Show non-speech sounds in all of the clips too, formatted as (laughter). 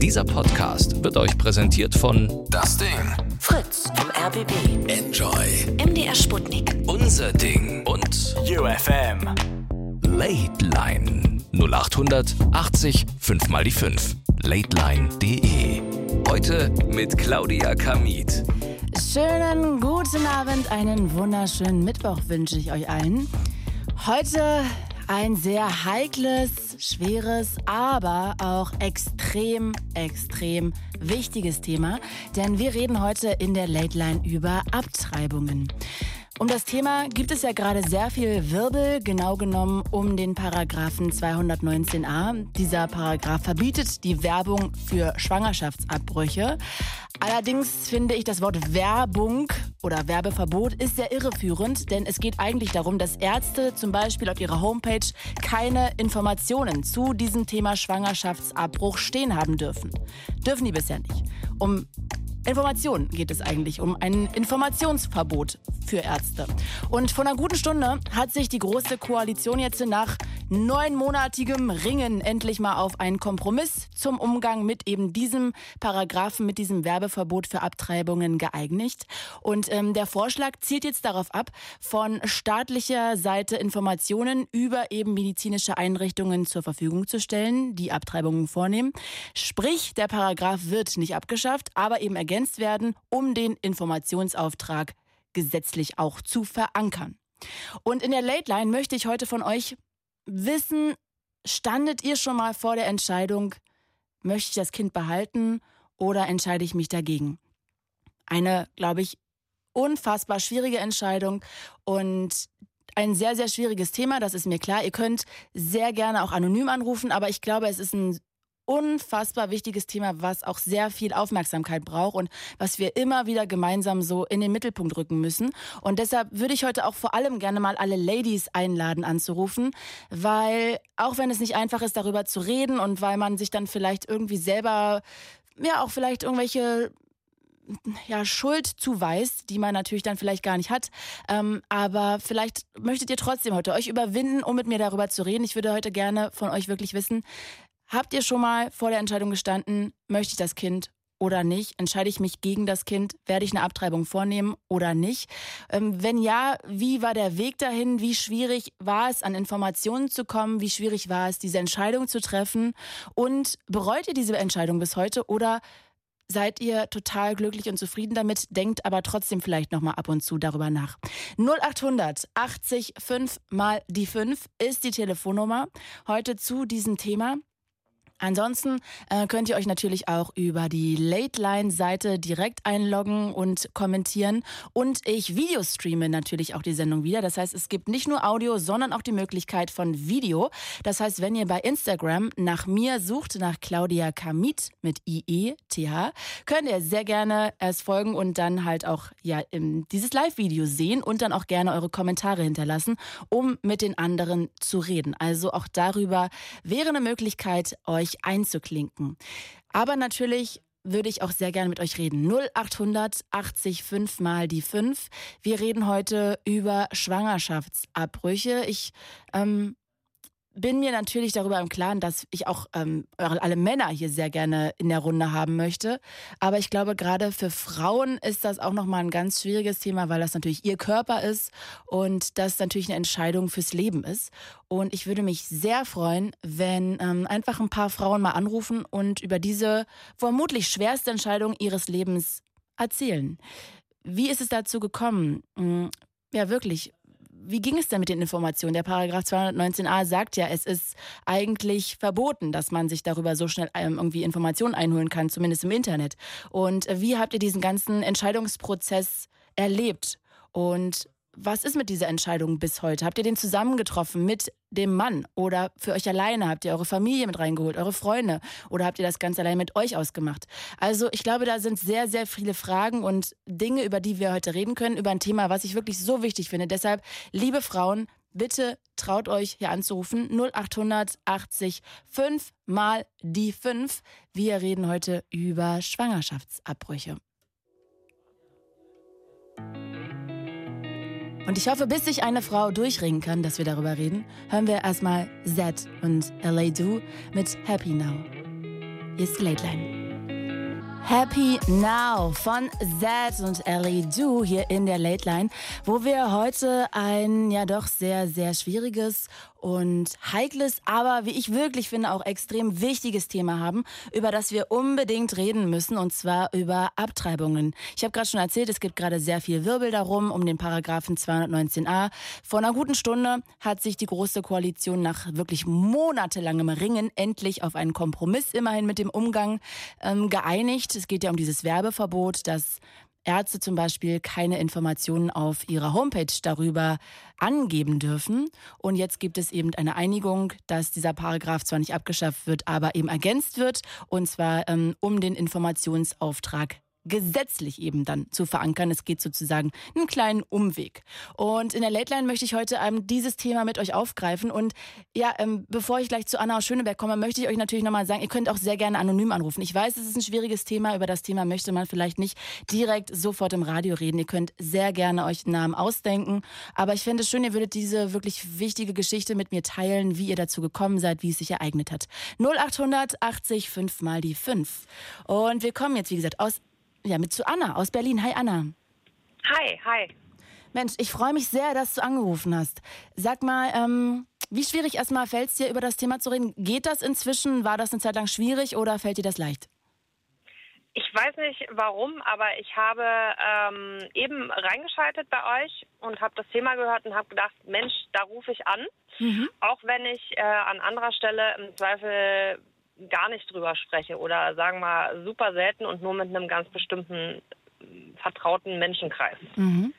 Dieser Podcast wird euch präsentiert von Das Ding. Fritz vom RBB. Enjoy. MDR Sputnik. Unser Ding und UFM. Late Line 0800 80 5 mal die 5. Lateline.de. Heute mit Claudia Kamit. Schönen guten Abend, einen wunderschönen Mittwoch wünsche ich euch allen. Heute ein sehr heikles, schweres, aber auch extrem, extrem wichtiges Thema, denn wir reden heute in der Late Line über Abtreibungen. Um das Thema gibt es ja gerade sehr viel Wirbel, genau genommen um den Paragraphen 219a. Dieser Paragraph verbietet die Werbung für Schwangerschaftsabbrüche. Allerdings finde ich das Wort Werbung oder Werbeverbot ist sehr irreführend, denn es geht eigentlich darum, dass Ärzte zum Beispiel auf ihrer Homepage keine Informationen zu diesem Thema Schwangerschaftsabbruch stehen haben dürfen. Dürfen die bisher nicht. Um Informationen geht es eigentlich um ein Informationsverbot für Ärzte. Und vor einer guten Stunde hat sich die Große Koalition jetzt nach neunmonatigem Ringen endlich mal auf einen Kompromiss zum Umgang mit eben diesem Paragraphen, mit diesem Werbeverbot für Abtreibungen geeinigt. Und ähm, der Vorschlag zielt jetzt darauf ab, von staatlicher Seite Informationen über eben medizinische Einrichtungen zur Verfügung zu stellen, die Abtreibungen vornehmen. Sprich, der Paragraph wird nicht abgeschafft, aber eben ergänzt werden, um den Informationsauftrag gesetzlich auch zu verankern. Und in der Late Line möchte ich heute von euch wissen, standet ihr schon mal vor der Entscheidung, möchte ich das Kind behalten oder entscheide ich mich dagegen? Eine, glaube ich, unfassbar schwierige Entscheidung und ein sehr, sehr schwieriges Thema, das ist mir klar. Ihr könnt sehr gerne auch anonym anrufen, aber ich glaube, es ist ein unfassbar wichtiges Thema, was auch sehr viel Aufmerksamkeit braucht und was wir immer wieder gemeinsam so in den Mittelpunkt rücken müssen. Und deshalb würde ich heute auch vor allem gerne mal alle Ladies einladen anzurufen, weil auch wenn es nicht einfach ist, darüber zu reden und weil man sich dann vielleicht irgendwie selber, ja, auch vielleicht irgendwelche ja, Schuld zuweist, die man natürlich dann vielleicht gar nicht hat. Ähm, aber vielleicht möchtet ihr trotzdem heute euch überwinden, um mit mir darüber zu reden. Ich würde heute gerne von euch wirklich wissen, Habt ihr schon mal vor der Entscheidung gestanden, möchte ich das Kind oder nicht? Entscheide ich mich gegen das Kind? Werde ich eine Abtreibung vornehmen oder nicht? Ähm, wenn ja, wie war der Weg dahin? Wie schwierig war es, an Informationen zu kommen? Wie schwierig war es, diese Entscheidung zu treffen? Und bereut ihr diese Entscheidung bis heute oder seid ihr total glücklich und zufrieden damit, denkt aber trotzdem vielleicht nochmal ab und zu darüber nach. 0800 80 5 mal die 5 ist die Telefonnummer heute zu diesem Thema. Ansonsten äh, könnt ihr euch natürlich auch über die Late Line Seite direkt einloggen und kommentieren. Und ich Videostreame natürlich auch die Sendung wieder. Das heißt, es gibt nicht nur Audio, sondern auch die Möglichkeit von Video. Das heißt, wenn ihr bei Instagram nach mir sucht, nach Claudia Kamit mit IE-TH, könnt ihr sehr gerne es folgen und dann halt auch ja dieses Live-Video sehen und dann auch gerne eure Kommentare hinterlassen, um mit den anderen zu reden. Also auch darüber wäre eine Möglichkeit, euch euch einzuklinken. Aber natürlich würde ich auch sehr gerne mit euch reden. 0800 80 5 mal die 5. Wir reden heute über Schwangerschaftsabbrüche. Ich ähm, bin mir natürlich darüber im Klaren, dass ich auch ähm, alle Männer hier sehr gerne in der Runde haben möchte. Aber ich glaube, gerade für Frauen ist das auch nochmal ein ganz schwieriges Thema, weil das natürlich ihr Körper ist und das natürlich eine Entscheidung fürs Leben ist. Und ich würde mich sehr freuen, wenn ähm, einfach ein paar Frauen mal anrufen und über diese vermutlich schwerste Entscheidung ihres Lebens erzählen. Wie ist es dazu gekommen? Hm, ja, wirklich wie ging es denn mit den Informationen? Der Paragraph 219a sagt ja, es ist eigentlich verboten, dass man sich darüber so schnell ähm, irgendwie Informationen einholen kann, zumindest im Internet. Und äh, wie habt ihr diesen ganzen Entscheidungsprozess erlebt? Und was ist mit dieser Entscheidung bis heute? Habt ihr den zusammengetroffen mit dem Mann oder für euch alleine? Habt ihr eure Familie mit reingeholt, eure Freunde? Oder habt ihr das ganz allein mit euch ausgemacht? Also ich glaube, da sind sehr, sehr viele Fragen und Dinge, über die wir heute reden können, über ein Thema, was ich wirklich so wichtig finde. Deshalb, liebe Frauen, bitte traut euch hier anzurufen. 0800 80 5 mal die 5. Wir reden heute über Schwangerschaftsabbrüche. Und ich hoffe, bis sich eine Frau durchringen kann, dass wir darüber reden, hören wir erstmal Z und LA Do mit Happy Now. Hier ist Late Line. Happy Now von Zed und Ellie Du hier in der Late Line, wo wir heute ein ja doch sehr, sehr schwieriges und heikles, aber wie ich wirklich finde auch extrem wichtiges Thema haben, über das wir unbedingt reden müssen, und zwar über Abtreibungen. Ich habe gerade schon erzählt, es gibt gerade sehr viel Wirbel darum, um den Paragraphen 219a. Vor einer guten Stunde hat sich die Große Koalition nach wirklich monatelangem Ringen endlich auf einen Kompromiss immerhin mit dem Umgang ähm, geeinigt. Es geht ja um dieses Werbeverbot, das Ärzte zum Beispiel keine Informationen auf ihrer Homepage darüber angeben dürfen. Und jetzt gibt es eben eine Einigung, dass dieser Paragraph zwar nicht abgeschafft wird, aber eben ergänzt wird, und zwar ähm, um den Informationsauftrag gesetzlich eben dann zu verankern. Es geht sozusagen einen kleinen Umweg. Und in der Late Line möchte ich heute ähm, dieses Thema mit euch aufgreifen. Und ja, ähm, bevor ich gleich zu Anna aus Schöneberg komme, möchte ich euch natürlich nochmal sagen, ihr könnt auch sehr gerne anonym anrufen. Ich weiß, es ist ein schwieriges Thema. Über das Thema möchte man vielleicht nicht direkt sofort im Radio reden. Ihr könnt sehr gerne euch Namen ausdenken. Aber ich fände es schön, ihr würdet diese wirklich wichtige Geschichte mit mir teilen, wie ihr dazu gekommen seid, wie es sich ereignet hat. 0800 80 5 mal die 5. Und wir kommen jetzt, wie gesagt, aus ja, mit zu Anna aus Berlin. Hi Anna. Hi, hi. Mensch, ich freue mich sehr, dass du angerufen hast. Sag mal, ähm, wie schwierig erstmal fällt es dir, über das Thema zu reden? Geht das inzwischen? War das eine Zeit lang schwierig oder fällt dir das leicht? Ich weiß nicht warum, aber ich habe ähm, eben reingeschaltet bei euch und habe das Thema gehört und habe gedacht, Mensch, da rufe ich an. Mhm. Auch wenn ich äh, an anderer Stelle im Zweifel gar nicht drüber spreche oder sagen wir super selten und nur mit einem ganz bestimmten vertrauten Menschenkreis. Mhm.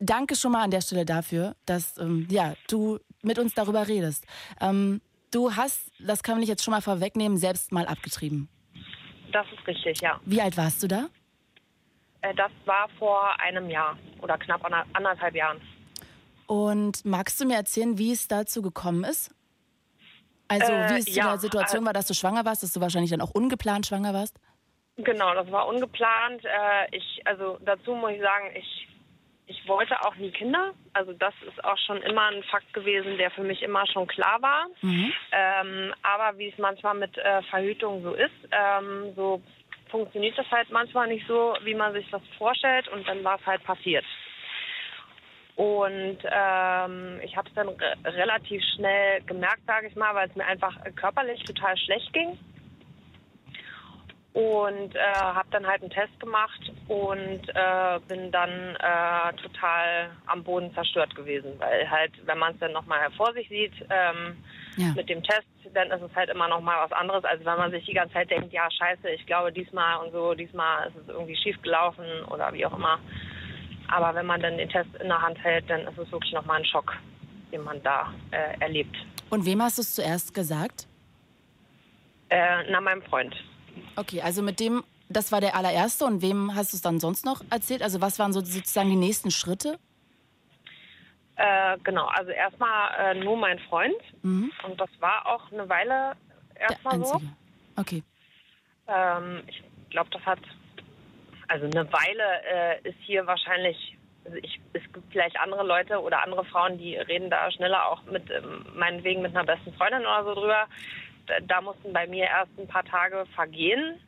Danke schon mal an der Stelle dafür, dass ähm, ja, du mit uns darüber redest. Ähm, du hast, das kann ich jetzt schon mal vorwegnehmen, selbst mal abgetrieben. Das ist richtig, ja. Wie alt warst du da? Äh, das war vor einem Jahr oder knapp anderthalb Jahren. Und magst du mir erzählen, wie es dazu gekommen ist? Also äh, wie es ja, der Situation äh, war, dass du schwanger warst, dass du wahrscheinlich dann auch ungeplant schwanger warst? Genau, das war ungeplant. Äh, ich, also dazu muss ich sagen, ich, ich wollte auch nie Kinder. Also das ist auch schon immer ein Fakt gewesen, der für mich immer schon klar war. Mhm. Ähm, aber wie es manchmal mit äh, Verhütung so ist, ähm, so funktioniert das halt manchmal nicht so, wie man sich das vorstellt und dann war es halt passiert. Und ähm, ich habe es dann re relativ schnell gemerkt, sage ich mal, weil es mir einfach körperlich total schlecht ging. Und äh, habe dann halt einen Test gemacht und äh, bin dann äh, total am Boden zerstört gewesen. Weil halt, wenn man es dann nochmal vor sich sieht ähm, ja. mit dem Test, dann ist es halt immer nochmal was anderes, als wenn man sich die ganze Zeit denkt, ja scheiße, ich glaube diesmal und so, diesmal ist es irgendwie schief gelaufen oder wie auch immer. Aber wenn man dann den Test in der Hand hält, dann ist es wirklich nochmal ein Schock, den man da äh, erlebt. Und wem hast du es zuerst gesagt? Äh, na, meinem Freund. Okay, also mit dem, das war der allererste. Und wem hast du es dann sonst noch erzählt? Also was waren so sozusagen die nächsten Schritte? Äh, genau, also erstmal äh, nur mein Freund. Mhm. Und das war auch eine Weile erstmal so. Okay. Ähm, ich glaube, das hat also eine Weile äh, ist hier wahrscheinlich, also ich, es gibt vielleicht andere Leute oder andere Frauen, die reden da schneller auch mit, ähm, meinetwegen mit einer besten Freundin oder so drüber. Da, da mussten bei mir erst ein paar Tage vergehen.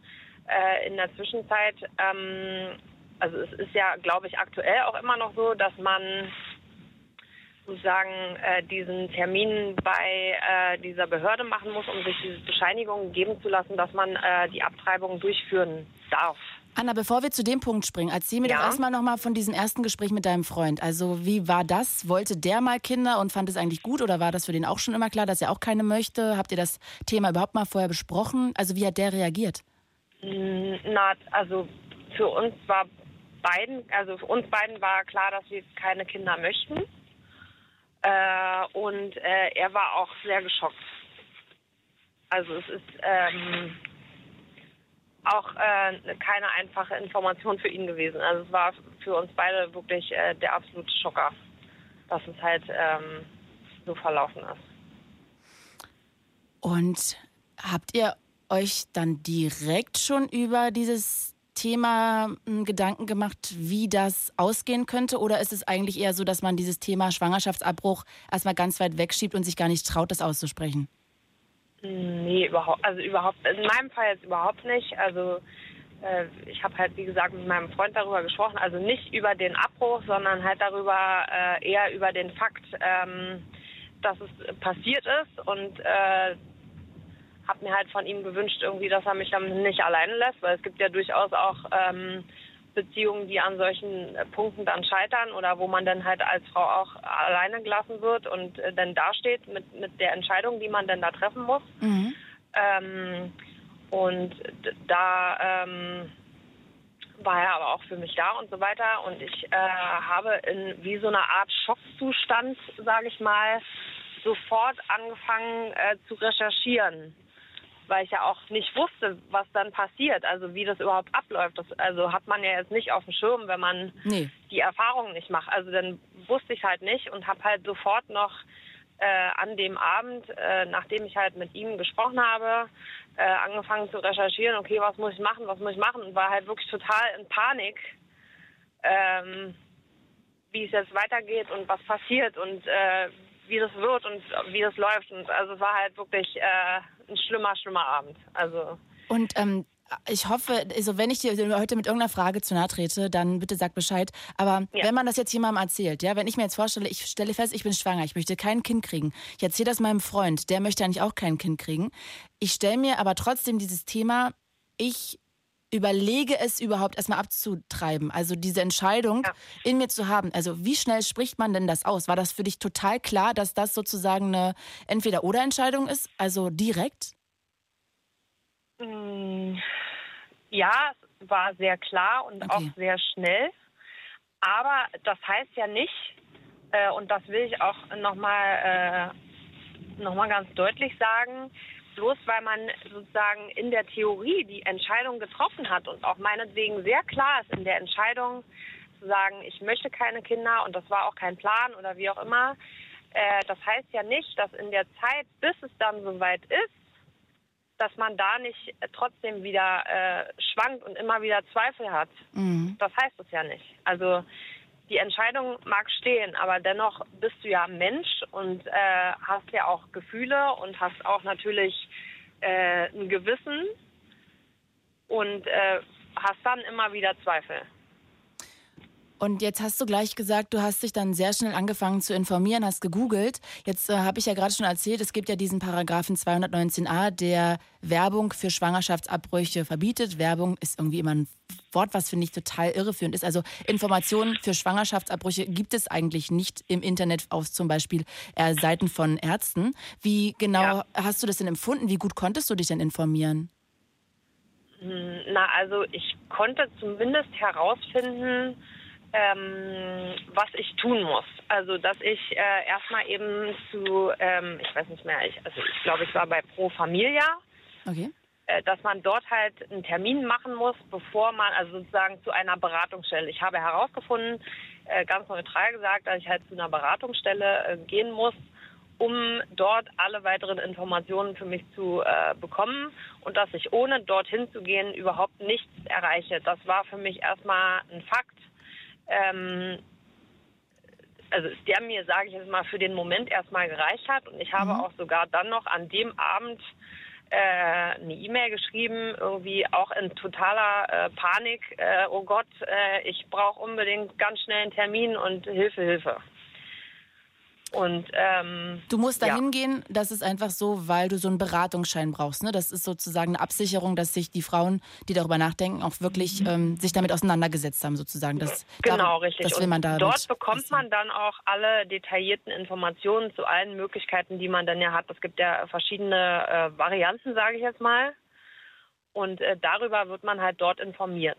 Äh, in der Zwischenzeit, ähm, also es ist ja, glaube ich, aktuell auch immer noch so, dass man sozusagen äh, diesen Termin bei äh, dieser Behörde machen muss, um sich diese Bescheinigung geben zu lassen, dass man äh, die Abtreibung durchführen darf. Anna, bevor wir zu dem Punkt springen, erzähl mir ja. doch erstmal nochmal von diesem ersten Gespräch mit deinem Freund. Also wie war das? Wollte der mal Kinder und fand es eigentlich gut oder war das für den auch schon immer klar, dass er auch keine möchte? Habt ihr das Thema überhaupt mal vorher besprochen? Also wie hat der reagiert? Mm, na, also für uns war beiden, also für uns beiden war klar, dass wir keine Kinder möchten. Äh, und äh, er war auch sehr geschockt. Also es ist ähm, auch äh, keine einfache Information für ihn gewesen. Also es war für uns beide wirklich äh, der absolute Schocker, dass es halt ähm, so verlaufen ist. Und habt ihr euch dann direkt schon über dieses Thema hm, Gedanken gemacht, wie das ausgehen könnte? Oder ist es eigentlich eher so, dass man dieses Thema Schwangerschaftsabbruch erstmal ganz weit wegschiebt und sich gar nicht traut, das auszusprechen? Nee, überhaupt, also überhaupt, in meinem Fall jetzt überhaupt nicht. Also äh, ich habe halt, wie gesagt, mit meinem Freund darüber gesprochen, also nicht über den Abbruch, sondern halt darüber, äh, eher über den Fakt, ähm, dass es passiert ist und äh, habe mir halt von ihm gewünscht, irgendwie, dass er mich dann nicht alleine lässt, weil es gibt ja durchaus auch ähm, Beziehungen, die an solchen äh, Punkten dann scheitern oder wo man dann halt als Frau auch alleine gelassen wird und äh, dann dasteht mit, mit der Entscheidung, die man dann da treffen muss. Mhm. Ähm, und da ähm, war er aber auch für mich da und so weiter. Und ich äh, habe in wie so einer Art Schockzustand, sage ich mal, sofort angefangen äh, zu recherchieren weil ich ja auch nicht wusste, was dann passiert, also wie das überhaupt abläuft. Das, also hat man ja jetzt nicht auf dem Schirm, wenn man nee. die Erfahrung nicht macht. Also dann wusste ich halt nicht und habe halt sofort noch äh, an dem Abend, äh, nachdem ich halt mit ihm gesprochen habe, äh, angefangen zu recherchieren, okay, was muss ich machen, was muss ich machen und war halt wirklich total in Panik, ähm, wie es jetzt weitergeht und was passiert und äh, wie das wird und wie das läuft. Und also es war halt wirklich äh, ein schlimmer, schlimmer Abend. Also. Und ähm, ich hoffe, also wenn ich dir heute mit irgendeiner Frage zu nahe trete, dann bitte sag Bescheid. Aber ja. wenn man das jetzt jemandem erzählt, ja, wenn ich mir jetzt vorstelle, ich stelle fest, ich bin schwanger, ich möchte kein Kind kriegen. Ich erzähle das meinem Freund, der möchte eigentlich auch kein Kind kriegen. Ich stelle mir aber trotzdem dieses Thema, ich überlege es überhaupt erstmal abzutreiben. Also diese Entscheidung ja. in mir zu haben. Also wie schnell spricht man denn das aus? War das für dich total klar, dass das sozusagen eine Entweder-Oder-Entscheidung ist? Also direkt? Mm, ja, es war sehr klar und okay. auch sehr schnell. Aber das heißt ja nicht, äh, und das will ich auch nochmal äh, noch ganz deutlich sagen, bloß weil man sozusagen in der Theorie die Entscheidung getroffen hat und auch meinetwegen sehr klar ist in der Entscheidung zu sagen, ich möchte keine Kinder und das war auch kein Plan oder wie auch immer, äh, das heißt ja nicht, dass in der Zeit, bis es dann soweit ist, dass man da nicht trotzdem wieder äh, schwankt und immer wieder Zweifel hat. Mhm. Das heißt es ja nicht. Also die Entscheidung mag stehen, aber dennoch bist du ja Mensch und äh, hast ja auch Gefühle und hast auch natürlich äh, ein Gewissen und äh, hast dann immer wieder Zweifel. Und jetzt hast du gleich gesagt, du hast dich dann sehr schnell angefangen zu informieren, hast gegoogelt. Jetzt äh, habe ich ja gerade schon erzählt, es gibt ja diesen Paragraphen 219a, der Werbung für Schwangerschaftsabbrüche verbietet. Werbung ist irgendwie immer ein Wort, was finde ich total irreführend ist. Also Informationen für Schwangerschaftsabbrüche gibt es eigentlich nicht im Internet auf zum Beispiel äh, Seiten von Ärzten. Wie genau ja. hast du das denn empfunden? Wie gut konntest du dich denn informieren? Hm, na, also ich konnte zumindest herausfinden, ähm, was ich tun muss. Also, dass ich äh, erstmal eben zu, ähm, ich weiß nicht mehr, ich, also ich glaube, ich war bei Pro Familia. Okay. Äh, dass man dort halt einen Termin machen muss, bevor man, also sozusagen zu einer Beratungsstelle. Ich habe herausgefunden, äh, ganz neutral gesagt, dass ich halt zu einer Beratungsstelle äh, gehen muss, um dort alle weiteren Informationen für mich zu äh, bekommen und dass ich ohne dorthin zu gehen überhaupt nichts erreiche. Das war für mich erstmal ein Fakt ähm, also der mir, sage ich jetzt mal, für den Moment erstmal gereicht hat. Und ich habe mhm. auch sogar dann noch an dem Abend äh, eine E-Mail geschrieben, irgendwie auch in totaler äh, Panik. Äh, oh Gott, äh, ich brauche unbedingt ganz schnell einen Termin und Hilfe, Hilfe. Und ähm, du musst da hingehen, ja. das ist einfach so, weil du so einen Beratungsschein brauchst. Ne? Das ist sozusagen eine Absicherung, dass sich die Frauen, die darüber nachdenken, auch wirklich mhm. ähm, sich damit auseinandergesetzt haben, sozusagen. Das, genau, darum, richtig. Das will man da dort bekommt wissen. man dann auch alle detaillierten Informationen zu allen Möglichkeiten, die man dann ja hat. Es gibt ja verschiedene äh, Varianten, sage ich jetzt mal. Und äh, darüber wird man halt dort informiert.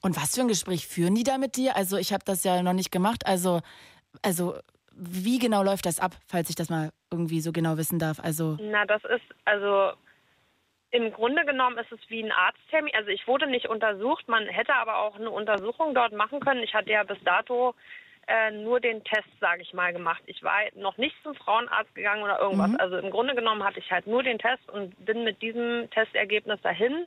Und was für ein Gespräch führen die da mit dir? Also ich habe das ja noch nicht gemacht. Also, also wie genau läuft das ab, falls ich das mal irgendwie so genau wissen darf? Also Na, das ist also im Grunde genommen ist es wie ein Arzttermin. Also ich wurde nicht untersucht, man hätte aber auch eine Untersuchung dort machen können. Ich hatte ja bis dato äh, nur den Test, sage ich mal, gemacht. Ich war noch nicht zum Frauenarzt gegangen oder irgendwas. Mhm. Also im Grunde genommen hatte ich halt nur den Test und bin mit diesem Testergebnis dahin.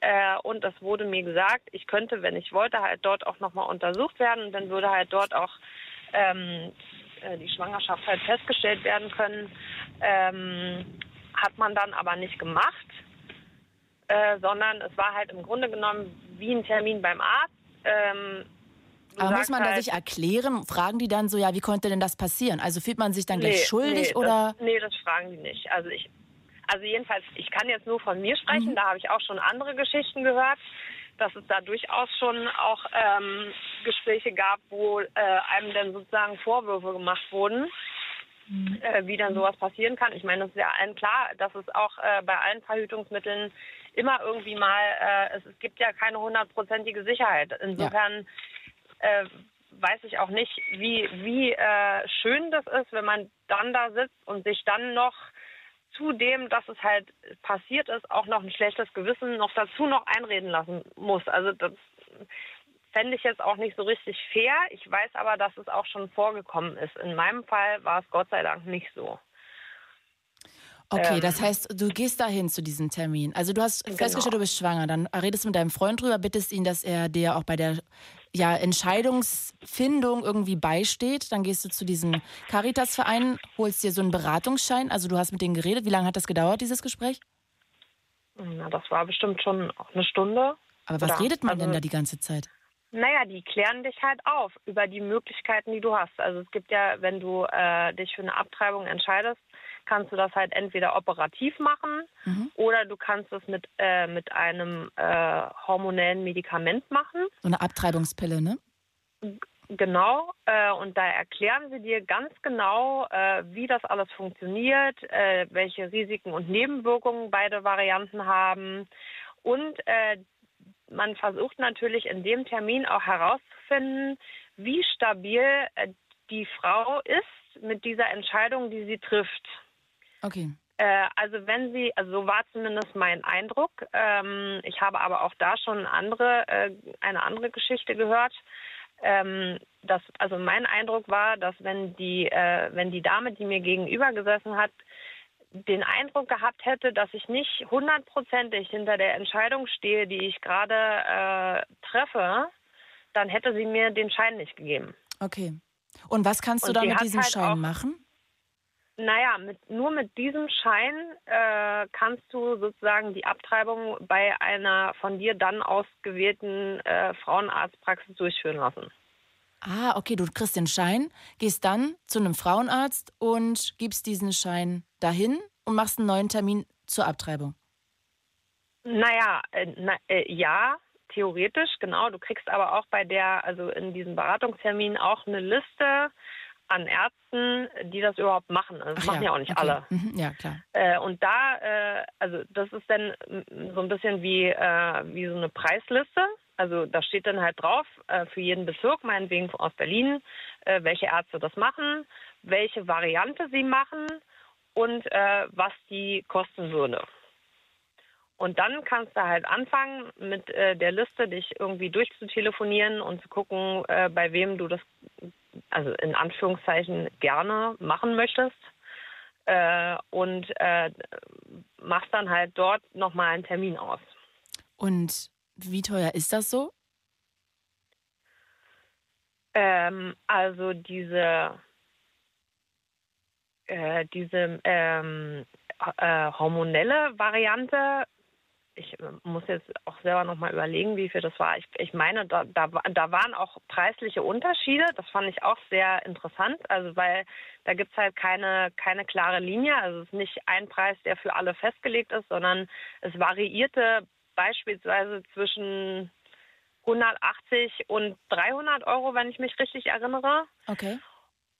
Äh, und es wurde mir gesagt, ich könnte, wenn ich wollte, halt dort auch nochmal untersucht werden. Und dann würde halt dort auch ähm, äh, die Schwangerschaft halt festgestellt werden können. Ähm, hat man dann aber nicht gemacht, äh, sondern es war halt im Grunde genommen wie ein Termin beim Arzt. Ähm, Aber muss man da halt, sich erklären? Fragen die dann so, ja, wie konnte denn das passieren? Also fühlt man sich dann gleich Nee, schuldig nee, oder? Das, nee, das fragen die nicht. Also ich, also jedenfalls, ich kann jetzt nur von mir Mhm. sprechen. Da habe ich auch schon andere Geschichten gehört, dass es da durchaus schon auch ähm, Gespräche gab, wo äh, einem dann sozusagen Vorwürfe gemacht wurden, Mhm. äh, wie dann sowas passieren kann. Ich meine, es ist ja allen klar, dass es auch äh, bei allen Verhütungsmitteln immer irgendwie mal, äh, es, es gibt ja keine hundertprozentige Sicherheit. Insofern äh, weiß ich auch nicht, wie, wie äh, schön das ist, wenn man dann da sitzt und sich dann noch zudem, dass es halt passiert ist, auch noch ein schlechtes Gewissen noch dazu noch einreden lassen muss. Also das fände ich jetzt auch nicht so richtig fair. Ich weiß aber, dass es auch schon vorgekommen ist. In meinem Fall war es Gott sei Dank nicht so. Okay, Ähm. das heißt, du gehst dahin zu diesem Termin. Also du hast festgestellt, du bist schwanger. Dann redest du mit deinem Freund drüber, bittest ihn, dass er dir auch bei der ja, Entscheidungsfindung irgendwie beisteht. Dann gehst du zu diesem Caritas-Verein, holst dir so einen Beratungsschein. Also du hast mit denen geredet. Wie lange hat das gedauert, dieses Gespräch? Na, das war bestimmt schon eine Stunde. Aber was Oder- redet man denn also- da die ganze Zeit? Naja, die klären dich halt auf über die Möglichkeiten, die du hast. Also es gibt ja, wenn du äh, dich für eine Abtreibung entscheidest, kannst du das halt entweder operativ machen Mhm. oder du kannst es mit, äh, mit einem äh, hormonellen Medikament machen. So eine Abtreibungspille, ne? Genau, äh, und da erklären sie dir ganz genau, äh, wie das alles funktioniert, äh, welche Risiken und Nebenwirkungen beide Varianten haben. Und äh, man versucht natürlich in dem Termin auch herauszufinden, wie stabil äh, die Frau ist mit dieser Entscheidung, die sie trifft. Okay. Äh, also wenn sie, also so war zumindest mein Eindruck. Ähm, ich habe aber auch da schon andere, äh, eine andere Geschichte gehört. Ähm, das, also mein Eindruck war, dass wenn die, äh, wenn die Dame, die mir gegenüber gesessen hat, den Eindruck gehabt hätte, dass ich nicht hundertprozentig hinter der Entscheidung stehe, die ich gerade treffe, dann hätte sie mir den Schein nicht gegeben. Okay. Und was kannst du Und da sie mit diesem halt Schein machen? Naja, mit, nur mit diesem Schein äh, kannst du sozusagen die Abtreibung bei einer von dir dann ausgewählten äh, Frauenarztpraxis durchführen lassen. Ah, okay, du kriegst den Schein, gehst dann zu einem Frauenarzt und gibst diesen Schein dahin und machst einen neuen Termin zur Abtreibung. Naja, äh, na, äh, ja, theoretisch, genau. Du kriegst aber auch bei der, also in diesem Beratungstermin auch eine Liste an Ärzten, die das überhaupt machen. Also Das Ach machen ja, auch nicht okay. alle. Mhm, ja, klar. Äh, und da, äh, also das ist dann so ein bisschen wie, äh, wie so eine Preisliste. Also da steht dann halt drauf, äh, für jeden Bezirk, meinetwegen aus Berlin, äh, welche Ärzte das machen, welche Variante sie machen und äh, was die kosten würde. Und dann kannst du halt anfangen, mit äh, der Liste dich irgendwie durchzutelefonieren und zu gucken, äh, bei wem du das, also in Anführungszeichen, gerne machen möchtest äh, und äh, machst dann halt dort nochmal einen Termin aus. Und wie teuer ist das so? Ähm, also diese, äh, diese ähm, äh, hormonelle Variante, ich äh, muss jetzt auch selber nochmal überlegen, wie viel das war. Ich, ich meine, da, da, da waren auch preisliche Unterschiede. Das fand ich auch sehr interessant. Also weil da gibt es halt keine, keine klare Linie. Also es ist nicht ein Preis, der für alle festgelegt ist, sondern es variierte beispielsweise zwischen 180 und 300 Euro, wenn ich mich richtig erinnere. Okay.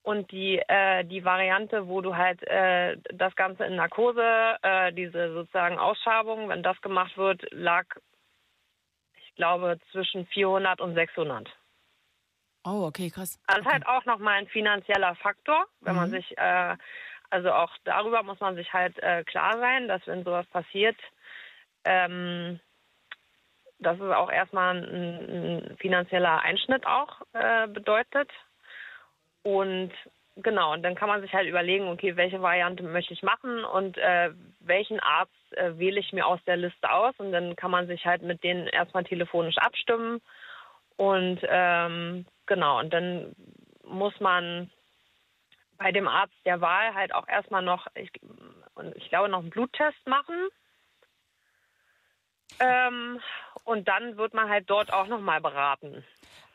Und die, äh, die Variante, wo du halt äh, das Ganze in Narkose, äh, diese sozusagen Ausschabung, wenn das gemacht wird, lag, ich glaube, zwischen 400 und 600. Oh, okay, krass. Also okay. halt auch nochmal ein finanzieller Faktor, wenn man Mhm. sich, äh, also auch darüber muss man sich halt äh, klar sein, dass wenn sowas passiert, ähm, dass es auch erstmal ein, ein finanzieller Einschnitt auch äh, bedeutet. Und genau, und dann kann man sich halt überlegen, okay, welche Variante möchte ich machen und äh, welchen Arzt äh, wähle ich mir aus der Liste aus. Und dann kann man sich halt mit denen erstmal telefonisch abstimmen. Und ähm, genau, und dann muss man bei dem Arzt der Wahl halt auch erstmal noch ich, ich glaube noch einen Bluttest machen. Ähm, und dann wird man halt dort auch nochmal beraten.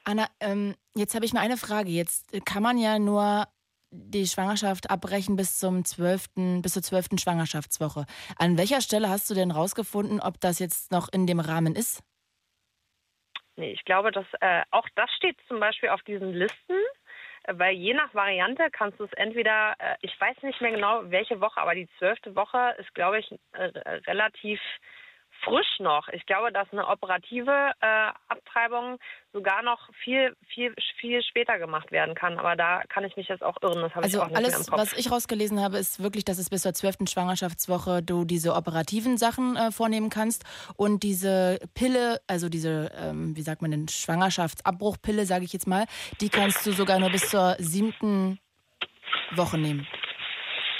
Anna, ähm, jetzt habe ich mal eine Frage. Jetzt kann man ja nur die Schwangerschaft abbrechen bis zum 12., bis zur zwölften Schwangerschaftswoche. An welcher Stelle hast du denn rausgefunden, ob das jetzt noch in dem Rahmen ist? Nee, ich glaube, dass äh, auch das steht zum Beispiel auf diesen Listen, äh, weil je nach Variante kannst du es entweder, äh, ich weiß nicht mehr genau welche Woche, aber die zwölfte Woche ist, glaube ich, äh, relativ frisch noch. Ich glaube, dass eine operative äh, Abtreibung sogar noch viel, viel, viel später gemacht werden kann. Aber da kann ich mich jetzt auch irren. Das also ich auch alles, was ich rausgelesen habe, ist wirklich, dass es bis zur zwölften Schwangerschaftswoche du diese operativen Sachen äh, vornehmen kannst und diese Pille, also diese, ähm, wie sagt man denn, Schwangerschaftsabbruchpille, sage ich jetzt mal, die kannst du sogar nur bis zur siebten Woche nehmen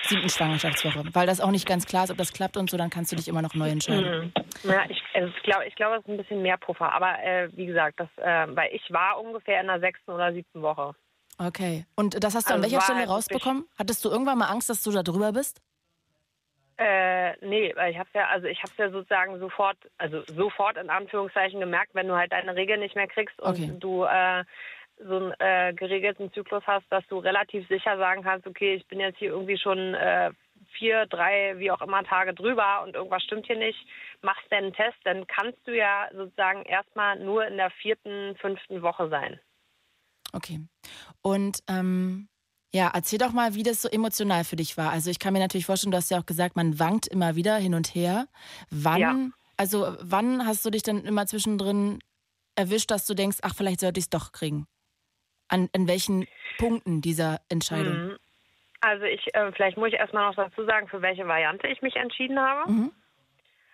siebten Schwangerschaftswoche, weil das auch nicht ganz klar ist, ob das klappt und so, dann kannst du dich immer noch neu entscheiden. Mhm. Ja, ich, also ich glaube, ich glaube, es ist ein bisschen mehr Puffer. Aber äh, wie gesagt, das, äh, weil ich war ungefähr in der sechsten oder siebten Woche. Okay. Und das hast du Also an welcher Stelle halt rausbekommen? Hattest du irgendwann mal Angst, dass du da drüber bist? Äh, nee, weil ich hab's ja, also ich hab's ja sozusagen sofort, also sofort in Anführungszeichen gemerkt, wenn du halt deine Regel nicht mehr kriegst und Okay. du äh, so einen äh, geregelten Zyklus hast, dass du relativ sicher sagen kannst, okay, ich bin jetzt hier irgendwie schon äh, vier, drei, wie auch immer Tage drüber und irgendwas stimmt hier nicht, machst dann einen Test, dann kannst du ja sozusagen erstmal nur in der vierten, fünften Woche sein. Okay. Und ähm, ja, erzähl doch mal, wie das so emotional für dich war. Also ich kann mir natürlich vorstellen, du hast ja auch gesagt, man wankt immer wieder hin und her. Wann, Ja. also wann hast du dich dann immer zwischendrin erwischt, dass du denkst, ach, vielleicht sollte ich es doch kriegen? An, an welchen Punkten dieser Entscheidung? Mhm. Also ich, äh, vielleicht muss ich erstmal noch dazu sagen, für welche Variante ich mich entschieden habe. Mhm.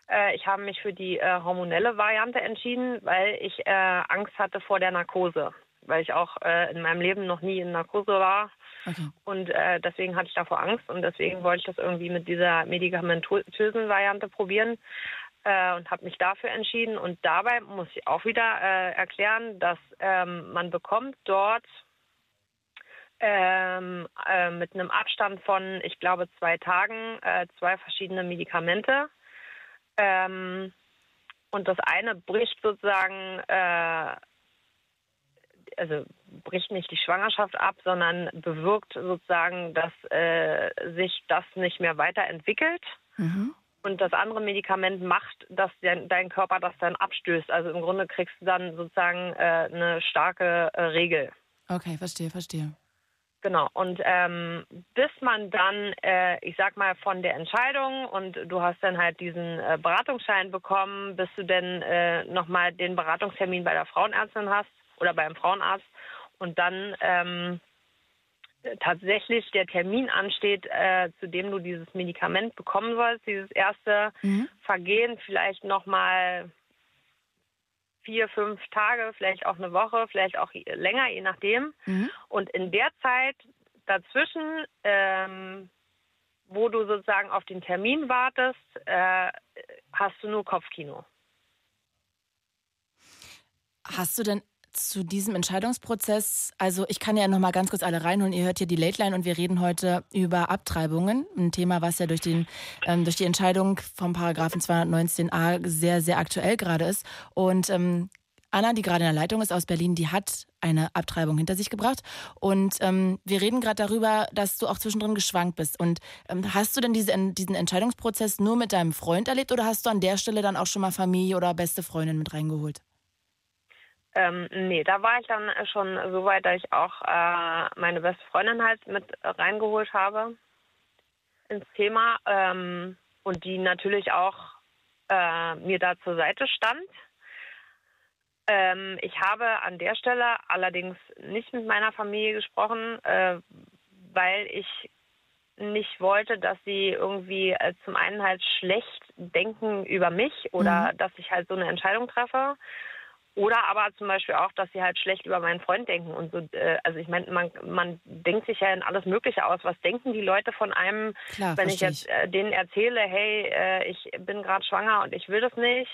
Äh, ich habe mich für die äh, hormonelle Variante entschieden, weil ich äh, Angst hatte vor der Narkose. Weil ich auch äh, in meinem Leben noch nie in Narkose war. Okay. Und äh, deswegen hatte ich davor Angst und deswegen wollte ich das irgendwie mit dieser medikamentösen Variante probieren äh, und habe mich dafür entschieden. Und dabei muss ich auch wieder äh, erklären, dass ähm, man bekommt dort ähm, äh, mit einem Abstand von, ich glaube, zwei Tagen äh, zwei verschiedene Medikamente. Ähm, und das eine bricht sozusagen, äh, also bricht nicht die Schwangerschaft ab, sondern bewirkt sozusagen, dass äh, sich das nicht mehr weiterentwickelt. Mhm. Und das andere Medikament macht, dass dein, dein Körper das dann abstößt. Also im Grunde kriegst du dann sozusagen äh, eine starke äh, Regel. Okay, verstehe, verstehe. Genau. Und ähm, bis man dann, äh, ich sag mal, von der Entscheidung und du hast dann halt diesen äh, Beratungsschein bekommen, bis du dann äh, nochmal den Beratungstermin bei der Frauenärztin hast oder beim Frauenarzt und dann ähm, tatsächlich der Termin ansteht, äh, zu dem du dieses Medikament bekommen sollst, dieses erste Mhm. Vergehen, vielleicht nochmal vier, fünf Tage, vielleicht auch eine Woche, vielleicht auch länger, je nachdem. Mhm. Und in der Zeit dazwischen, ähm, wo du sozusagen auf den Termin wartest, äh, hast du nur Kopfkino. Hast du denn zu diesem Entscheidungsprozess, also ich kann ja noch mal ganz kurz alle reinholen, ihr hört hier die Late Line und wir reden heute über Abtreibungen, ein Thema, was ja durch, den, ähm, durch die Entscheidung vom Paragraphen 219a sehr, sehr aktuell gerade ist. Und ähm, Anna, die gerade in der Leitung ist aus Berlin, die hat eine Abtreibung hinter sich gebracht. Und ähm, wir reden gerade darüber, dass du auch zwischendrin geschwankt bist. Und ähm, hast du denn diese, diesen Entscheidungsprozess nur mit deinem Freund erlebt oder hast du an der Stelle dann auch schon mal Familie oder beste Freundin mit reingeholt? Ähm, nee, da war ich dann schon so weit, dass ich auch äh, meine beste Freundin halt mit reingeholt habe ins Thema ähm, und die natürlich auch äh, mir da zur Seite stand. Ähm, ich habe an der Stelle allerdings nicht mit meiner Familie gesprochen, äh, weil ich nicht wollte, dass sie irgendwie äh, zum einen halt schlecht denken über mich oder dass ich halt so eine Entscheidung treffe. Oder aber zum Beispiel auch, dass sie halt schlecht über meinen Freund denken und so. Äh, also ich meine, man, man denkt sich ja in alles Mögliche aus. Was denken die Leute von einem, Klar, wenn ich jetzt äh, denen erzähle, hey, äh, ich bin gerade schwanger und ich will das nicht.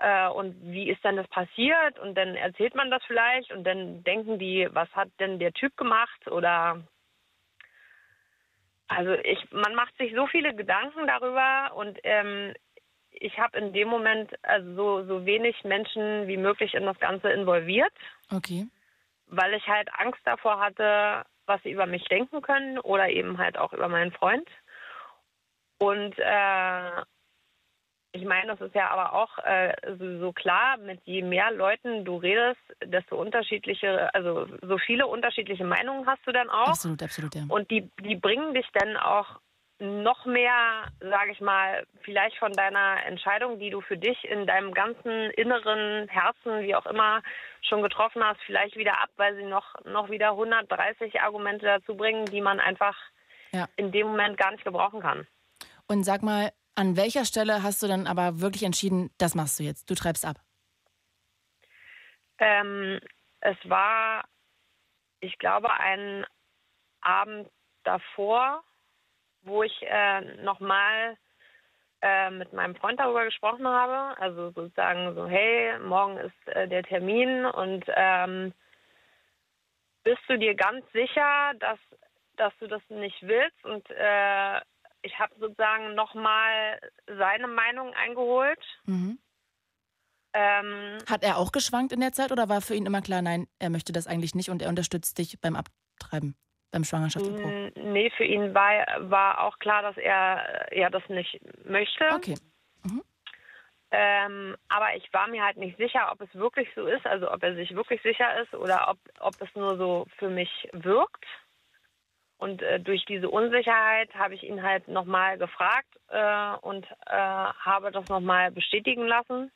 Äh, und wie ist denn das passiert? Und dann erzählt man das vielleicht und dann denken die, was hat denn der Typ gemacht? Oder Also ich, man macht sich so viele Gedanken darüber und ähm, ich habe in dem Moment also so, so wenig Menschen wie möglich in das Ganze involviert, Okay. weil ich halt Angst davor hatte, was sie über mich denken können oder eben halt auch über meinen Freund. Und äh, ich meine, das ist ja aber auch äh, so, so klar, mit je mehr Leuten du redest, desto unterschiedliche, also so viele unterschiedliche Meinungen hast du dann auch. Absolut, absolut, ja. Und die, die bringen dich dann auch noch mehr, sage ich mal, vielleicht von deiner Entscheidung, die du für dich in deinem ganzen inneren Herzen, wie auch immer, schon getroffen hast, vielleicht wieder ab, weil sie noch, noch wieder 130 Argumente dazu bringen, die man einfach Ja. in dem Moment gar nicht gebrauchen kann. Und sag mal, an welcher Stelle hast du dann aber wirklich entschieden, das machst du jetzt? Du treibst ab. Ähm, es war, ich glaube, ein Abend davor, wo ich äh, nochmal äh, mit meinem Freund darüber gesprochen habe. Also sozusagen so, hey, morgen ist äh, der Termin und ähm, bist du dir ganz sicher, dass, dass du das nicht willst? Und äh, ich habe sozusagen nochmal seine Meinung eingeholt. Mhm. Ähm, Hat er auch geschwankt in der Zeit oder war für ihn immer klar, nein, er möchte das eigentlich nicht und er unterstützt dich beim Abtreiben, beim Schwangerschaftsabbruch? Nee, für ihn war, war auch klar, dass er äh, ja das nicht möchte. Okay. Ähm, aber ich war mir halt nicht sicher, ob es wirklich so ist, also ob er sich wirklich sicher ist oder ob, ob es nur so für mich wirkt. Und äh, durch diese Unsicherheit habe ich ihn halt nochmal gefragt äh, und äh, habe das nochmal bestätigen lassen,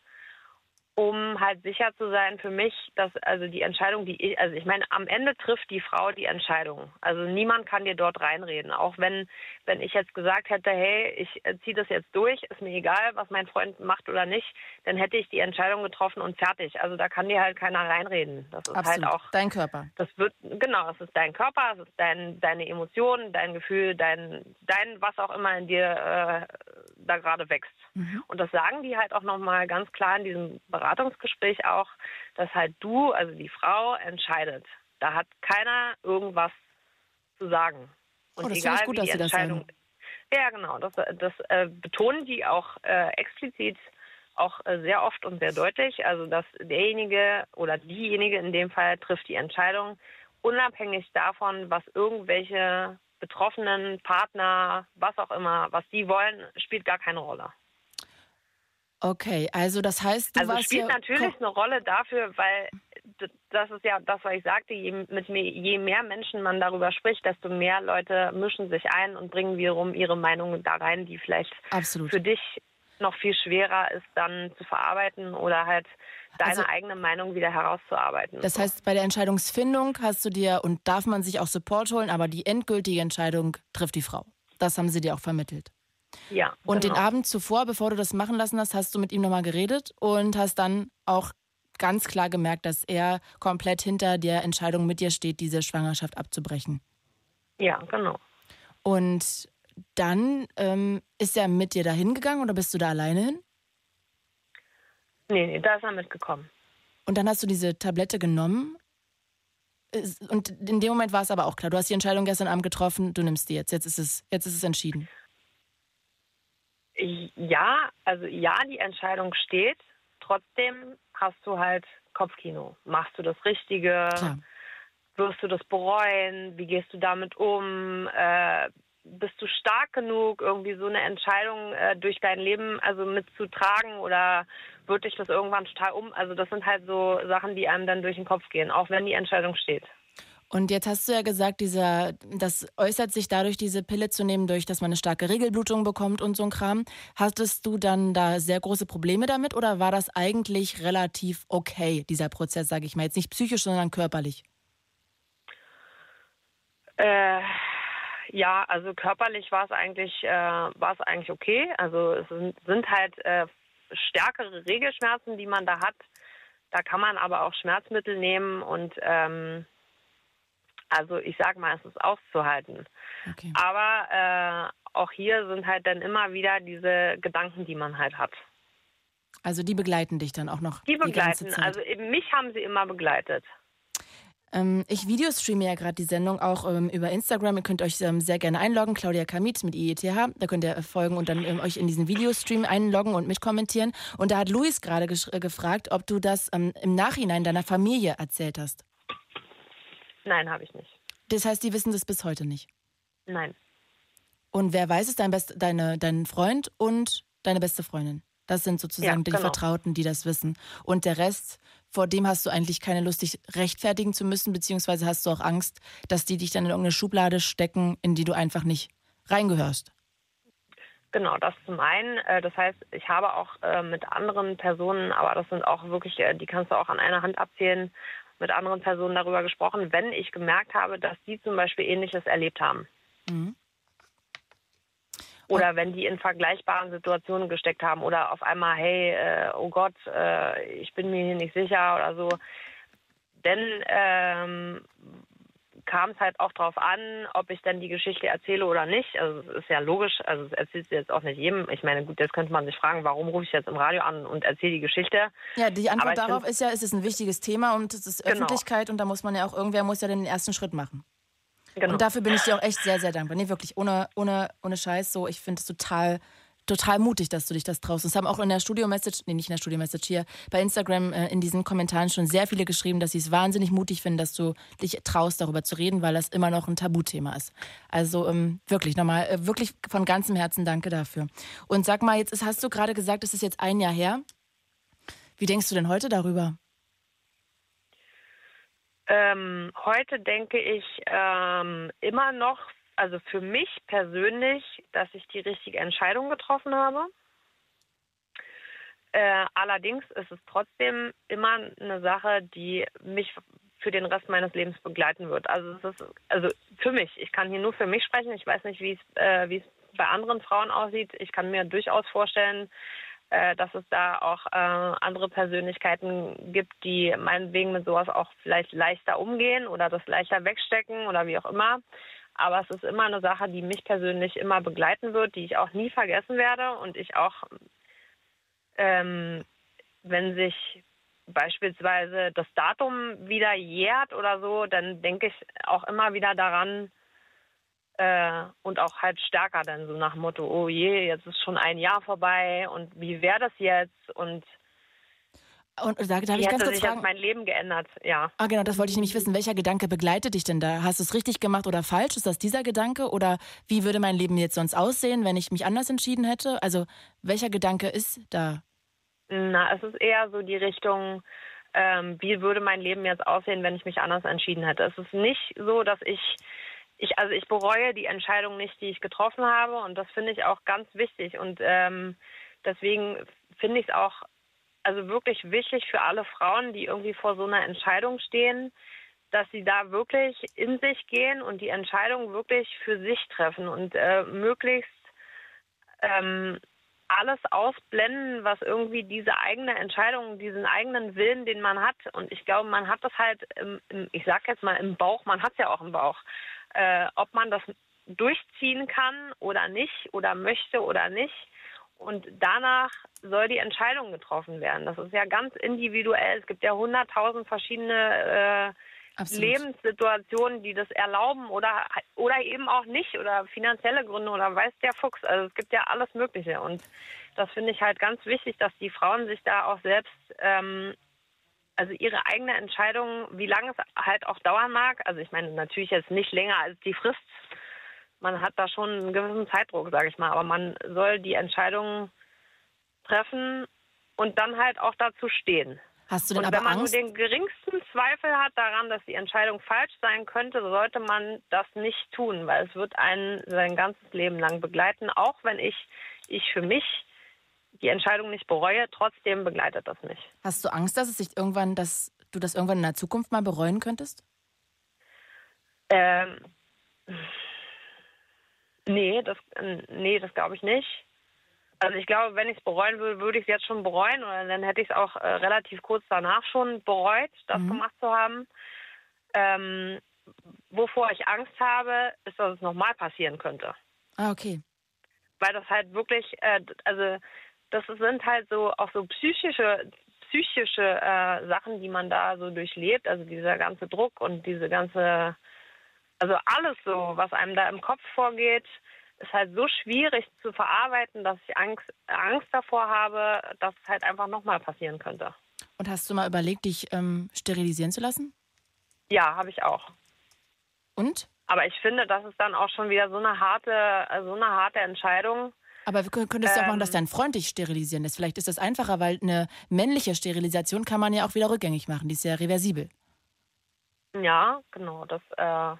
um halt sicher zu sein für mich, dass also die Entscheidung, die ich, also ich meine, am Ende trifft die Frau die Entscheidung. Also niemand kann dir dort reinreden. Auch wenn, wenn ich jetzt gesagt hätte, hey, ich äh, ziehe das jetzt durch, ist mir egal, was mein Freund macht oder nicht, dann hätte ich die Entscheidung getroffen und fertig. Also da kann dir halt keiner reinreden. Das ist Absolut. halt auch Dein Körper. das wird, genau, es ist dein Körper, es ist dein, deine Emotionen, dein Gefühl, dein, dein, was auch immer in dir äh, da gerade wächst. Und das sagen die halt auch nochmal ganz klar in diesem Beratungsgespräch auch, dass halt du, also die Frau, entscheidet. Da hat keiner irgendwas zu sagen. Und Oh, das finde ich gut, wie dass die sie das Entscheidung. sagen. Ja, genau. Das, das äh, betonen die auch äh, explizit auch äh, sehr oft und sehr deutlich. Also, dass derjenige oder diejenige in dem Fall trifft die Entscheidung, unabhängig davon, was irgendwelche betroffenen Partner, was auch immer, was die wollen, spielt gar keine Rolle. Okay, also das heißt, du also warst spielt natürlich eine Rolle dafür, weil das ist ja das, was ich sagte, je, mit mehr, je mehr Menschen man darüber spricht, desto mehr Leute mischen sich ein und bringen wiederum ihre Meinungen da rein, die vielleicht Absolut. für dich noch viel schwerer ist, dann zu verarbeiten oder halt deine Also- eigene Meinung wieder herauszuarbeiten. Das heißt, bei der Entscheidungsfindung hast du dir und darf man sich auch Support holen, aber die endgültige Entscheidung trifft die Frau. Das haben sie dir auch vermittelt. ja, Und genau. den Abend zuvor, bevor du das machen lassen hast, hast du mit ihm nochmal geredet und hast dann auch ganz klar gemerkt, dass er komplett hinter der Entscheidung mit dir steht, diese Schwangerschaft abzubrechen. Ja, genau. Und dann ähm, ist er mit dir dahin gegangen oder bist du da alleine hin? Nee, nee, da ist er mitgekommen. Und dann hast du diese Tablette genommen. Und in dem Moment war es aber auch klar. Du hast die Entscheidung gestern Abend getroffen, du nimmst die jetzt. Jetzt ist es, jetzt ist es entschieden. Ja, also ja, die Entscheidung steht. Trotzdem hast du halt Kopfkino. Machst du das Richtige? Klar. Wirst du das bereuen? Wie gehst du damit um? Äh, bist du stark genug, irgendwie so eine Entscheidung äh, durch dein Leben also mitzutragen oder wird dich das irgendwann total um? Also das sind halt so Sachen, die einem dann durch den Kopf gehen, auch wenn die Entscheidung steht. Und jetzt hast du ja gesagt, dieser, das äußert sich dadurch, diese Pille zu nehmen, durch, dass man eine starke Regelblutung bekommt und so ein Kram. Hattest du dann da sehr große Probleme damit oder war das eigentlich relativ okay, dieser Prozess, sage ich mal? Jetzt nicht psychisch, sondern körperlich. Äh, ja, also körperlich war es eigentlich, äh, eigentlich okay. Also es sind, sind halt äh, stärkere Regelschmerzen, die man da hat. Da kann man aber auch Schmerzmittel nehmen und ähm, also ich sag mal, es ist auszuhalten. Okay. Aber äh, auch hier sind halt dann immer wieder diese Gedanken, die man halt hat. Also die begleiten dich dann auch noch Die die begleiten. Zeit. also eben mich haben sie immer begleitet. Ähm, ich videostreame ja gerade die Sendung auch ähm, über Instagram. Ihr könnt euch ähm, sehr gerne einloggen. Claudia Kamit mit IETH. Da könnt ihr folgen und dann ähm, euch in diesen Videostream einloggen und mitkommentieren. Und da hat Luis gerade äh, gefragt, ob du das ähm, im Nachhinein deiner Familie erzählt hast. Nein, habe ich nicht. Das heißt, die wissen das bis heute nicht. Nein. Und wer weiß es? Dein, Best, deine, dein Freund und deine beste Freundin. Das sind sozusagen Ja, die genau. Vertrauten, die das wissen. Und der Rest, vor dem hast du eigentlich keine Lust, dich rechtfertigen zu müssen, beziehungsweise hast du auch Angst, dass die dich dann in irgendeine Schublade stecken, in die du einfach nicht reingehörst. Genau, das zum einen. Äh, Das heißt, ich habe auch äh, mit anderen Personen, aber das sind auch wirklich, äh, die kannst du auch an einer Hand abzählen, mit anderen Personen darüber gesprochen, wenn ich gemerkt habe, dass die zum Beispiel Ähnliches erlebt haben. Mhm. Oder wenn die in vergleichbaren Situationen gesteckt haben oder auf einmal, hey, äh, oh Gott, äh, ich bin mir hier nicht sicher oder so. Denn ähm, kam es halt auch darauf an, ob ich dann die Geschichte erzähle oder nicht. Also es ist ja logisch, also es erzählst du jetzt auch nicht jedem. Ich meine, gut, jetzt könnte man sich fragen, warum rufe ich jetzt im Radio an und erzähle die Geschichte. Ja, die Antwort darauf ist ja, es ist ein wichtiges Thema und es ist Genau. Öffentlichkeit und da muss man ja auch, irgendwer muss ja den ersten Schritt machen. Genau. Und dafür bin ich dir auch echt sehr, sehr dankbar. Nee, wirklich, ohne, ohne, ohne Scheiß so. Ich finde es total, total mutig, dass du dich das traust. Es haben auch in der Studio-Message, nee, nicht in der Studio-Message hier, bei Instagram äh, in diesen Kommentaren schon sehr viele geschrieben, dass sie es wahnsinnig mutig finden, dass du dich traust, darüber zu reden, weil das immer noch ein Tabuthema ist. Also ähm, wirklich nochmal, äh, wirklich von ganzem Herzen danke dafür. Und sag mal, jetzt ist, hast du gerade gesagt, es ist jetzt ein Jahr her. Wie denkst du denn heute darüber? Ähm, heute denke ich ähm, immer noch, also für mich persönlich, dass ich die richtige Entscheidung getroffen habe. Äh, allerdings ist es trotzdem immer eine Sache, die mich für den Rest meines Lebens begleiten wird. Also es ist also für mich. Ich kann hier nur für mich sprechen. Ich weiß nicht, wie es äh, wie es bei anderen Frauen aussieht. Ich kann mir durchaus vorstellen, äh, dass es da auch äh, andere Persönlichkeiten gibt, die meinetwegen mit sowas auch vielleicht leichter umgehen oder das leichter wegstecken oder wie auch immer. Aber es ist immer eine Sache, die mich persönlich immer begleiten wird, die ich auch nie vergessen werde. Und ich auch, ähm, wenn sich beispielsweise das Datum wieder jährt oder so, dann denke ich auch immer wieder daran, äh, und auch halt stärker dann so nach Motto, oh je, jetzt ist schon ein Jahr vorbei und wie wäre das jetzt? Und Und da darf wie ich ganz kurz sich fragen. mein Leben geändert, ja. Ah, genau, das wollte ich nämlich wissen. Welcher Gedanke begleitet dich denn da? Hast du es richtig gemacht oder falsch? Ist das dieser Gedanke? Oder wie würde mein Leben jetzt sonst aussehen, wenn ich mich anders entschieden hätte? Also, welcher Gedanke ist da? Na, es ist eher so die Richtung, ähm, wie würde mein Leben jetzt aussehen, wenn ich mich anders entschieden hätte. Es ist nicht so, dass ich, ich also ich bereue die Entscheidung nicht, die ich getroffen habe und das finde ich auch ganz wichtig und ähm, deswegen finde ich es auch also wirklich wichtig für alle Frauen, die irgendwie vor so einer Entscheidung stehen, dass sie da wirklich in sich gehen und die Entscheidung wirklich für sich treffen und äh, möglichst ähm, alles ausblenden, was irgendwie diese eigene Entscheidung, diesen eigenen Willen, den man hat. Und ich glaube, man hat das halt, im, im, ich sag jetzt mal im Bauch, man hat es ja auch im Bauch. Äh, ob man das durchziehen kann oder nicht oder möchte oder nicht. Und danach soll die Entscheidung getroffen werden. Das ist ja ganz individuell. Es gibt ja hunderttausend verschiedene äh. Lebenssituationen, die das erlauben oder oder eben auch nicht oder finanzielle Gründe oder weiß der Fuchs. Also es gibt ja alles Mögliche und das finde ich halt ganz wichtig, dass die Frauen sich da auch selbst ähm, also ihre eigene Entscheidung, wie lange es halt auch dauern mag. Also ich meine natürlich jetzt nicht länger als die Frist. Man hat da schon einen gewissen Zeitdruck, sage ich mal, aber man soll die Entscheidung treffen und dann halt auch dazu stehen. Hast du denn Und wenn man Angst? nur den geringsten Zweifel hat daran, dass die Entscheidung falsch sein könnte, sollte man das nicht tun, weil es wird einen sein ganzes Leben lang begleiten. Auch wenn ich, ich für mich die Entscheidung nicht bereue, trotzdem begleitet das mich. Hast du Angst, dass es sich irgendwann, dass du das irgendwann in der Zukunft mal bereuen könntest? Ähm, nee, das, nee, das glaube ich nicht. Also ich glaube, wenn ich es bereuen würde, würde ich es jetzt schon bereuen oder dann hätte ich es auch äh, relativ kurz danach schon bereut, das Mhm. gemacht zu haben. Ähm, wovor ich Angst habe, ist, dass es nochmal passieren könnte. Ah, okay. Weil das halt wirklich, äh, also das sind halt so auch so psychische, psychische äh, Sachen, die man da so durchlebt, also dieser ganze Druck und diese ganze, also alles so, was einem da im Kopf vorgeht, ist halt so schwierig zu verarbeiten, dass ich Angst, Angst davor habe, dass es halt einfach nochmal passieren könnte. Und hast du mal überlegt, dich ähm, sterilisieren zu lassen? Ja, habe ich auch. Und? Aber ich finde, das ist dann auch schon wieder so eine harte, so eine harte Entscheidung. Aber wir könntest du auch machen, dass Ähm. dein Freund dich sterilisieren lässt. Vielleicht ist das einfacher, weil eine männliche Sterilisation kann man ja auch wieder rückgängig machen. Die ist ja reversibel. Ja, genau. Das, äh,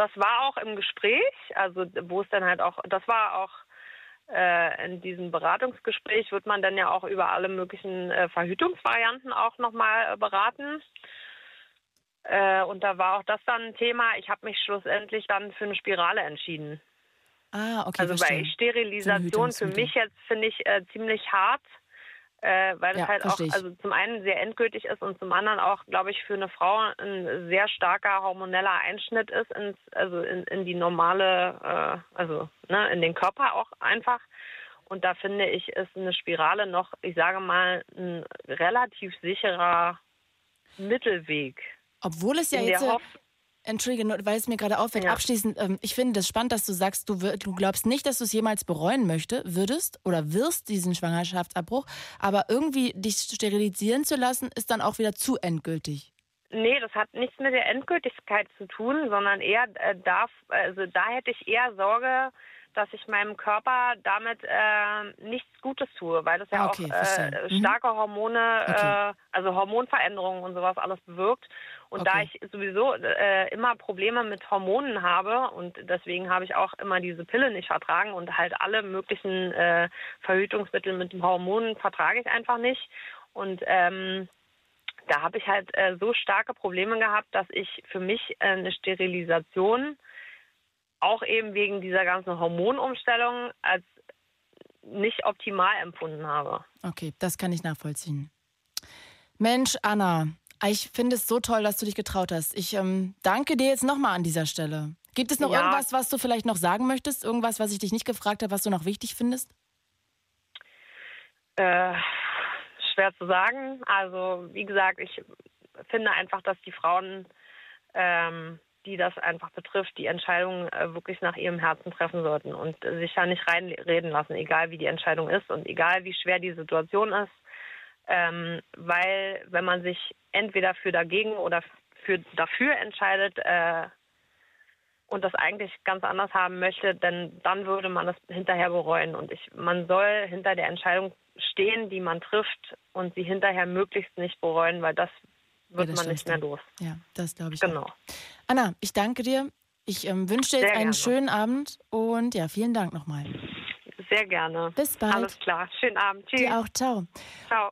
das war auch im Gespräch, also wo es dann halt auch, das war auch äh, in diesem Beratungsgespräch wird man dann ja auch über alle möglichen äh, Verhütungsvarianten auch nochmal äh, beraten. Äh, und da war auch das dann ein Thema. Ich habe mich schlussendlich dann für eine Spirale entschieden. Ah, okay, also verstehe. weil Sterilisation für mich jetzt finde ich äh, ziemlich hart, äh, weil Ja, es halt auch also zum einen sehr endgültig ist und zum anderen auch, glaube ich, für eine Frau ein sehr starker hormoneller Einschnitt ist ins, also in, in die normale, äh, also ne, in den Körper auch einfach. Und da finde ich, ist eine Spirale noch, ich sage mal, ein relativ sicherer Mittelweg. Obwohl es ja in jetzt, der Hoff entschuldige, nur weil es mir gerade auffällt, Ja. abschließend, ähm, ich finde das spannend, dass du sagst, du, du glaubst nicht, dass du es jemals bereuen möchte, würdest oder wirst diesen Schwangerschaftsabbruch, aber irgendwie dich sterilisieren zu lassen, ist dann auch wieder zu endgültig. Nee, das hat nichts mit der Endgültigkeit zu tun, sondern eher äh, darf, also da hätte ich eher Sorge, dass ich meinem Körper damit äh, nichts Gutes tue, weil das ja Ah, okay, auch äh, Mhm. starke Hormone, Okay. äh, also Hormonveränderungen und sowas alles bewirkt. Und da Okay. ich sowieso äh, immer Probleme mit Hormonen habe und deswegen habe ich auch immer diese Pille nicht vertragen und halt alle möglichen äh, Verhütungsmittel mit Hormonen vertrage ich einfach nicht. Und ähm, da habe ich halt äh, so starke Probleme gehabt, dass ich für mich äh, eine Sterilisation auch eben wegen dieser ganzen Hormonumstellung als nicht optimal empfunden habe. Okay, das kann ich nachvollziehen. Mensch, Anna, ich finde es so toll, dass du dich getraut hast. Ich ähm, danke dir jetzt nochmal an dieser Stelle. Gibt es noch Ja. irgendwas, was du vielleicht noch sagen möchtest? Irgendwas, was ich dich nicht gefragt habe, was du noch wichtig findest? Äh, schwer zu sagen. Also wie gesagt, ich finde einfach, dass die Frauen, ähm, die das einfach betrifft, die Entscheidung äh, wirklich nach ihrem Herzen treffen sollten und äh, sich da nicht reinreden lassen, egal wie die Entscheidung ist und egal wie schwer die Situation ist. Ähm, weil wenn man sich entweder für dagegen oder für dafür entscheidet äh, und das eigentlich ganz anders haben möchte, dann, dann würde man das hinterher bereuen. Und ich, man soll hinter der Entscheidung stehen, die man trifft und sie hinterher möglichst nicht bereuen, weil das wird das man nicht mehr los. Ja, das glaube ich. Genau. Auch. Anna, ich danke dir. Ich ähm, wünsche dir Sehr jetzt einen gerne. schönen Abend und ja, vielen Dank nochmal. Sehr gerne. Bis bald. Alles klar. Schönen Abend. Tschüss. Dir auch. Ciao. Ciao.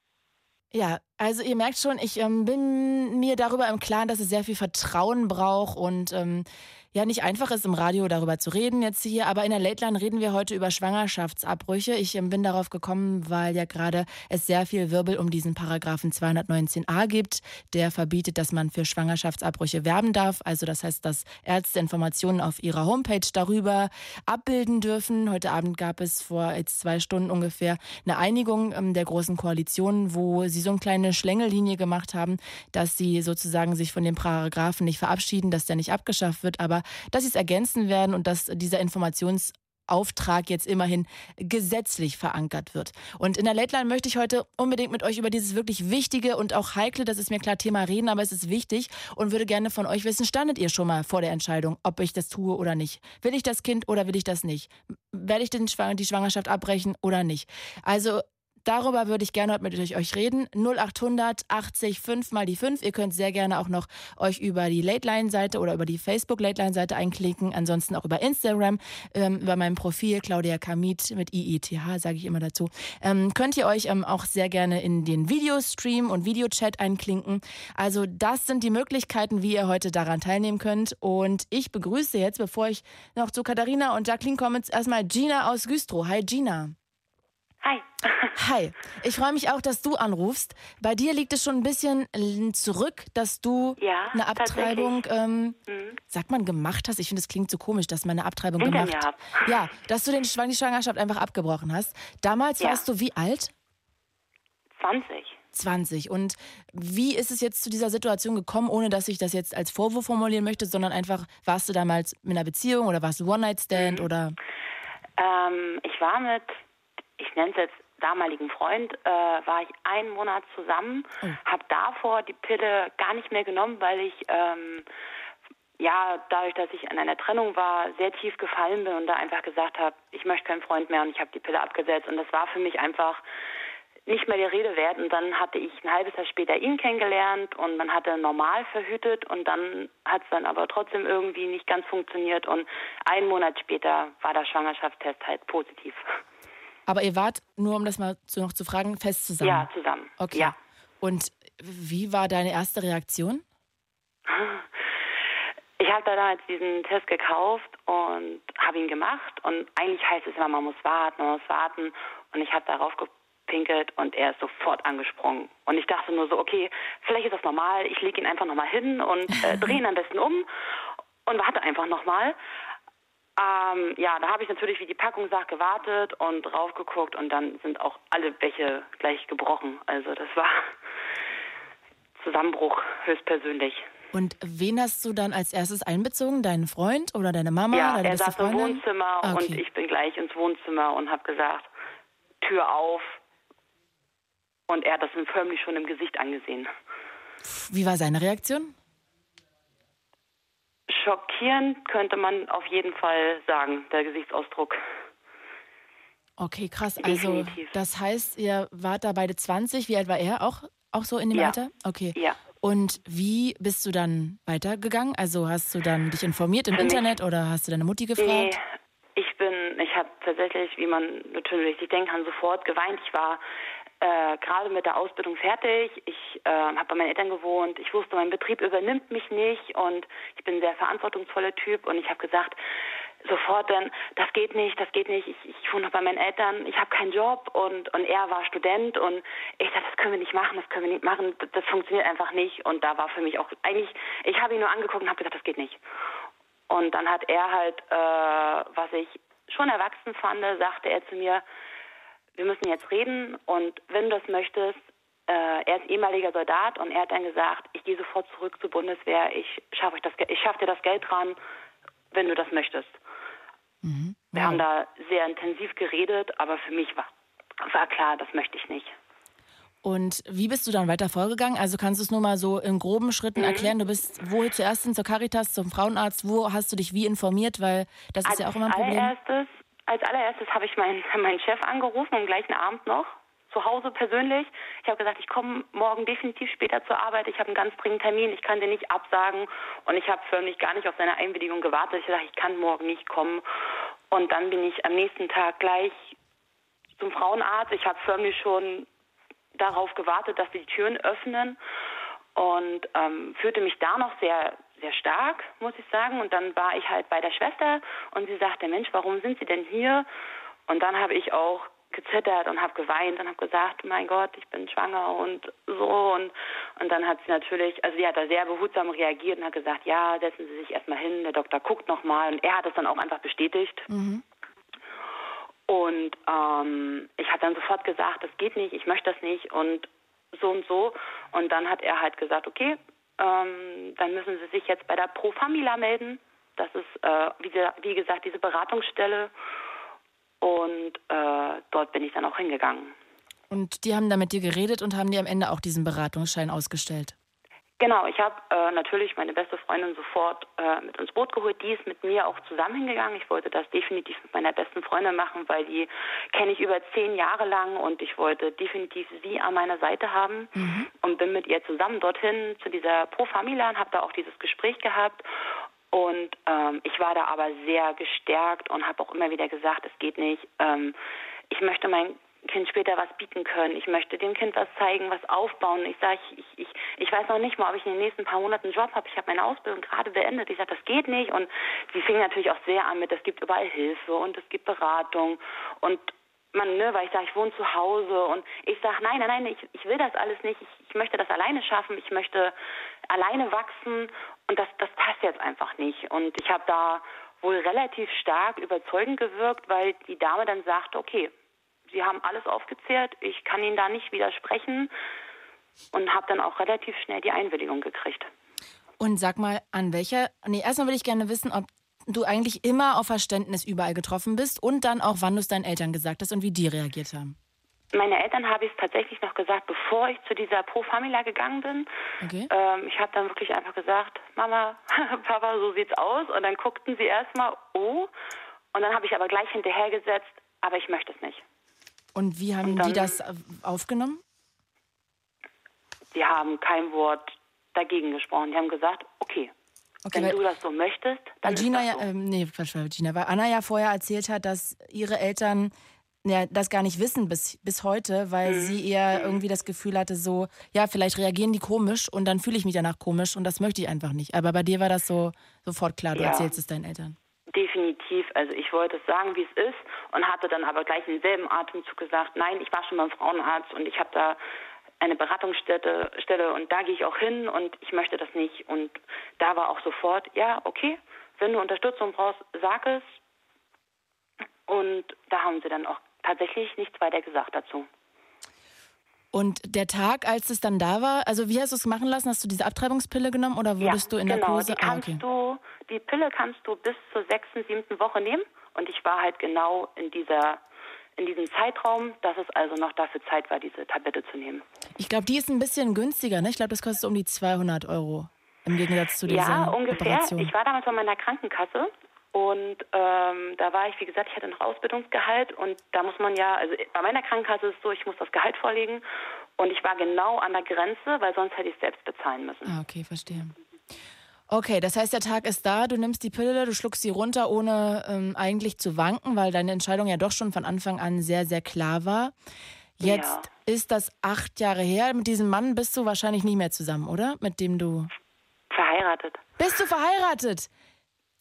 Ja, also ihr merkt schon, ich ähm, bin mir darüber im Klaren, dass es sehr viel Vertrauen braucht und ähm, ja nicht einfach ist, im Radio darüber zu reden jetzt hier. Aber in der Late Line reden wir heute über Schwangerschaftsabbrüche. Ich ähm, bin darauf gekommen, weil ja gerade es sehr viel Wirbel um diesen Paragraphen 219a gibt, der verbietet, dass man für Schwangerschaftsabbrüche werben darf. Also das heißt, dass Ärzte Informationen auf ihrer Homepage darüber abbilden dürfen. Heute Abend gab es vor jetzt zwei Stunden ungefähr eine Einigung ähm, der großen Koalition, wo sie so eine kleine Schlängellinie gemacht haben, dass sie sozusagen sich von dem Paragraphen nicht verabschieden, dass der nicht abgeschafft wird, aber dass sie es ergänzen werden und dass dieser Informations Auftrag jetzt immerhin gesetzlich verankert wird. Und in der Late Line möchte ich heute unbedingt mit euch über dieses wirklich wichtige und auch heikle, das ist mir klar, Thema reden, aber es ist wichtig und würde gerne von euch wissen, standet ihr schon mal vor der Entscheidung, ob ich das tue oder nicht? Will ich das Kind oder will ich das nicht? Werde ich den die Schwangerschaft abbrechen oder nicht? Also Darüber würde ich gerne heute mit euch reden. 0800 80 5 mal die 5. Ihr könnt sehr gerne auch noch euch über die Late Line Seite oder über die Facebook Late Line Seite einklicken. Ansonsten auch über Instagram, ähm, über mein Profil Claudia Kamit mit IETH, sage ich immer dazu. Ähm, könnt ihr euch ähm, auch sehr gerne in den Videostream und Videochat einklinken. Also das sind die Möglichkeiten, wie ihr heute daran teilnehmen könnt. Und ich begrüße jetzt, bevor ich noch zu Katharina und Jacqueline komme, erstmal Gina aus Güstrow. Hi Gina. Hi. Hi, ich freue mich auch, dass du anrufst. Bei dir liegt es schon ein bisschen zurück, dass du Ja, eine Abtreibung, ähm, Mhm. sagt man, gemacht hast. Ich finde, es klingt so komisch, dass man eine Abtreibung Hinter gemacht hab. Ja, dass du den Schwang die Schwangerschaft einfach abgebrochen hast. Damals Ja. warst du wie alt? 20. 20. Und wie ist es jetzt zu dieser Situation gekommen, ohne dass ich das jetzt als Vorwurf formulieren möchte, sondern einfach, warst du damals in einer Beziehung oder warst du One-Night-Stand mhm. oder? Ähm, ich war mit, ich nenne es jetzt damaligen Freund, äh, war ich einen Monat zusammen, oh. habe davor die Pille gar nicht mehr genommen, weil ich ähm, ja, dadurch, dass ich an einer Trennung war, sehr tief gefallen bin und da einfach gesagt habe, ich möchte keinen Freund mehr und ich habe die Pille abgesetzt. Und das war für mich einfach nicht mehr der Rede wert. Und dann hatte ich ein halbes Jahr später ihn kennengelernt und man hatte normal verhütet und dann hat es dann aber trotzdem irgendwie nicht ganz funktioniert. Und einen Monat später war der Schwangerschaftstest halt positiv. Aber ihr wart, nur um das mal noch zu fragen, fest zusammen? Ja, zusammen. Okay. Ja. Und wie war deine erste Reaktion? Ich habe da damals diesen Test gekauft und habe ihn gemacht. Und eigentlich heißt es immer, man muss warten, man muss warten. Und ich habe darauf gepinkelt und er ist sofort angesprungen. Und ich dachte nur so, okay, vielleicht ist das normal. Ich lege ihn einfach nochmal hin und äh, drehe ihn am besten um und warte einfach nochmal. Ähm, ja, da habe ich natürlich, wie die Packung sagt, gewartet und drauf geguckt und dann sind auch alle Bäche gleich gebrochen. Also das war (laughs) Zusammenbruch höchstpersönlich. Und wen hast du dann als erstes einbezogen? Deinen Freund oder deine Mama? Ja, deine er saß im Wohnzimmer ah, okay. und ich bin gleich ins Wohnzimmer und habe gesagt, Tür auf. Und er hat das förmlich schon im Gesicht angesehen. Wie war seine Reaktion? Schockierend könnte man auf jeden Fall sagen, der Gesichtsausdruck. Okay, krass. Also Definitiv. das heißt, ihr wart da beide 20. Wie alt war er? Auch, auch so in dem ja. Alter? Okay. Ja. Und wie bist du dann weitergegangen? Also hast du dann dich informiert im Für Internet mich? oder hast du deine Mutti gefragt? Nee, ich bin, ich habe tatsächlich, wie man natürlich sich denken kann, sofort geweint. Ich war äh, gerade mit der Ausbildung fertig. Ich äh, habe bei meinen Eltern gewohnt. Ich wusste, mein Betrieb übernimmt mich nicht und ich bin ein sehr verantwortungsvoller Typ und ich habe gesagt, sofort dann, das geht nicht, das geht nicht, ich, ich wohne noch bei meinen Eltern, ich habe keinen Job und, und er war Student und ich sagte, das können wir nicht machen, das können wir nicht machen, das, das funktioniert einfach nicht und da war für mich auch eigentlich, ich habe ihn nur angeguckt und habe gesagt, das geht nicht. Und dann hat er halt, äh, was ich schon erwachsen fand, sagte er zu mir, wir müssen jetzt reden und wenn du das möchtest, äh, er ist ehemaliger Soldat und er hat dann gesagt, ich gehe sofort zurück zur Bundeswehr, ich schaffe euch das, ich schaffe dir das Geld dran, wenn du das möchtest. Mhm. Wir haben da sehr intensiv geredet, aber für mich war, war klar, das möchte ich nicht. Und wie bist du dann weiter vorgegangen? Also kannst du es nur mal so in groben Schritten mhm. erklären? Du bist wo zuerst hin zur Caritas, zum Frauenarzt? Wo hast du dich wie informiert? Weil das ist als ja auch immer ein Problem. Allererstes, als allererstes habe ich meinen, (laughs) meinen Chef angerufen, am gleichen Abend noch zu Hause persönlich. Ich habe gesagt, ich komme morgen definitiv später zur Arbeit. Ich habe einen ganz dringenden Termin. Ich kann dir nicht absagen. Und ich habe förmlich gar nicht auf seine Einwilligung gewartet. Ich habe gesagt, ich kann morgen nicht kommen. Und dann bin ich am nächsten Tag gleich zum Frauenarzt. Ich habe förmlich schon darauf gewartet, dass die Türen öffnen und ähm, fühlte mich da noch sehr sehr stark, muss ich sagen. Und dann war ich halt bei der Schwester und sie sagte, Mensch, warum sind Sie denn hier? Und dann habe ich auch gezittert und habe geweint und habe gesagt, mein Gott, ich bin schwanger und so und und dann hat sie natürlich, also sie hat da sehr behutsam reagiert und hat gesagt, ja, setzen Sie sich erstmal hin, der Doktor guckt nochmal und er hat es dann auch einfach bestätigt. Mhm. Und ähm, ich habe dann sofort gesagt, das geht nicht, ich möchte das nicht und so und so. Und dann hat er halt gesagt, okay, ähm, dann müssen Sie sich jetzt bei der Pro Famila melden. Das ist, äh, wie, wie gesagt, diese Beratungsstelle. Und äh, dort bin ich dann auch hingegangen. Und die haben da mit dir geredet und haben dir am Ende auch diesen Beratungsschein ausgestellt? Genau, ich habe äh, natürlich meine beste Freundin sofort äh, mit ins Boot geholt. Die ist mit mir auch zusammen hingegangen. Ich wollte das definitiv mit meiner besten Freundin machen, weil die kenne ich über zehn Jahre lang und ich wollte definitiv sie an meiner Seite haben mhm. und bin mit ihr zusammen dorthin zu dieser Pro Familia und habe da auch dieses Gespräch gehabt. Und ähm, ich war da aber sehr gestärkt und habe auch immer wieder gesagt, es geht nicht. Ähm, ich möchte mein Kind später was bieten können. Ich möchte dem Kind was zeigen, was aufbauen. Ich sage, ich, ich, ich weiß noch nicht mal, ob ich in den nächsten paar Monaten einen Job habe. Ich habe meine Ausbildung gerade beendet. Ich sage, das geht nicht. Und sie fing natürlich auch sehr an mit, es gibt überall Hilfe und es gibt Beratung. Und man, ne, weil ich sage, ich wohne zu Hause und ich sage, nein, nein, nein, ich, ich will das alles nicht. Ich, ich möchte das alleine schaffen. Ich möchte alleine wachsen und das, das passt jetzt einfach nicht. Und ich habe da wohl relativ stark überzeugend gewirkt, weil die Dame dann sagte, okay, Sie haben alles aufgezählt, ich kann Ihnen da nicht widersprechen. und habe dann auch relativ schnell die Einwilligung gekriegt. Und sag mal, an welcher. Nee, erstmal würde ich gerne wissen, ob du eigentlich immer auf Verständnis überall getroffen bist und dann auch, wann du es deinen Eltern gesagt hast und wie die reagiert haben. Meine Eltern habe ich es tatsächlich noch gesagt, bevor ich zu dieser Pro Famila gegangen bin. Okay. Ähm, ich habe dann wirklich einfach gesagt, Mama, (laughs) Papa, so sieht's aus. Und dann guckten sie erstmal, oh. Und dann habe ich aber gleich hinterhergesetzt, aber ich möchte es nicht. Und wie haben Und dann- die das äh, aufgenommen? Sie haben kein Wort dagegen gesprochen. Die haben gesagt, okay, Okay, wenn du das so möchtest, dann weil Gina ist ja, das so. ähm, nee, Gina, weil Anna ja vorher erzählt hat, dass ihre Eltern ja, das gar nicht wissen bis, bis heute, weil Mhm. sie eher irgendwie das Gefühl hatte, so, ja, vielleicht reagieren die komisch und dann fühle ich mich danach komisch und das möchte ich einfach nicht. Aber bei dir war das so sofort klar, du Ja. erzählst es deinen Eltern. Definitiv. Also ich wollte es sagen, wie es ist und hatte dann aber gleich in demselben Atemzug gesagt, nein, ich war schon beim Frauenarzt und ich habe da eine Beratungsstelle Stelle und da gehe ich auch hin und ich möchte das nicht. Und da war auch sofort, ja, okay, wenn du Unterstützung brauchst, sag es. Und da haben sie dann auch tatsächlich nichts weiter gesagt dazu. Und der Tag, als es dann da war, also wie hast du es machen lassen? Hast du diese Abtreibungspille genommen oder wurdest du in genau, Narkose? Die, kannst ah, okay. du, die Pille kannst du bis zur sechsten, siebten Woche nehmen. Und ich war halt genau in dieser in diesem Zeitraum, dass es also noch dafür Zeit war, diese Tablette zu nehmen. Ich glaube, die ist ein bisschen günstiger, ne? Ich glaube, das kostet um die 200 Euro im Gegensatz zu dieser Ja, ungefähr. Operation. Ich war damals bei meiner Krankenkasse und ähm, da war ich, wie gesagt, ich hatte noch Ausbildungsgehalt und da muss man ja, also bei meiner Krankenkasse ist es so, ich muss das Gehalt vorlegen und ich war genau an der Grenze, weil sonst hätte ich es selbst bezahlen müssen. Ah, okay, verstehe. Okay, das heißt, der Tag ist da, du nimmst die Pille, du schluckst sie runter, ohne ähm, eigentlich zu wanken, weil deine Entscheidung ja doch schon von Anfang an sehr, sehr klar war. Jetzt Ja. ist das acht Jahre her. Mit diesem Mann bist du wahrscheinlich nicht mehr zusammen, oder? Mit dem du. Verheiratet. Bist du verheiratet?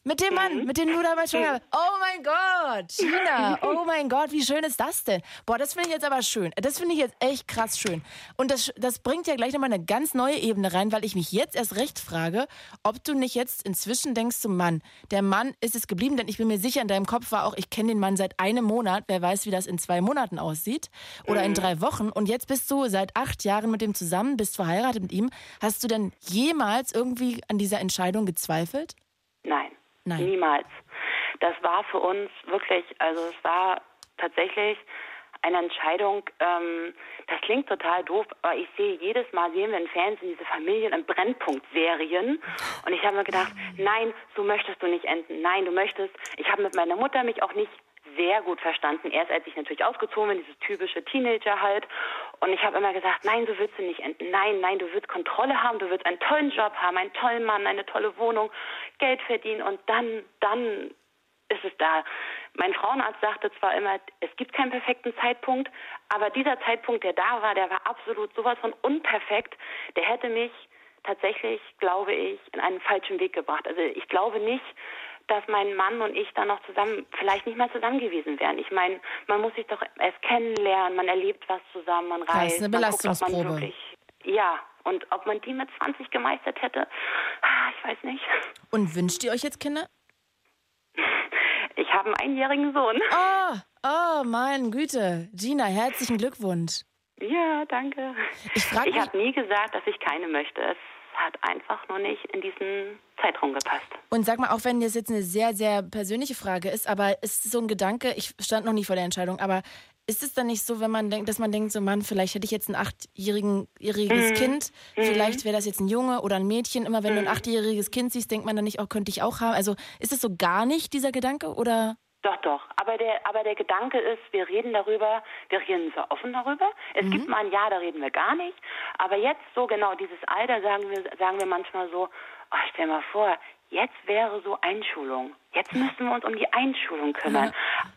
Mit dem Mann, mit dem du damals schon. Oh mein Gott, Gina, (laughs) oh mein Gott, wie schön ist das denn? Boah, das finde ich jetzt aber schön. Das finde ich jetzt echt krass schön. Und das, das bringt ja gleich nochmal eine ganz neue Ebene rein, weil ich mich jetzt erst recht frage, ob du nicht jetzt inzwischen denkst zum Mann, der Mann ist es geblieben, denn ich bin mir sicher, in deinem Kopf war auch, ich kenne den Mann seit einem Monat, wer weiß, wie das in zwei Monaten aussieht oder in drei Wochen. Und jetzt bist du seit acht Jahren mit dem zusammen, bist verheiratet mit ihm. Hast du denn jemals irgendwie an dieser Entscheidung gezweifelt? Nein, niemals. Das war für uns wirklich, also es war tatsächlich eine Entscheidung, ähm, das klingt total doof, aber ich sehe jedes Mal, sehen wir im Fernsehen diese Familien- und Brennpunkt-Serien und ich habe mir gedacht, nein, so möchtest du nicht enden, nein, du möchtest, ich habe mit meiner Mutter mich auch nicht sehr gut verstanden. Erst als ich natürlich ausgezogen bin, dieses typische Teenager halt. Und ich habe immer gesagt, nein, so willst du nicht enden. Nein, nein, du willst Kontrolle haben, du willst einen tollen Job haben, einen tollen Mann, eine tolle Wohnung, Geld verdienen und dann, dann ist es da. Mein Frauenarzt sagte zwar immer, es gibt keinen perfekten Zeitpunkt, aber dieser Zeitpunkt, der da war, der war absolut sowas von unperfekt. Der hätte mich tatsächlich, glaube ich, in einen falschen Weg gebracht. Also ich glaube nicht, dass mein Mann und ich dann noch zusammen, vielleicht nicht mehr zusammen gewesen wären. Ich meine, man muss sich doch erst kennenlernen, man erlebt was zusammen, man reist. ist eine man guckt, Belastungsprobe. wirklich, ja, und ob man die mit 20 gemeistert hätte, ah, ich weiß nicht. Und wünscht ihr euch jetzt Kinder? Ich habe einen einjährigen Sohn. Oh, oh, meine Güte. Gina, herzlichen Glückwunsch. Ja, danke. Ich Ich habe nie gesagt, dass ich keine möchte. Es hat einfach nur nicht in diesen Zeitraum gepasst. und sag mal, auch wenn das jetzt eine sehr, sehr persönliche Frage ist, aber ist so ein Gedanke, ich stand noch nie vor der Entscheidung, aber ist es dann nicht so, wenn man denkt, dass man denkt, so Mann, vielleicht hätte ich jetzt ein achtjähriges Mhm. Kind, vielleicht wäre das jetzt ein Junge oder ein Mädchen. Immer wenn du Mhm. ein achtjähriges Kind siehst, denkt man dann nicht, oh, könnte ich auch haben. Also ist es so gar nicht dieser Gedanke oder? Doch, doch. Aber der, aber der Gedanke ist, wir reden darüber, wir reden so offen darüber. Es gibt mal ein Jahr, da reden wir gar nicht. Aber jetzt so genau dieses Alter sagen wir, sagen wir manchmal so, oh, stell mal vor, jetzt wäre so Einschulung. Jetzt müssen wir uns um die Einschulung kümmern.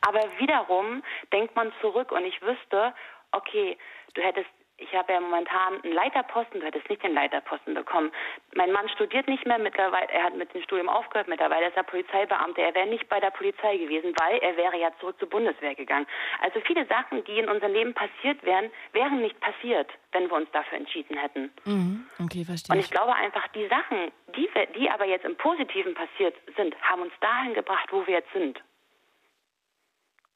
Aber wiederum denkt man zurück und ich wüsste, okay, du hättest ich habe ja momentan einen Leiterposten, du hättest nicht den Leiterposten bekommen. Mein Mann studiert nicht mehr, mittlerweile, er hat mit dem Studium aufgehört, mittlerweile ist er Polizeibeamter. Er wäre nicht bei der Polizei gewesen, weil er wäre ja zurück zur Bundeswehr gegangen. Also viele Sachen, die in unserem Leben passiert wären, wären nicht passiert, wenn wir uns dafür entschieden hätten. Mhm. Okay, verstehe Und ich. glaube einfach, die Sachen, die, die aber jetzt im Positiven passiert sind, haben uns dahin gebracht, wo wir jetzt sind.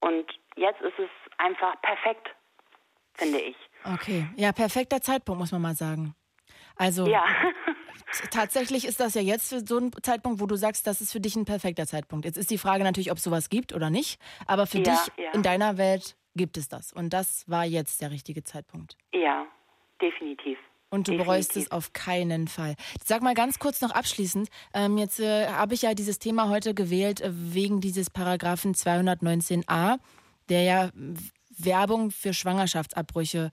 Und jetzt ist es einfach perfekt, finde ich. Okay, ja, perfekter Zeitpunkt, muss man mal sagen. Also Ja. tatsächlich ist das ja jetzt so ein Zeitpunkt, wo du sagst, das ist für dich ein perfekter Zeitpunkt. Jetzt ist die Frage natürlich, ob es sowas gibt oder nicht. Aber für Ja, dich ja. in deiner Welt gibt es das. Und das war jetzt der richtige Zeitpunkt. ja, definitiv. Und du bereust es Definitiv. auf keinen Fall. Sag mal ganz kurz noch abschließend. Ähm, jetzt äh, habe ich ja dieses Thema heute gewählt äh, wegen dieses Paragraphen 219a, der ja Werbung für Schwangerschaftsabbrüche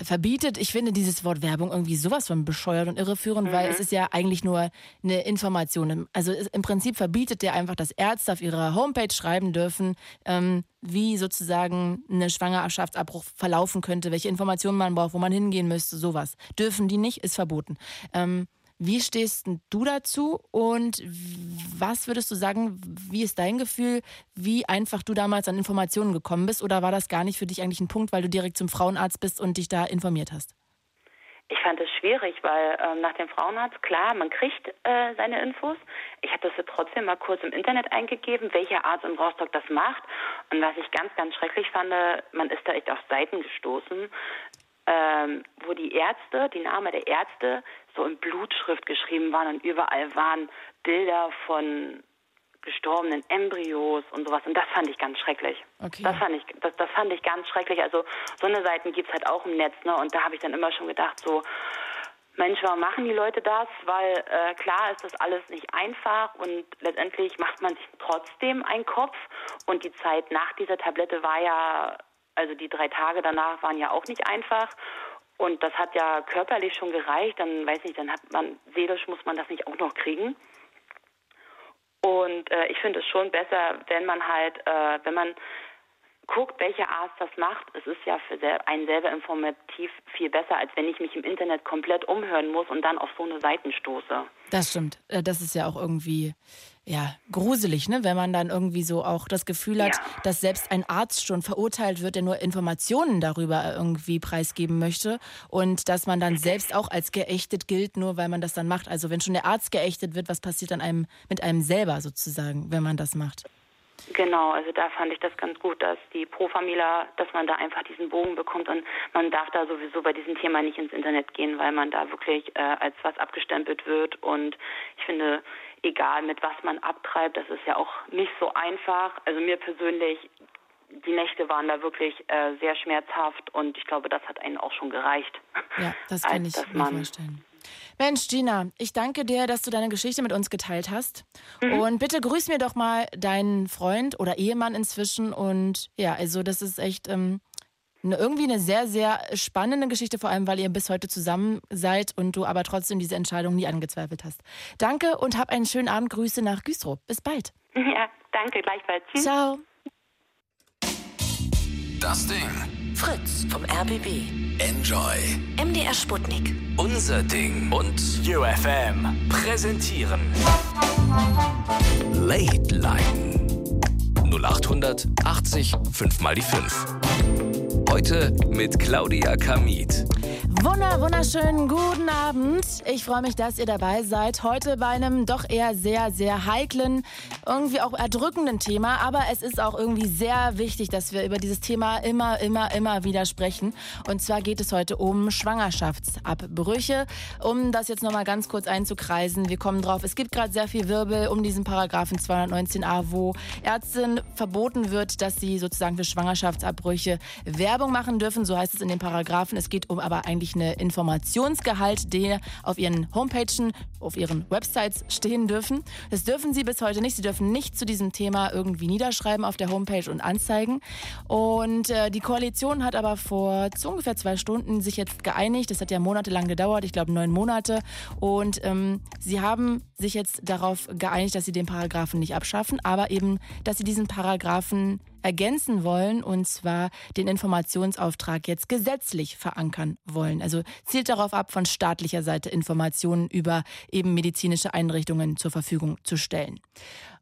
verbietet. Ich finde dieses Wort Werbung irgendwie sowas von bescheuert und irreführend, weil es ist ja eigentlich nur eine Information. Also im Prinzip verbietet der einfach, dass Ärzte auf ihrer Homepage schreiben dürfen, ähm, wie sozusagen eine Schwangerschaftsabbruch verlaufen könnte, welche Informationen man braucht, wo man hingehen müsste, sowas. Dürfen die nicht, ist verboten. Ähm, wie stehst du dazu und was würdest du sagen, wie ist dein Gefühl, wie einfach du damals an Informationen gekommen bist oder war das gar nicht für dich eigentlich ein Punkt, weil du direkt zum Frauenarzt bist und dich da informiert hast? Ich fand es schwierig, weil ähm, nach dem Frauenarzt, klar, man kriegt äh, seine Infos. Ich habe das trotzdem mal kurz im Internet eingegeben, welcher Arzt in Rostock das macht. Und was ich ganz, ganz schrecklich fand, man ist da echt auf Seiten gestoßen, ähm, wo die Ärzte, die Namen der Ärzte, so in Blutschrift geschrieben waren und überall waren Bilder von gestorbenen Embryos und sowas. Und das fand ich ganz schrecklich. Okay. Das fand ich, das, das fand ich ganz schrecklich. Also so eine Seiten gibt's halt auch im Netz, ne? Und da habe ich dann immer schon gedacht, so, Mensch, warum machen die Leute das? Weil äh, klar ist das alles nicht einfach und letztendlich macht man sich trotzdem einen Kopf. Und die Zeit nach dieser Tablette war ja, also die drei Tage danach waren ja auch nicht einfach. Und das hat ja körperlich schon gereicht. Dann weiß nicht, dann hat man seelisch muss man das nicht auch noch kriegen. Und äh, ich finde es schon besser, wenn man halt, äh, wenn man guckt, welcher Arzt das macht. Es ist ja für einen selber informativ viel besser, als wenn ich mich im Internet komplett umhören muss und dann auf so eine Seiten stoße. Das stimmt. Äh, Das ist ja auch irgendwie ja, gruselig, ne? wenn man dann irgendwie so auch das Gefühl hat, Ja. dass selbst ein Arzt schon verurteilt wird, der nur Informationen darüber irgendwie preisgeben möchte und dass man dann selbst auch als geächtet gilt, nur weil man das dann macht. Also wenn schon der Arzt geächtet wird, was passiert dann einem mit einem selber sozusagen, wenn man das macht? Genau, also da fand ich das ganz gut, dass die Pro Familia, dass man da einfach diesen Bogen bekommt und man darf da sowieso bei diesem Thema nicht ins Internet gehen, weil man da wirklich äh, als was abgestempelt wird und ich finde, egal mit was man abtreibt, das ist ja auch nicht so einfach. Also mir persönlich, die Nächte waren da wirklich äh, sehr schmerzhaft und ich glaube, das hat einen auch schon gereicht. Ja, das (laughs) kann ich mir vorstellen. Mensch, Gina, ich danke dir, dass du deine Geschichte mit uns geteilt hast. Mhm. Und bitte grüß mir doch mal deinen Freund oder Ehemann inzwischen. Und ja, also das ist echt ähm, irgendwie eine sehr, sehr spannende Geschichte, vor allem weil ihr bis heute zusammen seid und du aber trotzdem diese Entscheidung nie angezweifelt hast. Danke und hab einen schönen Abend. Grüße nach Güstrow. Bis bald. (laughs) Ja, danke, gleichfalls. Tschüss. Ciao. Das Ding. Fritz vom RBB. Enjoy. MDR Sputnik. Unser Ding. Und UFM. Präsentieren. Late Line. 0800 80 5 mal die 5. Heute mit Claudia Kamit. Wunder, wunderschönen guten Abend. Ich freue mich, dass ihr dabei seid. Heute bei einem doch eher sehr, sehr heiklen, irgendwie auch erdrückenden Thema. Aber es ist auch irgendwie sehr wichtig, dass wir über dieses Thema immer, immer, immer wieder sprechen. Und zwar geht es heute um Schwangerschaftsabbrüche. Um das jetzt nochmal ganz kurz einzukreisen. Wir kommen drauf. Es gibt gerade sehr viel Wirbel um diesen Paragraphen 219a, wo Ärztinnen verboten wird, dass sie sozusagen für Schwangerschaftsabbrüche Werbung machen dürfen. So heißt es in den Paragraphen. Es geht um aber eigentlich eine Informationsgehalt, der auf ihren Homepagen, auf ihren Websites stehen dürfen. Das dürfen sie bis heute nicht. Sie dürfen nicht zu diesem Thema irgendwie niederschreiben auf der Homepage und anzeigen. Und äh, die Koalition hat aber vor so ungefähr zwei Stunden sich jetzt geeinigt. Das hat ja monatelang gedauert, ich glaube neun Monate. Und ähm, sie haben sich jetzt darauf geeinigt, dass sie den Paragraphen nicht abschaffen, aber eben, dass sie diesen Paragraphen ergänzen wollen und zwar den Informationsauftrag jetzt gesetzlich verankern wollen. Also zielt darauf ab, von staatlicher Seite Informationen über eben medizinische Einrichtungen zur Verfügung zu stellen.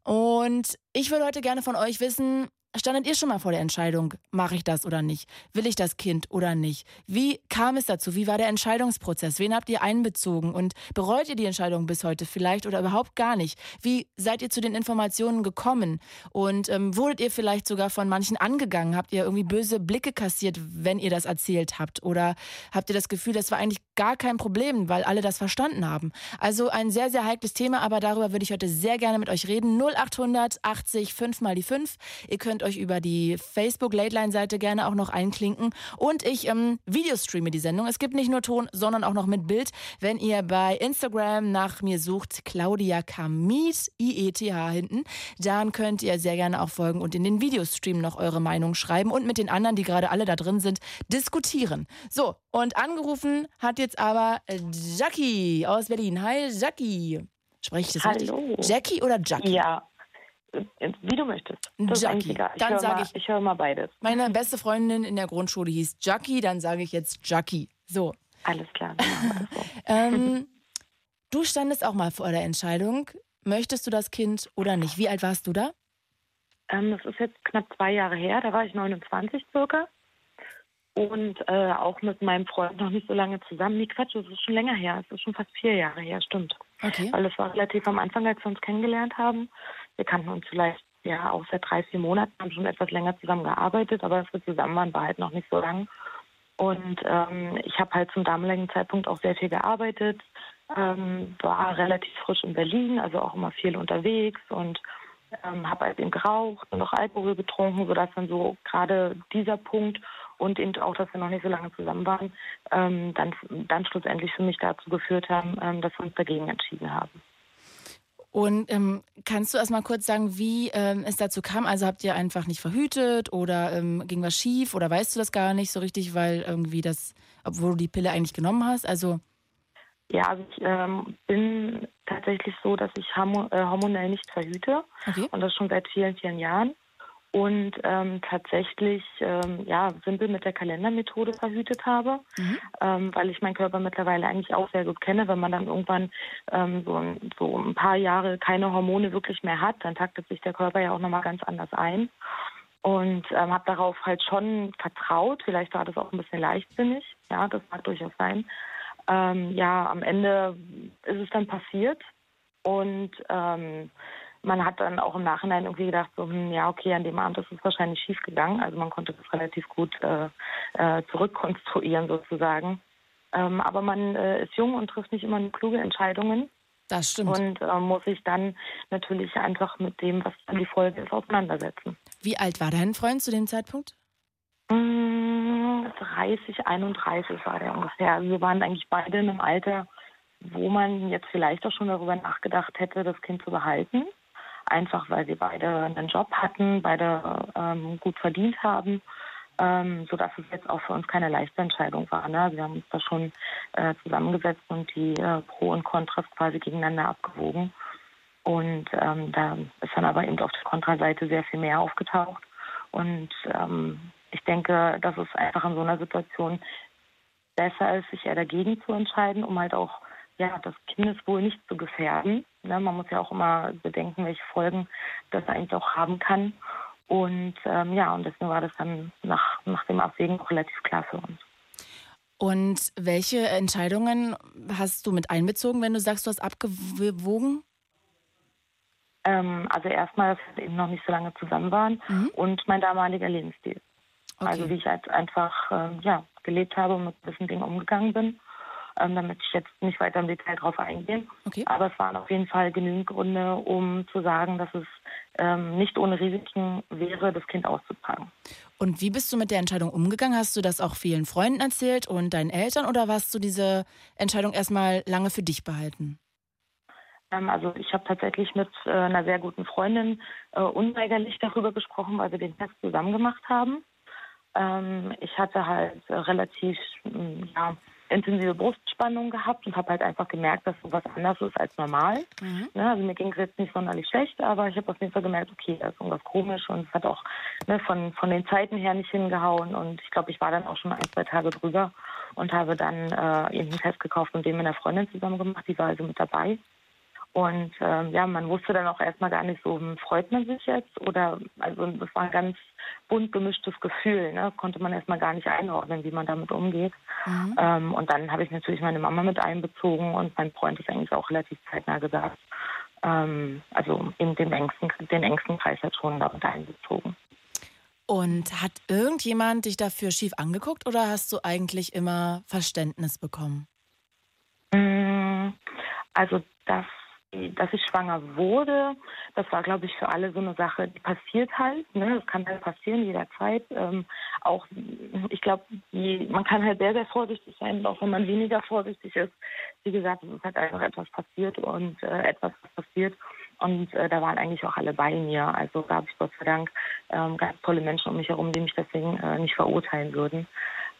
Und ich würde heute gerne von euch wissen, standet ihr schon mal vor der Entscheidung, mache ich das oder nicht? Will ich das Kind oder nicht? Wie kam es dazu? Wie war der Entscheidungsprozess? Wen habt ihr einbezogen? Und bereut ihr die Entscheidung bis heute vielleicht oder überhaupt gar nicht? Wie seid ihr zu den Informationen gekommen? Und ähm, wurdet ihr vielleicht sogar von manchen angegangen? Habt ihr irgendwie böse Blicke kassiert, wenn ihr das erzählt habt? Oder habt ihr das Gefühl, das war eigentlich gar kein Problem, weil alle das verstanden haben? Also ein sehr, sehr heikles Thema, aber darüber würde ich heute sehr gerne mit euch reden. 0800 80 5 mal die 5. Ihr könnt euch über die Facebook Late Line Seite gerne auch noch einklinken und ich ähm, Videostreame die Sendung. Es gibt nicht nur Ton, sondern auch noch mit Bild. Wenn ihr bei Instagram nach mir sucht, Claudia Kamit, I-E-T-H hinten, dann könnt ihr sehr gerne auch folgen und in den Videostream noch eure Meinung schreiben und mit den anderen, die gerade alle da drin sind, diskutieren. So, und angerufen hat jetzt aber Jackie aus Berlin. Hi, Jackie. Spreche ich das Hallo. richtig? Jackie oder Jackie? Ja, wie du möchtest. Das Jackie. Dann höre sag mal, ich- ich höre mal beides. Meine beste Freundin in der Grundschule hieß Jackie, dann sage ich jetzt Jackie. So. Alles klar, so. (laughs) Ähm, du standest auch mal vor der Entscheidung, möchtest du das Kind oder nicht? Wie alt warst du da? Ähm, das ist jetzt knapp zwei Jahre her, da war ich 29 circa. Und äh, auch mit meinem Freund noch nicht so lange zusammen. Nee, Quatsch, das ist schon länger her. Es ist schon fast vier Jahre her, stimmt. Okay. Weil das war relativ am Anfang, als wir uns kennengelernt haben. Wir kannten uns vielleicht ja auch seit drei, vier Monaten, haben schon etwas länger zusammen gearbeitet, aber dass wir zusammen waren, war halt noch nicht so lang. Und ähm, ich habe halt zum damaligen Zeitpunkt auch sehr viel gearbeitet, ähm, war relativ frisch in Berlin, also auch immer viel unterwegs und ähm, habe halt eben geraucht und auch Alkohol getrunken, sodass dann so gerade dieser Punkt und eben auch, dass wir noch nicht so lange zusammen waren, ähm, dann, dann schlussendlich für mich dazu geführt haben, ähm, dass wir uns dagegen entschieden haben. Und ähm, kannst du erst mal kurz sagen, wie ähm, es dazu kam? Also habt ihr einfach nicht verhütet oder ähm, ging was schief oder weißt du das gar nicht so richtig, weil irgendwie das, obwohl du die Pille eigentlich genommen hast? Also, Ja, also ich ähm, bin tatsächlich so, dass ich äh, hormonell nicht verhüte okay. und das schon seit vielen, vielen Jahren. Und ähm, tatsächlich ähm, ja simpel mit der Kalendermethode verhütet habe, Mhm. ähm, weil ich meinen Körper mittlerweile eigentlich auch sehr gut kenne. Wenn man dann irgendwann ähm, so, ein, so ein paar Jahre keine Hormone wirklich mehr hat, dann taktet sich der Körper ja auch nochmal ganz anders ein. Und ähm, habe darauf halt schon vertraut. Vielleicht war das auch ein bisschen leichtsinnig. Ja, das mag durchaus sein. Ähm, ja, am Ende ist es dann passiert. Und ähm, man hat dann auch im Nachhinein irgendwie gedacht, so, hm, ja, okay, an dem Abend ist es wahrscheinlich schief gegangen. Also man konnte das relativ gut äh, äh, zurückkonstruieren sozusagen. Ähm, aber man äh, ist jung und trifft nicht immer kluge Entscheidungen Das stimmt. und äh, muss sich dann natürlich einfach mit dem, was dann die Folge ist, auseinandersetzen. Wie alt war dein Freund zu dem Zeitpunkt? Mm, 30, 31 war der ungefähr. Also wir waren eigentlich beide in einem Alter, wo man jetzt vielleicht auch schon darüber nachgedacht hätte, das Kind zu behalten. Einfach weil wir beide einen Job hatten, beide ähm, gut verdient haben, ähm, sodass es jetzt auch für uns keine leichte Entscheidung war. Ne? Wir haben uns da schon äh, zusammengesetzt und die äh, Pro und Kontras quasi gegeneinander abgewogen. Und ähm, da ist dann aber eben auf der Kontraseite sehr viel mehr aufgetaucht. Und ähm, ich denke, dass es einfach in so einer Situation besser ist, sich eher dagegen zu entscheiden, um halt auch ja, das Kindeswohl nicht zu gefährden. Ne, man muss ja auch immer bedenken, welche Folgen das eigentlich auch haben kann. Und ähm, ja, und deswegen war das dann nach, nach dem Abwägen auch relativ klar für uns. Und welche Entscheidungen hast du mit einbezogen, wenn du sagst, du hast abgewogen? Ähm, also erstmal, dass wir eben noch nicht so lange zusammen waren Mhm. und mein damaliger Lebensstil. Okay. Also wie ich halt einfach ähm, ja, gelebt habe und mit gewissen Dingen umgegangen bin. Ähm, damit ich jetzt nicht weiter im Detail drauf eingehe. Okay. Aber es waren auf jeden Fall genügend Gründe, um zu sagen, dass es ähm, nicht ohne Risiken wäre, das Kind auszutragen. Und wie bist du mit der Entscheidung umgegangen? Hast du das auch vielen Freunden erzählt und deinen Eltern oder hast du diese Entscheidung erstmal lange für dich behalten? Ähm, also ich habe tatsächlich mit äh, einer sehr guten Freundin äh, unweigerlich darüber gesprochen, weil wir den Test zusammen gemacht haben. Ähm, ich hatte halt äh, relativ ja, intensive Brustspannung gehabt und habe halt einfach gemerkt, dass sowas anders ist als normal. Mhm. Ne, also mir ging es jetzt nicht sonderlich schlecht, aber ich habe auf jeden Fall gemerkt, okay, da ist irgendwas komisch und es hat auch ne, von, von den Zeiten her nicht hingehauen und ich glaube, ich war dann auch schon ein, zwei Tage drüber und habe dann äh, eben einen Test gekauft und den mit einer Freundin zusammen gemacht, die war also mit dabei. Und ähm, ja, man wusste dann auch erstmal gar nicht so, hm, freut man sich jetzt oder also das war ein ganz bunt gemischtes Gefühl. Ne? Konnte man erstmal gar nicht einordnen, wie man damit umgeht. Mhm. Ähm, und dann habe ich natürlich meine Mama mit einbezogen und mein Freund ist eigentlich auch relativ zeitnah gesagt. Ähm, also in den engsten, den engsten Kreis hat schon damit einbezogen. Und hat irgendjemand dich dafür schief angeguckt oder hast du eigentlich immer Verständnis bekommen? Mm, also das dass ich schwanger wurde, das war, glaube ich, für alle so eine Sache, die passiert halt. Ne? Das kann halt passieren jederzeit. Ähm, auch, ich glaube, man kann halt sehr, sehr vorsichtig sein, auch wenn man weniger vorsichtig ist. Wie gesagt, es ist halt einfach etwas passiert und äh, etwas passiert. Und äh, da waren eigentlich auch alle bei mir. Also gab es Gott sei Dank ähm, ganz tolle Menschen um mich herum, die mich deswegen äh, nicht verurteilen würden.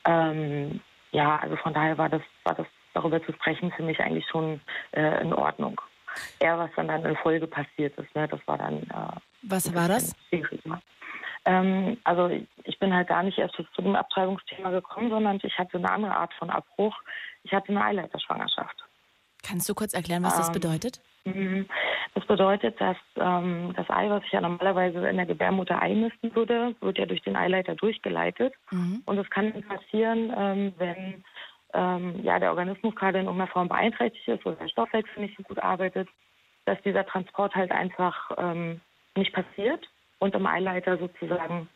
Ähm, ja, also von daher war das, war das darüber zu sprechen für mich eigentlich schon äh, in Ordnung eher was dann, dann in Folge passiert ist. Ne? Das war dann. Äh, was war das? Ähm, also ich bin halt gar nicht erst zu dem Abtreibungsthema gekommen, sondern ich hatte eine andere Art von Abbruch. Ich hatte eine Eileiterschwangerschaft. Kannst du kurz erklären, was das ähm, bedeutet? Mhm. Das bedeutet, dass ähm, das Ei, was ich ja normalerweise in der Gebärmutter einnisten würde, wird ja durch den Eileiter durchgeleitet. Mhm. Und es kann passieren, ähm, wenn ähm, ja, der Organismus gerade in irgendeiner Form beeinträchtigt ist oder der Stoffwechsel nicht so gut arbeitet, dass dieser Transport halt einfach ähm, nicht passiert und im Eileiter sozusagen,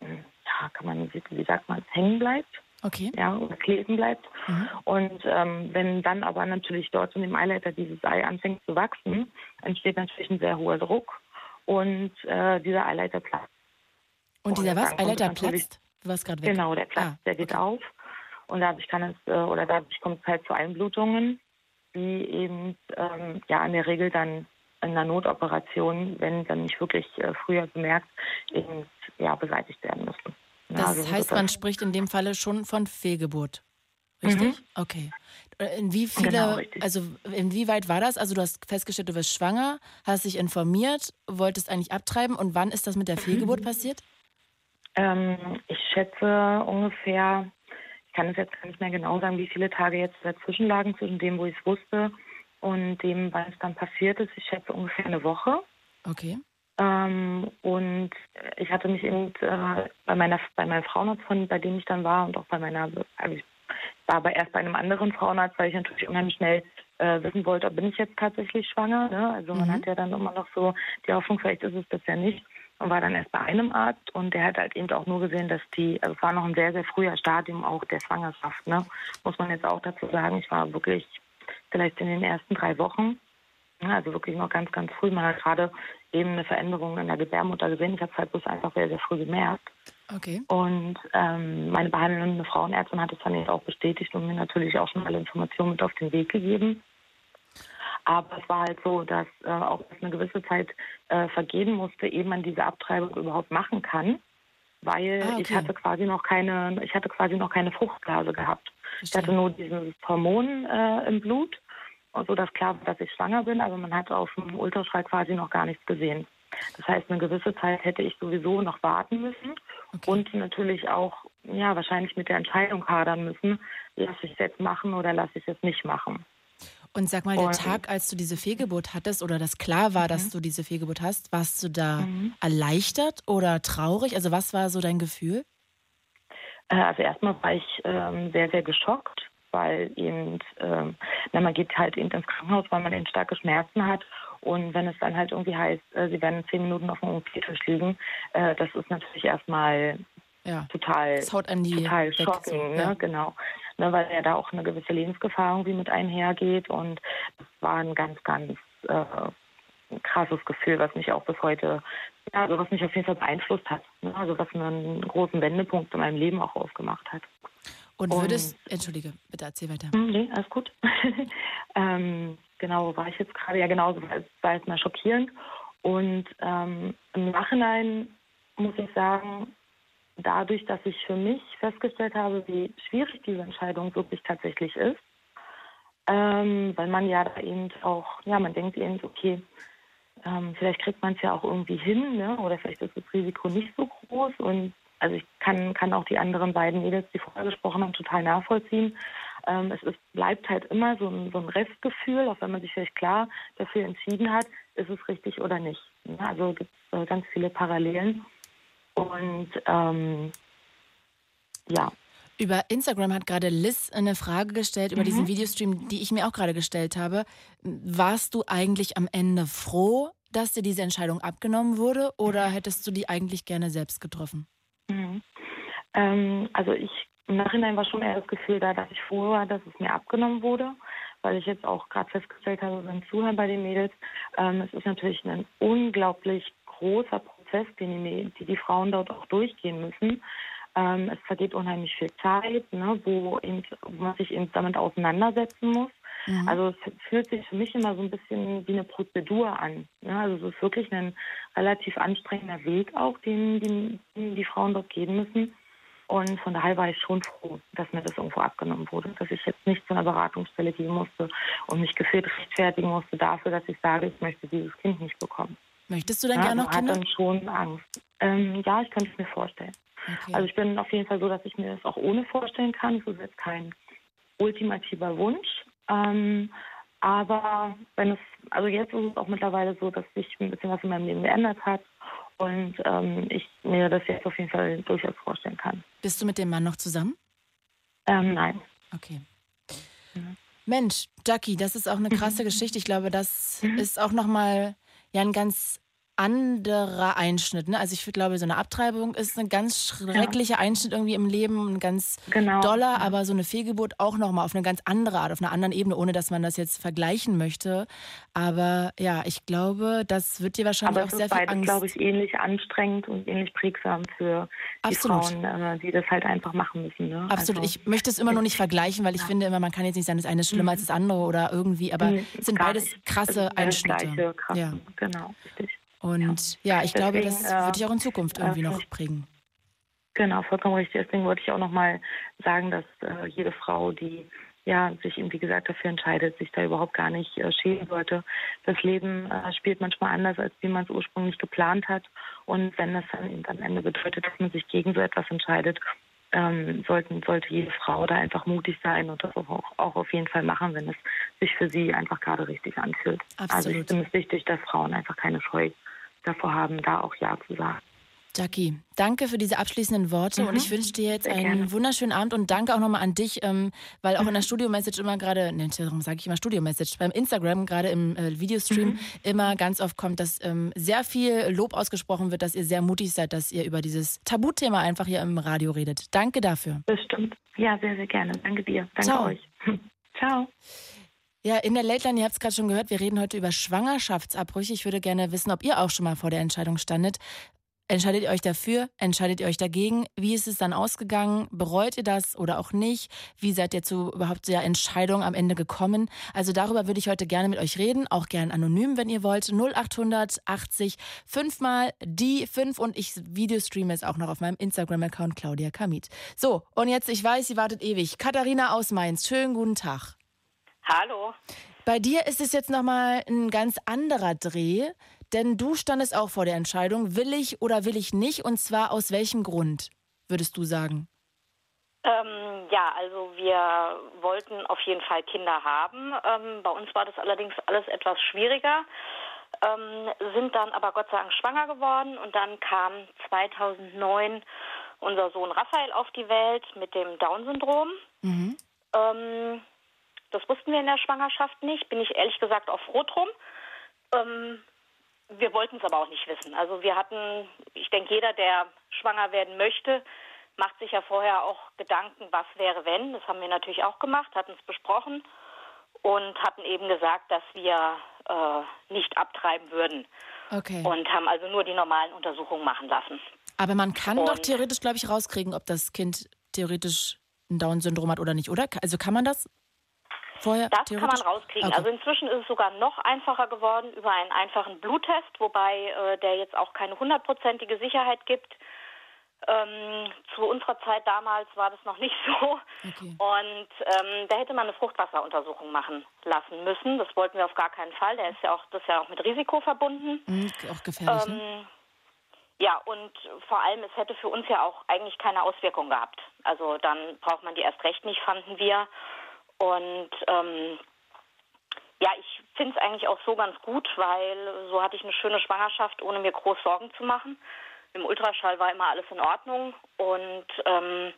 ja, kann man, wie sagt man, hängen bleibt. Okay. Ja, oder kleben bleibt. Mhm. Und ähm, wenn dann aber natürlich dort in dem Eileiter dieses Ei anfängt zu wachsen, entsteht natürlich ein sehr hoher Druck und äh, dieser Eileiter platzt. Und dieser was? Eileiter platzt? Du warst gerade weg. Genau, der platzt, ah, der geht okay. auf. Und dadurch kann es äh, oder dadurch kommt es halt zu Einblutungen, die eben ähm, ja in der Regel dann in einer Notoperation, wenn dann nicht wirklich äh, früher bemerkt, eben ja beseitigt werden müssen. Ja, das also heißt, man spricht in dem Falle schon von Fehlgeburt. Richtig? Mhm. Okay. Äh, in wie viele, genau, also inwieweit war das? Also du hast festgestellt, du wirst schwanger, hast dich informiert, wolltest eigentlich abtreiben und wann ist das mit der Fehlgeburt (laughs) passiert? Ähm, ich schätze ungefähr kann es jetzt gar nicht mehr genau sagen, wie viele Tage jetzt dazwischen lagen, zwischen dem, wo ich es wusste und dem, wann es dann passiert ist. Ich schätze ungefähr eine Woche. Okay. Ähm, und ich hatte mich eben äh, bei meiner bei meinem Frauenarzt, von, bei dem ich dann war, und auch bei meiner, also ich war aber erst bei einem anderen Frauenarzt, weil ich natürlich unheimlich schnell äh, wissen wollte, bin ich jetzt tatsächlich schwanger. Ne? Also mhm. man hat ja dann immer noch so die Hoffnung, vielleicht ist es bisher nicht und war dann erst bei einem Arzt und der hat halt eben auch nur gesehen, dass die, also es war noch ein sehr, sehr früher Stadium auch der Schwangerschaft, ne? Muss man jetzt auch dazu sagen. Ich war wirklich vielleicht in den ersten drei Wochen, ne? also wirklich noch ganz, ganz früh. Man hat gerade eben eine Veränderung in der Gebärmutter gesehen. Ich habe es halt bloß einfach sehr, sehr früh gemerkt. Okay. Und ähm, meine behandelnde Frauenärztin hat es dann eben auch bestätigt und mir natürlich auch schon alle Informationen mit auf den Weg gegeben. Aber es war halt so, dass äh, auch eine gewisse Zeit äh, vergehen musste, ehe man diese Abtreibung überhaupt machen kann, weil ah, okay. ich hatte quasi noch keine, ich hatte quasi noch keine Fruchtblase gehabt. Ich hatte nur dieses Hormon äh, im Blut, so dass klar war, dass ich schwanger bin, aber man hat auf dem Ultraschall quasi noch gar nichts gesehen. Das heißt, eine gewisse Zeit hätte ich sowieso noch warten müssen okay. und natürlich auch, ja, wahrscheinlich mit der Entscheidung hadern müssen, lasse ich es jetzt machen oder lasse ich es nicht machen. Und sag mal, der Tag, als du diese Fehlgeburt hattest oder das klar war, mhm. dass du diese Fehlgeburt hast, warst du da mhm. erleichtert oder traurig? Also was war so dein Gefühl? Äh, also erstmal war ich ähm, sehr, sehr geschockt, weil eben, ähm, na, man geht halt eben ins Krankenhaus, weil man eben starke Schmerzen hat. Und wenn es dann halt irgendwie heißt, äh, sie werden zehn Minuten auf dem OP-Tisch liegen, äh, das ist natürlich erstmal ja. total, das haut an die total shocking, ne? ja. genau ne, weil ja da auch eine gewisse Lebensgefahr irgendwie mit einhergeht. Und das war ein ganz, ganz äh, krasses Gefühl, was mich auch bis heute, ja, also was mich auf jeden Fall beeinflusst hat. Ne? Also was mir einen großen Wendepunkt in meinem Leben auch aufgemacht hat. Und würdest, Und, entschuldige, bitte erzähl weiter. Hm, nee, alles gut. (laughs) ähm, genau, war ich jetzt gerade, ja genau, war es mal schockierend. Und ähm, im Nachhinein muss ich sagen, dadurch, dass ich für mich festgestellt habe, wie schwierig diese Entscheidung wirklich tatsächlich ist, ähm, weil man ja da eben auch, ja, man denkt eben, okay, ähm, vielleicht kriegt man es ja auch irgendwie hin, ne? oder vielleicht ist das Risiko nicht so groß und also ich kann, kann auch die anderen beiden Mädels, die vorher gesprochen haben, total nachvollziehen. ähm, es ist, bleibt halt immer so ein, so ein Restgefühl, auch wenn man sich vielleicht klar dafür entschieden hat, ist es richtig oder nicht. Ja, also gibt es äh, ganz viele Parallelen. Und ähm, ja. Über Instagram hat gerade Liz eine Frage gestellt über mhm. diesen Videostream, die ich mir auch gerade gestellt habe. Warst du eigentlich am Ende froh, dass dir diese Entscheidung abgenommen wurde oder hättest du die eigentlich gerne selbst getroffen? Mhm. Ähm, also ich im Nachhinein war schon eher das Gefühl da, dass ich froh war, dass es mir abgenommen wurde, weil ich jetzt auch gerade festgestellt habe beim Zuhören bei den Mädels, ähm, es ist natürlich ein unglaublich großer Prozess, den die, die, die Frauen dort auch durchgehen müssen. Ähm, es vergeht unheimlich viel Zeit, ne, wo, eben, wo man sich eben damit auseinandersetzen muss. Mhm. Also es fühlt sich für mich immer so ein bisschen wie eine Prozedur an. Ne? Also es ist wirklich ein relativ anstrengender Weg auch, den, den, den die Frauen dort gehen müssen. Und von daher war ich schon froh, dass mir das irgendwo abgenommen wurde, dass ich jetzt nicht zu einer Beratungsstelle gehen musste und mich gefühlt rechtfertigen musste dafür, dass ich sage, ich möchte dieses Kind nicht bekommen. Möchtest du denn ja, gerne noch Kinder? Ich dann schon Angst. Ähm, ja, ich könnte es mir vorstellen. Okay. Also ich bin auf jeden Fall so, dass ich mir das auch ohne vorstellen kann. Das ist jetzt kein ultimativer Wunsch. Ähm, aber wenn es, also jetzt ist es auch mittlerweile so, dass sich ein bisschen was in meinem Leben geändert hat und ähm, ich mir das jetzt auf jeden Fall durchaus vorstellen kann. Bist du mit dem Mann noch zusammen? Ähm, nein. Okay. Mhm. Mensch, Jackie, das ist auch eine (laughs) krasse Geschichte. Ich glaube, das mhm. ist auch nochmal ja ein ganz anderer Einschnitt. Ne? Also ich glaube, so eine Abtreibung ist ein ganz schrecklicher ja. Einschnitt irgendwie im Leben, ein ganz genau. doller, aber so eine Fehlgeburt auch nochmal auf eine ganz andere Art, auf einer anderen Ebene, ohne dass man das jetzt vergleichen möchte. Aber ja, ich glaube, das wird dir wahrscheinlich aber auch sehr viel beides, Angst. glaube ich, ähnlich anstrengend und ähnlich prägsam für Absolut. die Frauen, äh, die das halt einfach machen müssen. Ne? Absolut. Also, ich möchte es immer nur nicht vergleichen, weil ich ja. finde immer, man kann jetzt nicht sagen, das eine ist schlimmer mhm. als das andere oder irgendwie, aber mhm, es sind beides krasse Einschnitte. Gleiche, krasse. Ja. Genau, richtig. Und ja, ich Deswegen, glaube, das wird dich auch in Zukunft irgendwie noch prägen. Genau, vollkommen richtig. Deswegen wollte ich auch nochmal sagen, dass äh, jede Frau, die ja, sich eben, wie gesagt, dafür entscheidet, sich da überhaupt gar nicht äh, schämen sollte. Das Leben äh, spielt manchmal anders, als wie man es ursprünglich geplant hat. Und wenn das dann eben am Ende bedeutet, dass man sich gegen so etwas entscheidet, ähm, sollten, sollte jede Frau da einfach mutig sein und das auch, auch auf jeden Fall machen, wenn es sich für sie einfach gerade richtig anfühlt. Absolut. Also ich finde es wichtig, dass Frauen einfach keine Scheu davor haben, da auch Ja zu sagen. Jackie, danke für diese abschließenden Worte mhm. und ich wünsche dir jetzt Sehr einen gerne. wunderschönen Abend und danke auch nochmal an dich, ähm, weil auch in der (laughs) Studio-Message immer gerade, ne, darum sage ich immer Studio-Message, beim Instagram, gerade im äh, Videostream, mhm. immer ganz oft kommt, dass ähm, sehr viel Lob ausgesprochen wird, dass ihr sehr mutig seid, dass ihr über dieses Tabuthema einfach hier im Radio redet. Danke dafür. Bestimmt. Ja, sehr, sehr gerne. Danke dir. Danke Ciao. euch. (laughs) Ciao. Ja, in der Late Line, ihr habt es gerade schon gehört, wir reden heute über Schwangerschaftsabbrüche. Ich würde gerne wissen, ob ihr auch schon mal vor der Entscheidung standet. Entscheidet ihr euch dafür? Entscheidet ihr euch dagegen? Wie ist es dann ausgegangen? Bereut ihr das oder auch nicht? Wie seid ihr zu überhaupt der Entscheidung am Ende gekommen? Also darüber würde ich heute gerne mit euch reden, auch gern anonym, wenn ihr wollt. 0800 80 fünfmal die fünf und ich Videostreame es auch noch auf meinem Instagram-Account Claudia Kamit. So, und jetzt, ich weiß, sie wartet ewig. Katharina aus Mainz, schönen guten Tag. Hallo. Bei dir ist es jetzt nochmal ein ganz anderer Dreh, denn du standest auch vor der Entscheidung, will ich oder will ich nicht, und zwar aus welchem Grund, würdest du sagen? Ähm, ja, also wir wollten auf jeden Fall Kinder haben. Ähm, bei uns war das allerdings alles etwas schwieriger, ähm, sind dann aber Gott sei Dank schwanger geworden und dann kam 2009 unser Sohn Raphael auf die Welt mit dem Down-Syndrom. Mhm. Ähm, das wussten wir in der Schwangerschaft nicht, bin ich ehrlich gesagt auch froh drum. Ähm, wir wollten es aber auch nicht wissen. Also wir hatten, ich denke, jeder, der schwanger werden möchte, macht sich ja vorher auch Gedanken, was wäre wenn. Das haben wir natürlich auch gemacht, hatten es besprochen und hatten eben gesagt, dass wir äh, nicht abtreiben würden. Okay. Und haben also nur die normalen Untersuchungen machen lassen. Aber man kann und doch theoretisch, glaube ich, rauskriegen, ob das Kind theoretisch ein Down-Syndrom hat oder nicht, oder? Also kann man das Vorher, das kann man rauskriegen. Okay. Also inzwischen ist es sogar noch einfacher geworden über einen einfachen Bluttest, wobei äh, der jetzt auch keine hundertprozentige Sicherheit gibt. Ähm, zu unserer Zeit damals war das noch nicht (laughs) so. Okay. Und ähm, da hätte man eine Fruchtwasseruntersuchung machen lassen müssen. Das wollten wir auf gar keinen Fall. Der ist ja auch, das ist ja auch mit Risiko verbunden. Mhm, auch gefährlich. Ne? Ähm, ne? Ja, und vor allem, es hätte für uns ja auch eigentlich keine Auswirkung gehabt. Also dann braucht man die erst recht nicht, fanden wir. Und ähm, ja, ich finde es eigentlich auch so ganz gut, weil so hatte ich eine schöne Schwangerschaft, ohne mir groß Sorgen zu machen. Im Ultraschall war immer alles in Ordnung und ähm,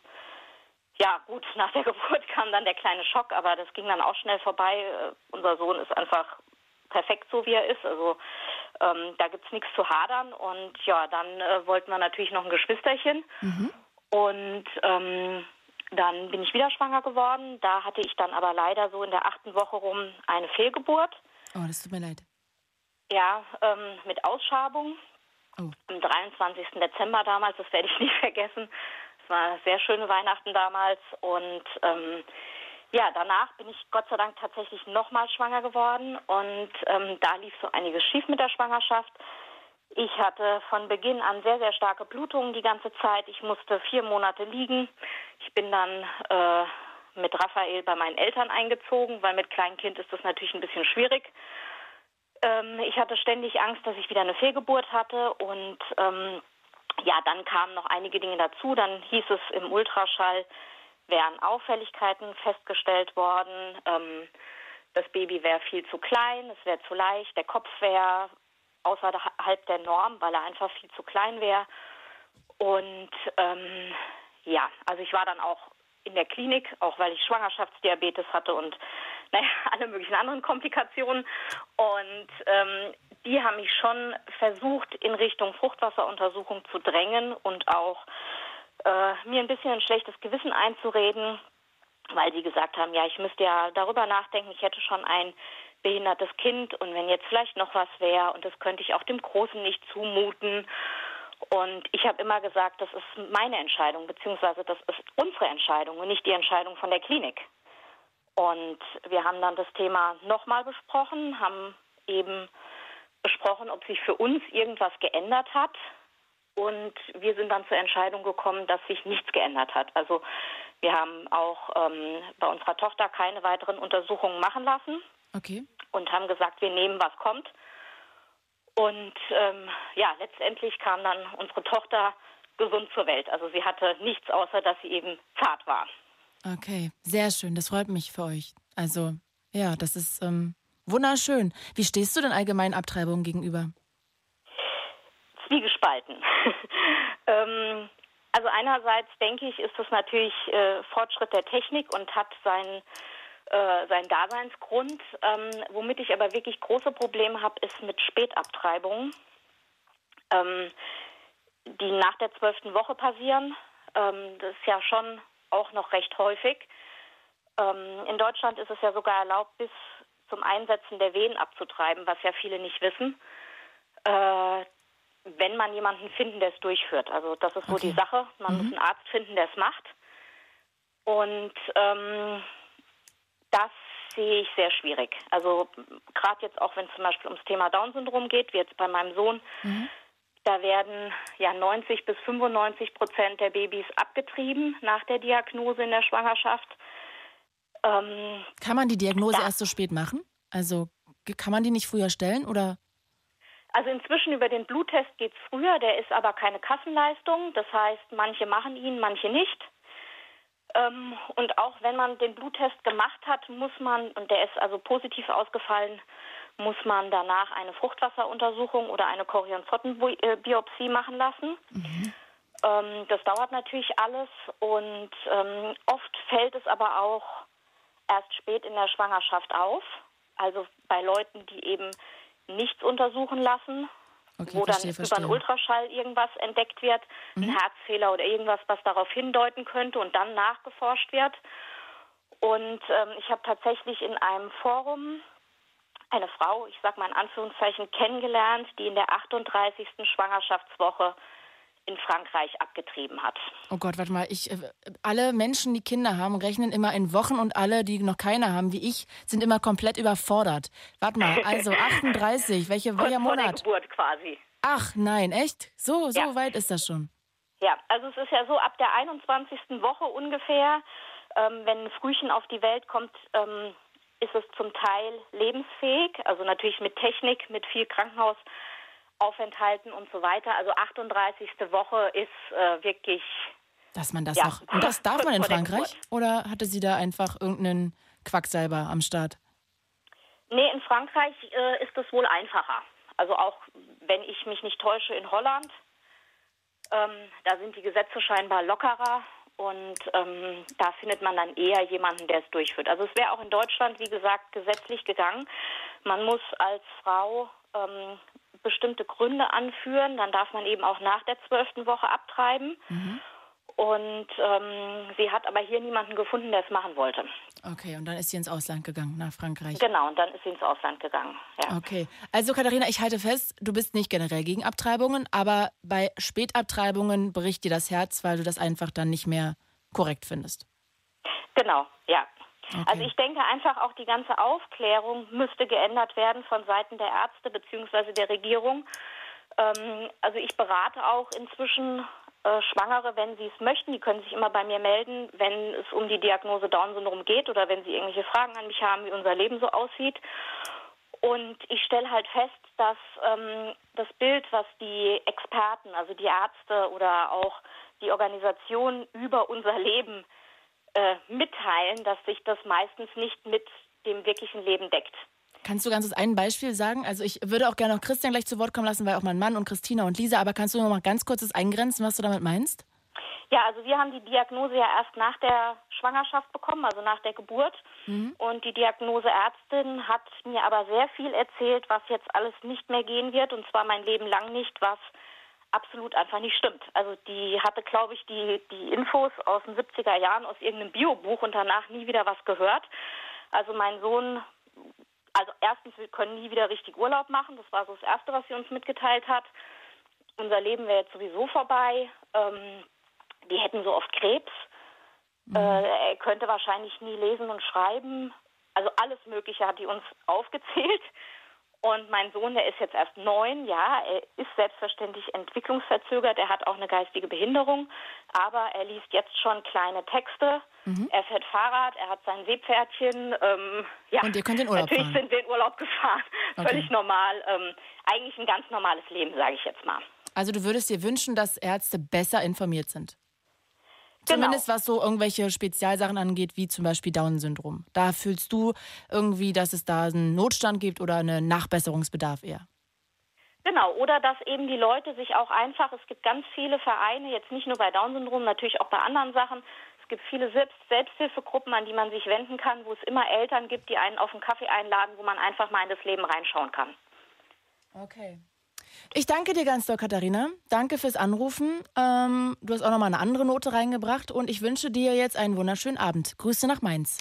ja, gut, (laughs) nach der Geburt kam dann der kleine Schock, aber das ging dann auch schnell vorbei. Äh, unser Sohn ist einfach perfekt so, wie er ist. Also ähm, da es nichts zu hadern. Und ja, dann äh, wollten wir natürlich noch ein Geschwisterchen. Mhm. Und ähm, dann bin ich wieder schwanger geworden. Da hatte ich dann aber leider so in der achten Woche rum eine Fehlgeburt. Oh, das tut mir leid. Ja, ähm, mit Ausschabung. Oh. Am 23. Dezember damals, das werde ich (laughs) nie vergessen. Es war sehr schöne Weihnachten damals. Und ähm, ja, danach bin ich Gott sei Dank tatsächlich nochmal schwanger geworden. Und ähm, da lief so einiges schief mit der Schwangerschaft. Ich hatte von Beginn an sehr, sehr starke Blutungen die ganze Zeit. Ich musste vier Monate liegen. Ich bin dann äh, mit Raphael bei meinen Eltern eingezogen, weil mit Kleinkind ist das natürlich ein bisschen schwierig. Ähm, ich hatte ständig Angst, dass ich wieder eine Fehlgeburt hatte und ähm, ja, dann kamen noch einige Dinge dazu. Dann hieß es im Ultraschall, wären Auffälligkeiten festgestellt worden. Ähm, das Baby wäre viel zu klein, es wäre zu leicht, der Kopf wäre außerhalb der Norm, weil er einfach viel zu klein wäre. Und ähm, ja, also ich war dann auch in der Klinik, auch weil ich Schwangerschaftsdiabetes hatte und (laughs) naja, alle möglichen anderen Komplikationen. Und ähm, die haben mich schon versucht, in Richtung Fruchtwasseruntersuchung zu drängen und auch äh, mir ein bisschen ein schlechtes Gewissen einzureden, weil sie gesagt haben, ja, ich müsste ja darüber nachdenken, ich hätte schon ein behindertes Kind und wenn jetzt vielleicht noch was wäre und das könnte ich auch dem Großen nicht zumuten. Und ich habe immer gesagt, das ist meine Entscheidung, beziehungsweise das ist unsere Entscheidung und nicht die Entscheidung von der Klinik. Und wir haben dann das Thema nochmal besprochen, haben eben besprochen, ob sich für uns irgendwas geändert hat. Und wir sind dann zur Entscheidung gekommen, dass sich nichts geändert hat. Also wir haben auch ähm, bei unserer Tochter keine weiteren Untersuchungen machen lassen. Okay. Und haben gesagt, wir nehmen, was kommt. Und ähm, ja, letztendlich kam dann unsere Tochter gesund zur Welt. Also sie hatte nichts, außer dass sie eben zart war. Okay, sehr schön. Das freut mich für euch. Also ja, das ist ähm, wunderschön. Wie stehst du denn allgemein Abtreibungen gegenüber? Zwiegespalten. (laughs) ähm, also einerseits denke ich, ist das natürlich äh, Fortschritt der Technik und hat seinen äh, seinen Daseinsgrund. Ähm, womit ich aber wirklich große Probleme habe, ist mit Spätabtreibungen, ähm, die nach der zwölften Woche passieren. Ähm, das ist ja schon auch noch recht häufig. Ähm, in Deutschland ist es ja sogar erlaubt, bis zum Einsetzen der Wehen abzutreiben, was ja viele nicht wissen. Äh, wenn man jemanden finden, der es durchführt. Also das ist so okay. die Sache. Man mhm. muss einen Arzt finden, der es macht. Und ähm, das sehe ich sehr schwierig. Also gerade jetzt auch, wenn es zum Beispiel ums Thema Down-Syndrom geht, wie jetzt bei meinem Sohn, mhm. da werden ja 90 bis 95 Prozent der Babys abgetrieben nach der Diagnose in der Schwangerschaft. Ähm, kann man die Diagnose da, erst so spät machen? Also kann man die nicht früher stellen oder? Also inzwischen über den Bluttest geht es früher, der ist aber keine Kassenleistung. Das heißt, manche machen ihn, manche nicht. Ähm, und auch wenn man den Bluttest gemacht hat, muss man, und der ist also positiv ausgefallen, muss man danach eine Fruchtwasseruntersuchung oder eine Chorionzottenbiopsie machen lassen. Mhm. Ähm, das dauert natürlich alles und ähm, oft fällt es aber auch erst spät in der Schwangerschaft auf. Also bei Leuten, die eben nichts untersuchen lassen, Okay, wo verstehe, dann verstehe. über einen Ultraschall irgendwas entdeckt wird, mhm. ein Herzfehler oder irgendwas, was darauf hindeuten könnte und dann nachgeforscht wird. Und ähm, ich habe tatsächlich in einem Forum eine Frau, ich sage mal in Anführungszeichen, kennengelernt, die in der 38. Schwangerschaftswoche in Frankreich abgetrieben hat. Oh Gott, warte mal, ich, äh, alle Menschen, die Kinder haben, rechnen immer in Wochen und alle, die noch keine haben, wie ich, sind immer komplett überfordert. Warte mal, (laughs) also 38, welche, welcher Monat? Vor der Geburt quasi. Ach nein, echt? So, so ja. weit ist das schon? Ja, also es ist ja so, ab der 21. Woche ungefähr, ähm, wenn ein Frühchen auf die Welt kommt, ähm, ist es zum Teil lebensfähig, also natürlich mit Technik, mit viel Krankenhaus. Aufenthalten und so weiter. Also 38. Woche ist äh, wirklich. Dass man das ja, noch. Und das darf man in (laughs) Frankreich? Oder hatte sie da einfach irgendeinen Quacksalber am Start? Nee, in Frankreich äh, ist es wohl einfacher. Also auch, wenn ich mich nicht täusche, in Holland, ähm, da sind die Gesetze scheinbar lockerer und ähm, da findet man dann eher jemanden, der es durchführt. Also es wäre auch in Deutschland, wie gesagt, gesetzlich gegangen. Man muss als Frau ähm, bestimmte Gründe anführen, dann darf man eben auch nach der zwölften Woche abtreiben. Mhm. Und ähm, sie hat aber hier niemanden gefunden, der es machen wollte. Okay, und dann ist sie ins Ausland gegangen, nach Frankreich. Genau, und dann ist sie ins Ausland gegangen. Ja. Okay, also Katharina, ich halte fest, du bist nicht generell gegen Abtreibungen, aber bei Spätabtreibungen bricht dir das Herz, weil du das einfach dann nicht mehr korrekt findest. Genau, ja. Okay. Also ich denke einfach auch die ganze Aufklärung müsste geändert werden von Seiten der Ärzte bzw. der Regierung. Ähm, also ich berate auch inzwischen äh, Schwangere, wenn sie es möchten, die können sich immer bei mir melden, wenn es um die Diagnose Down-Syndrom geht oder wenn sie irgendwelche Fragen an mich haben, wie unser Leben so aussieht. Und ich stelle halt fest, dass ähm, das Bild, was die Experten, also die Ärzte oder auch die Organisationen über unser Leben äh, mitteilen, dass sich das meistens nicht mit dem wirklichen Leben deckt. Kannst du ganz ein Beispiel sagen? Also ich würde auch gerne noch Christian gleich zu Wort kommen lassen, weil auch mein Mann und Christina und Lisa, aber kannst du noch mal ganz kurz das eingrenzen, was du damit meinst? Ja, also wir haben die Diagnose ja erst nach der Schwangerschaft bekommen, also nach der Geburt. Mhm. Und die Diagnoseärztin hat mir aber sehr viel erzählt, was jetzt alles nicht mehr gehen wird, und zwar mein Leben lang nicht, was absolut einfach nicht stimmt. Also die hatte, glaube ich, die, die Infos aus den 70er Jahren aus irgendeinem Biobuch und danach nie wieder was gehört. Also mein Sohn also erstens, wir können nie wieder richtig Urlaub machen. Das war so das Erste, was sie uns mitgeteilt hat. Unser Leben wäre jetzt sowieso vorbei. Ähm, die hätten so oft Krebs. Mhm. Äh, er könnte wahrscheinlich nie lesen und schreiben. Also alles Mögliche hat die uns (laughs) aufgezählt. Und mein Sohn, der ist jetzt erst neun, ja, er ist selbstverständlich entwicklungsverzögert, er hat auch eine geistige Behinderung, aber er liest jetzt schon kleine Texte, mhm. er fährt Fahrrad, er hat sein Seepferdchen. Ähm, ja, Und ihr könnt in Urlaub Natürlich fahren. sind wir in Urlaub gefahren, okay. völlig normal. Ähm, eigentlich ein ganz normales Leben, sage ich jetzt mal. Also du würdest dir wünschen, dass Ärzte besser informiert sind? Zumindest genau. was so irgendwelche Spezialsachen angeht, wie zum Beispiel Down-Syndrom. Da fühlst du irgendwie, dass es da einen Notstand gibt oder einen Nachbesserungsbedarf eher. Genau, oder dass eben die Leute sich auch einfach, es gibt ganz viele Vereine, jetzt nicht nur bei Down-Syndrom, natürlich auch bei anderen Sachen. Es gibt viele Selbst Selbsthilfegruppen, an die man sich wenden kann, wo es immer Eltern gibt, die einen auf einen Kaffee einladen, wo man einfach mal in das Leben reinschauen kann. Okay. Ich danke dir ganz doll, Katharina. Danke fürs Anrufen. Ähm, du hast auch nochmal eine andere Note reingebracht und ich wünsche dir jetzt einen wunderschönen Abend. Grüße nach Mainz.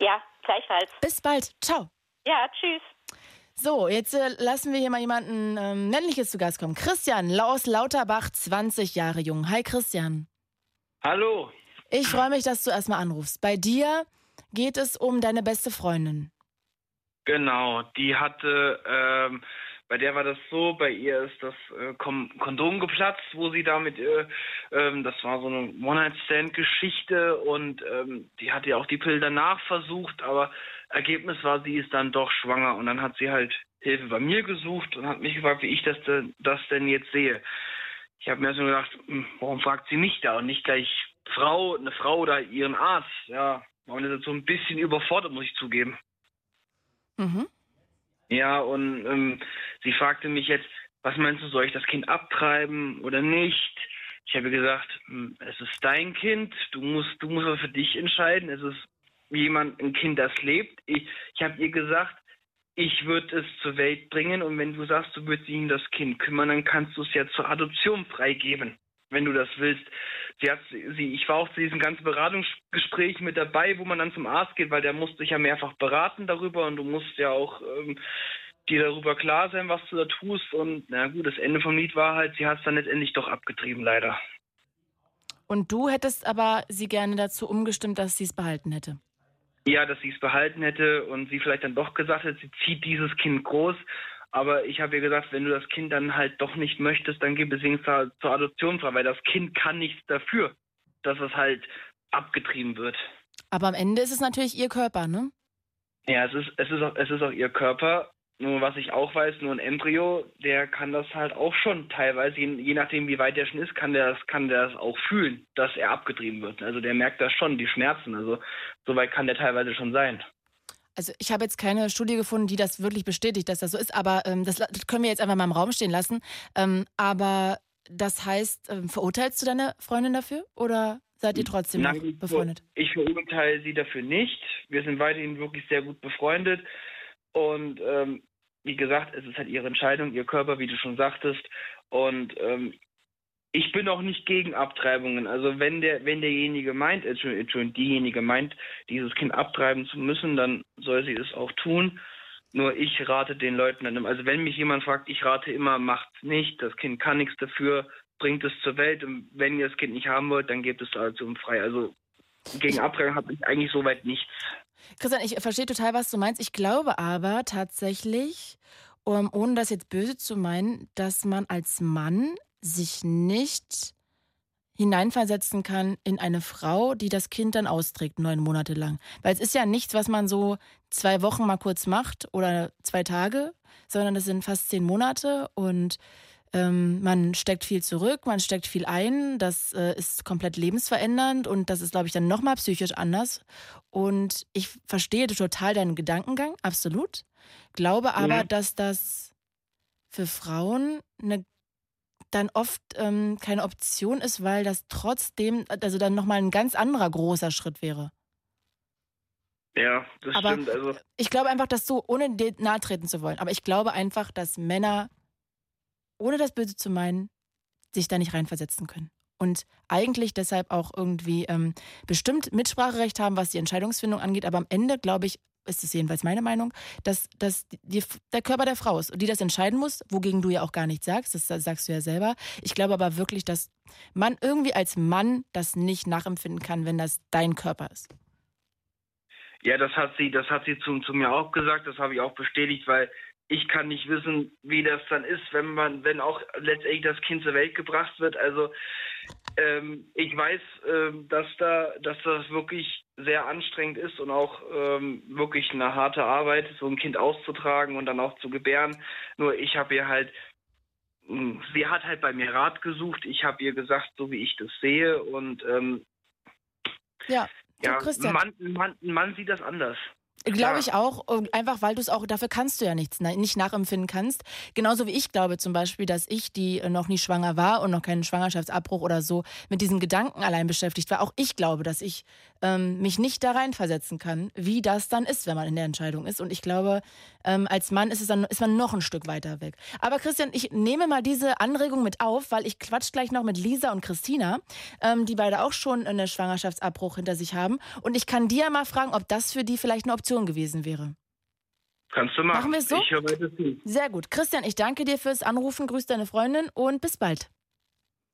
Ja, gleichfalls. Bis bald. Ciao. Ja, tschüss. So, jetzt äh, lassen wir hier mal jemanden ähm, Männliches zu Gast kommen. Christian aus Lauterbach, 20 Jahre jung. Hi, Christian. Hallo. Ich freue mich, dass du erstmal anrufst. Bei dir geht es um deine beste Freundin. Genau, die hatte ähm, bei der war das so, bei ihr ist das äh, Kondom geplatzt, wo sie damit, äh, ähm, das war so eine One-Night-Stand-Geschichte und ähm, die hat ja auch die Pille danach versucht, aber Ergebnis war, sie ist dann doch schwanger und dann hat sie halt Hilfe bei mir gesucht und hat mich gefragt, wie ich das denn, das denn jetzt sehe. Ich habe mir erst mal gedacht, hm, warum fragt sie mich da und nicht gleich Frau, eine Frau oder ihren Arzt? Ja, das ist so ein bisschen überfordert, muss ich zugeben. Mhm. Ja, und ähm, sie fragte mich jetzt, was meinst du, soll ich das Kind abtreiben oder nicht? Ich habe gesagt, hm, es ist dein Kind, du musst, du musst aber für dich entscheiden. Es ist jemand, ein Kind, das lebt. Ich, ich habe ihr gesagt, ich würde es zur Welt bringen und wenn du sagst, du würdest dich um das Kind kümmern, dann kannst du es ja zur Adoption freigeben, wenn du das willst. Sie hat, sie, ich war auch zu diesem ganzen Beratungsgespräch mit dabei, wo man dann zum Arzt geht, weil der musste sich ja mehrfach beraten darüber und du musst ja auch ähm, dir darüber klar sein, was du da tust. Und na gut, das Ende vom Lied war halt, sie hat es dann letztendlich doch abgetrieben, leider. Und du hättest aber sie gerne dazu umgestimmt, dass sie es behalten hätte? Ja, dass sie es behalten hätte und sie vielleicht dann doch gesagt hätte, sie zieht dieses Kind groß. Aber ich habe ihr gesagt, wenn du das Kind dann halt doch nicht möchtest, dann gib es zur, zur Adoption frei, weil das Kind kann nichts dafür, dass es halt abgetrieben wird. Aber am Ende ist es natürlich ihr Körper, ne? Ja, es ist, es ist, auch, es ist auch ihr Körper. Nur was ich auch weiß, nur ein Embryo, der kann das halt auch schon teilweise, je, je nachdem wie weit der schon ist, kann der das, kann der das auch fühlen, dass er abgetrieben wird. Also der merkt das schon, die Schmerzen. Also so weit kann der teilweise schon sein. Also ich habe jetzt keine Studie gefunden, die das wirklich bestätigt, dass das so ist, aber ähm, das, das, können wir jetzt einfach mal im Raum stehen lassen. Ähm, aber das heißt, ähm, verurteilst du deine Freundin dafür oder seid ihr trotzdem Nein, noch befreundet? Ich verurteile sie dafür nicht. Wir sind weiterhin wirklich sehr gut befreundet. Und ähm, wie gesagt, es ist halt ihre Entscheidung, ihr Körper, wie du schon sagtest. Und ähm, ich bin auch nicht gegen Abtreibungen. Also wenn der, wenn derjenige meint, Entschuldigung, diejenige meint, dieses Kind abtreiben zu müssen, dann soll sie es auch tun. Nur ich rate den Leuten dann, also wenn mich jemand fragt, ich rate immer, macht's nicht, das Kind kann nichts dafür, bringt es zur Welt und wenn ihr das Kind nicht haben wollt, dann gebt es also frei. Also gegen Abtreibung habe ich eigentlich soweit nichts. Christian, ich verstehe total, was du meinst. Ich glaube aber tatsächlich, um, ohne das jetzt böse zu meinen, dass man als Mann sich nicht hineinversetzen kann in eine Frau, die das Kind dann austrägt, neun Monate lang. Weil es ist ja nichts, was man so zwei Wochen mal kurz macht oder zwei Tage, sondern es sind fast zehn Monate und ähm, man steckt viel zurück, man steckt viel ein, das äh, ist komplett lebensverändernd und das ist, glaube ich, dann nochmal psychisch anders. Und ich verstehe total deinen Gedankengang, absolut. Glaube aber, mhm. dass das für Frauen eine dann oft ähm, keine Option ist, weil das trotzdem, also dann nochmal ein ganz anderer großer Schritt wäre. Ja, das aber stimmt. Also. Ich glaube einfach, dass du, ohne dir nahe treten zu wollen, aber ich glaube einfach, dass Männer ohne das Böse zu meinen, sich da nicht reinversetzen können. Und eigentlich deshalb auch irgendwie ähm, bestimmt Mitspracherecht haben, was die Entscheidungsfindung angeht. Aber am Ende, glaube ich, ist es jedenfalls meine Meinung, dass, dass die, der Körper der Frau ist, die das entscheiden muss, wogegen du ja auch gar nichts sagst, das sagst du ja selber. Ich glaube aber wirklich, dass man irgendwie als Mann das nicht nachempfinden kann, wenn das dein Körper ist. Ja, das hat sie, das hat sie zu, zu mir auch gesagt, das habe ich auch bestätigt, weil ich kann nicht wissen, wie das dann ist, wenn man, wenn auch letztendlich das Kind zur Welt gebracht wird. Also ähm, ich weiß, ähm, dass da, dass das wirklich sehr anstrengend ist und auch ähm, wirklich eine harte Arbeit, so ein Kind auszutragen und dann auch zu gebären. Nur ich habe ihr halt, hm, sie hat halt bei mir Rat gesucht. Ich habe ihr gesagt, so wie ich das sehe und ähm, ja, ja, man, man, man sieht das anders. Glaube ich auch, einfach weil du es auch, dafür kannst du ja nichts, nicht nachempfinden kannst. Genauso wie ich glaube zum Beispiel, dass ich, die noch nie schwanger war und noch keinen Schwangerschaftsabbruch oder so, mit diesem Gedanken allein beschäftigt war. Auch ich glaube, dass ich ähm, mich nicht da reinversetzen kann, wie das dann ist, wenn man in der Entscheidung ist. Und ich glaube, ähm, als Mann ist, es dann, ist man noch ein Stück weiter weg. Aber Christian, ich nehme mal diese Anregung mit auf, weil ich quatsch gleich noch mit Lisa und Christina, ähm, die beide auch schon einen Schwangerschaftsabbruch hinter sich haben. Und ich kann dir mal fragen, ob das für die vielleicht eine Option gewesen wäre. Kannst du machen. Machen wir es so? Ich höre weiter zu. Sehr gut. Christian, ich danke dir fürs Anrufen. Grüß deine Freundin und bis bald.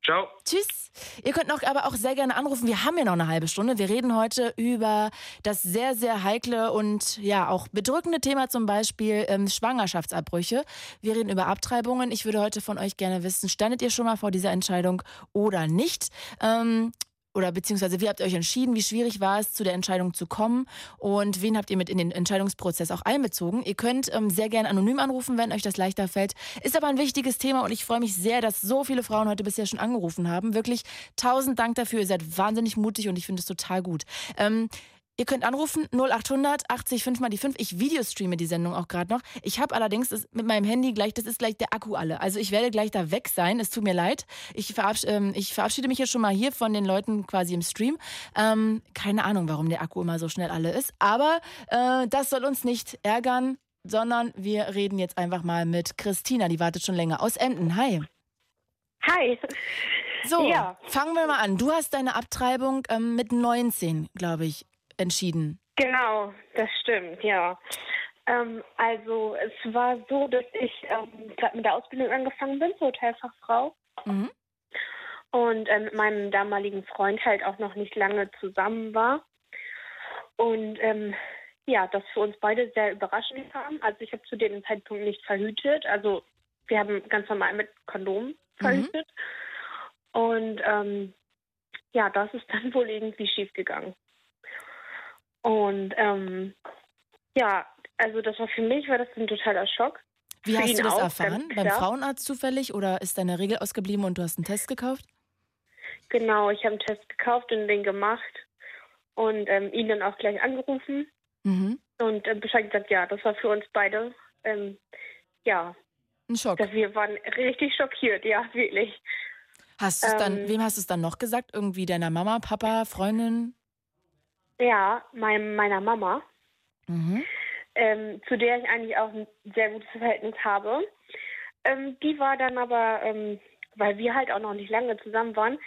Ciao. Tschüss. Ihr könnt noch aber auch sehr gerne anrufen. Wir haben ja noch eine halbe Stunde. Wir reden heute über das sehr, sehr heikle und ja auch bedrückende Thema zum Beispiel ähm, Schwangerschaftsabbrüche. Wir reden über Abtreibungen. Ich würde heute von euch gerne wissen, standet ihr schon mal vor dieser Entscheidung oder nicht? Ähm, oder beziehungsweise wie habt ihr euch entschieden? Wie schwierig war es, zu der Entscheidung zu kommen? Und wen habt ihr mit in den Entscheidungsprozess auch einbezogen? Ihr könnt ähm, sehr gerne anonym anrufen, wenn euch das leichter fällt. Ist aber ein wichtiges Thema und ich freue mich sehr, dass so viele Frauen heute bisher schon angerufen haben. Wirklich tausend Dank dafür. Ihr seid wahnsinnig mutig und ich finde es total gut. Ähm, Ihr könnt anrufen 0800 80 5 mal die 5. Ich videostreame die Sendung auch gerade noch. Ich habe allerdings mit meinem Handy gleich, das ist gleich der Akku alle. Also ich werde gleich da weg sein. Es tut mir leid. Ich, verabsch ähm, ich verabschiede mich jetzt schon mal hier von den Leuten quasi im Stream. Ähm, keine Ahnung, warum der Akku immer so schnell alle ist. Aber äh, das soll uns nicht ärgern, sondern wir reden jetzt einfach mal mit Christina. Die wartet schon länger aus Enden. Hi. Hi. So, ja. fangen wir mal an. Du hast deine Abtreibung ähm, mit 19, glaube ich, entschieden. Genau, das stimmt, ja. Ähm, also es war so, dass ich ähm, gerade mit der Ausbildung angefangen bin zur Hotelfachfrau. Mhm. Und ähm, mit meinem damaligen Freund halt auch noch nicht lange zusammen war. Und ähm, ja, das für uns beide sehr überraschend kam. Also ich habe zu dem Zeitpunkt nicht verhütet. Also wir haben ganz normal mit Kondom mhm. verhütet. Mhm. Und ähm, ja, das ist dann wohl irgendwie schief gegangen. Und ähm, Ja, also das war für mich war das ein totaler Schock. Wie für hast du das auch, erfahren? Beim Frauenarzt zufällig oder ist deine Regel ausgeblieben und du hast einen Test gekauft? Genau, ich habe einen Test gekauft und den gemacht und ähm, ihn dann auch gleich angerufen mhm. und äh, Bescheid gesagt, ja, das war für uns beide, ähm, ja. Ein Schock. Dass wir waren richtig schockiert, ja, wirklich. Hast du ähm, dann, wem hast du es dann noch gesagt? Irgendwie deiner Mama, Papa, Freundin? Ja, mein, meiner Mama. Mhm. Ähm, zu der ich eigentlich auch ein sehr gutes Verhältnis habe. Ähm, die war dann aber, ähm, weil wir halt auch noch nicht lange zusammen waren,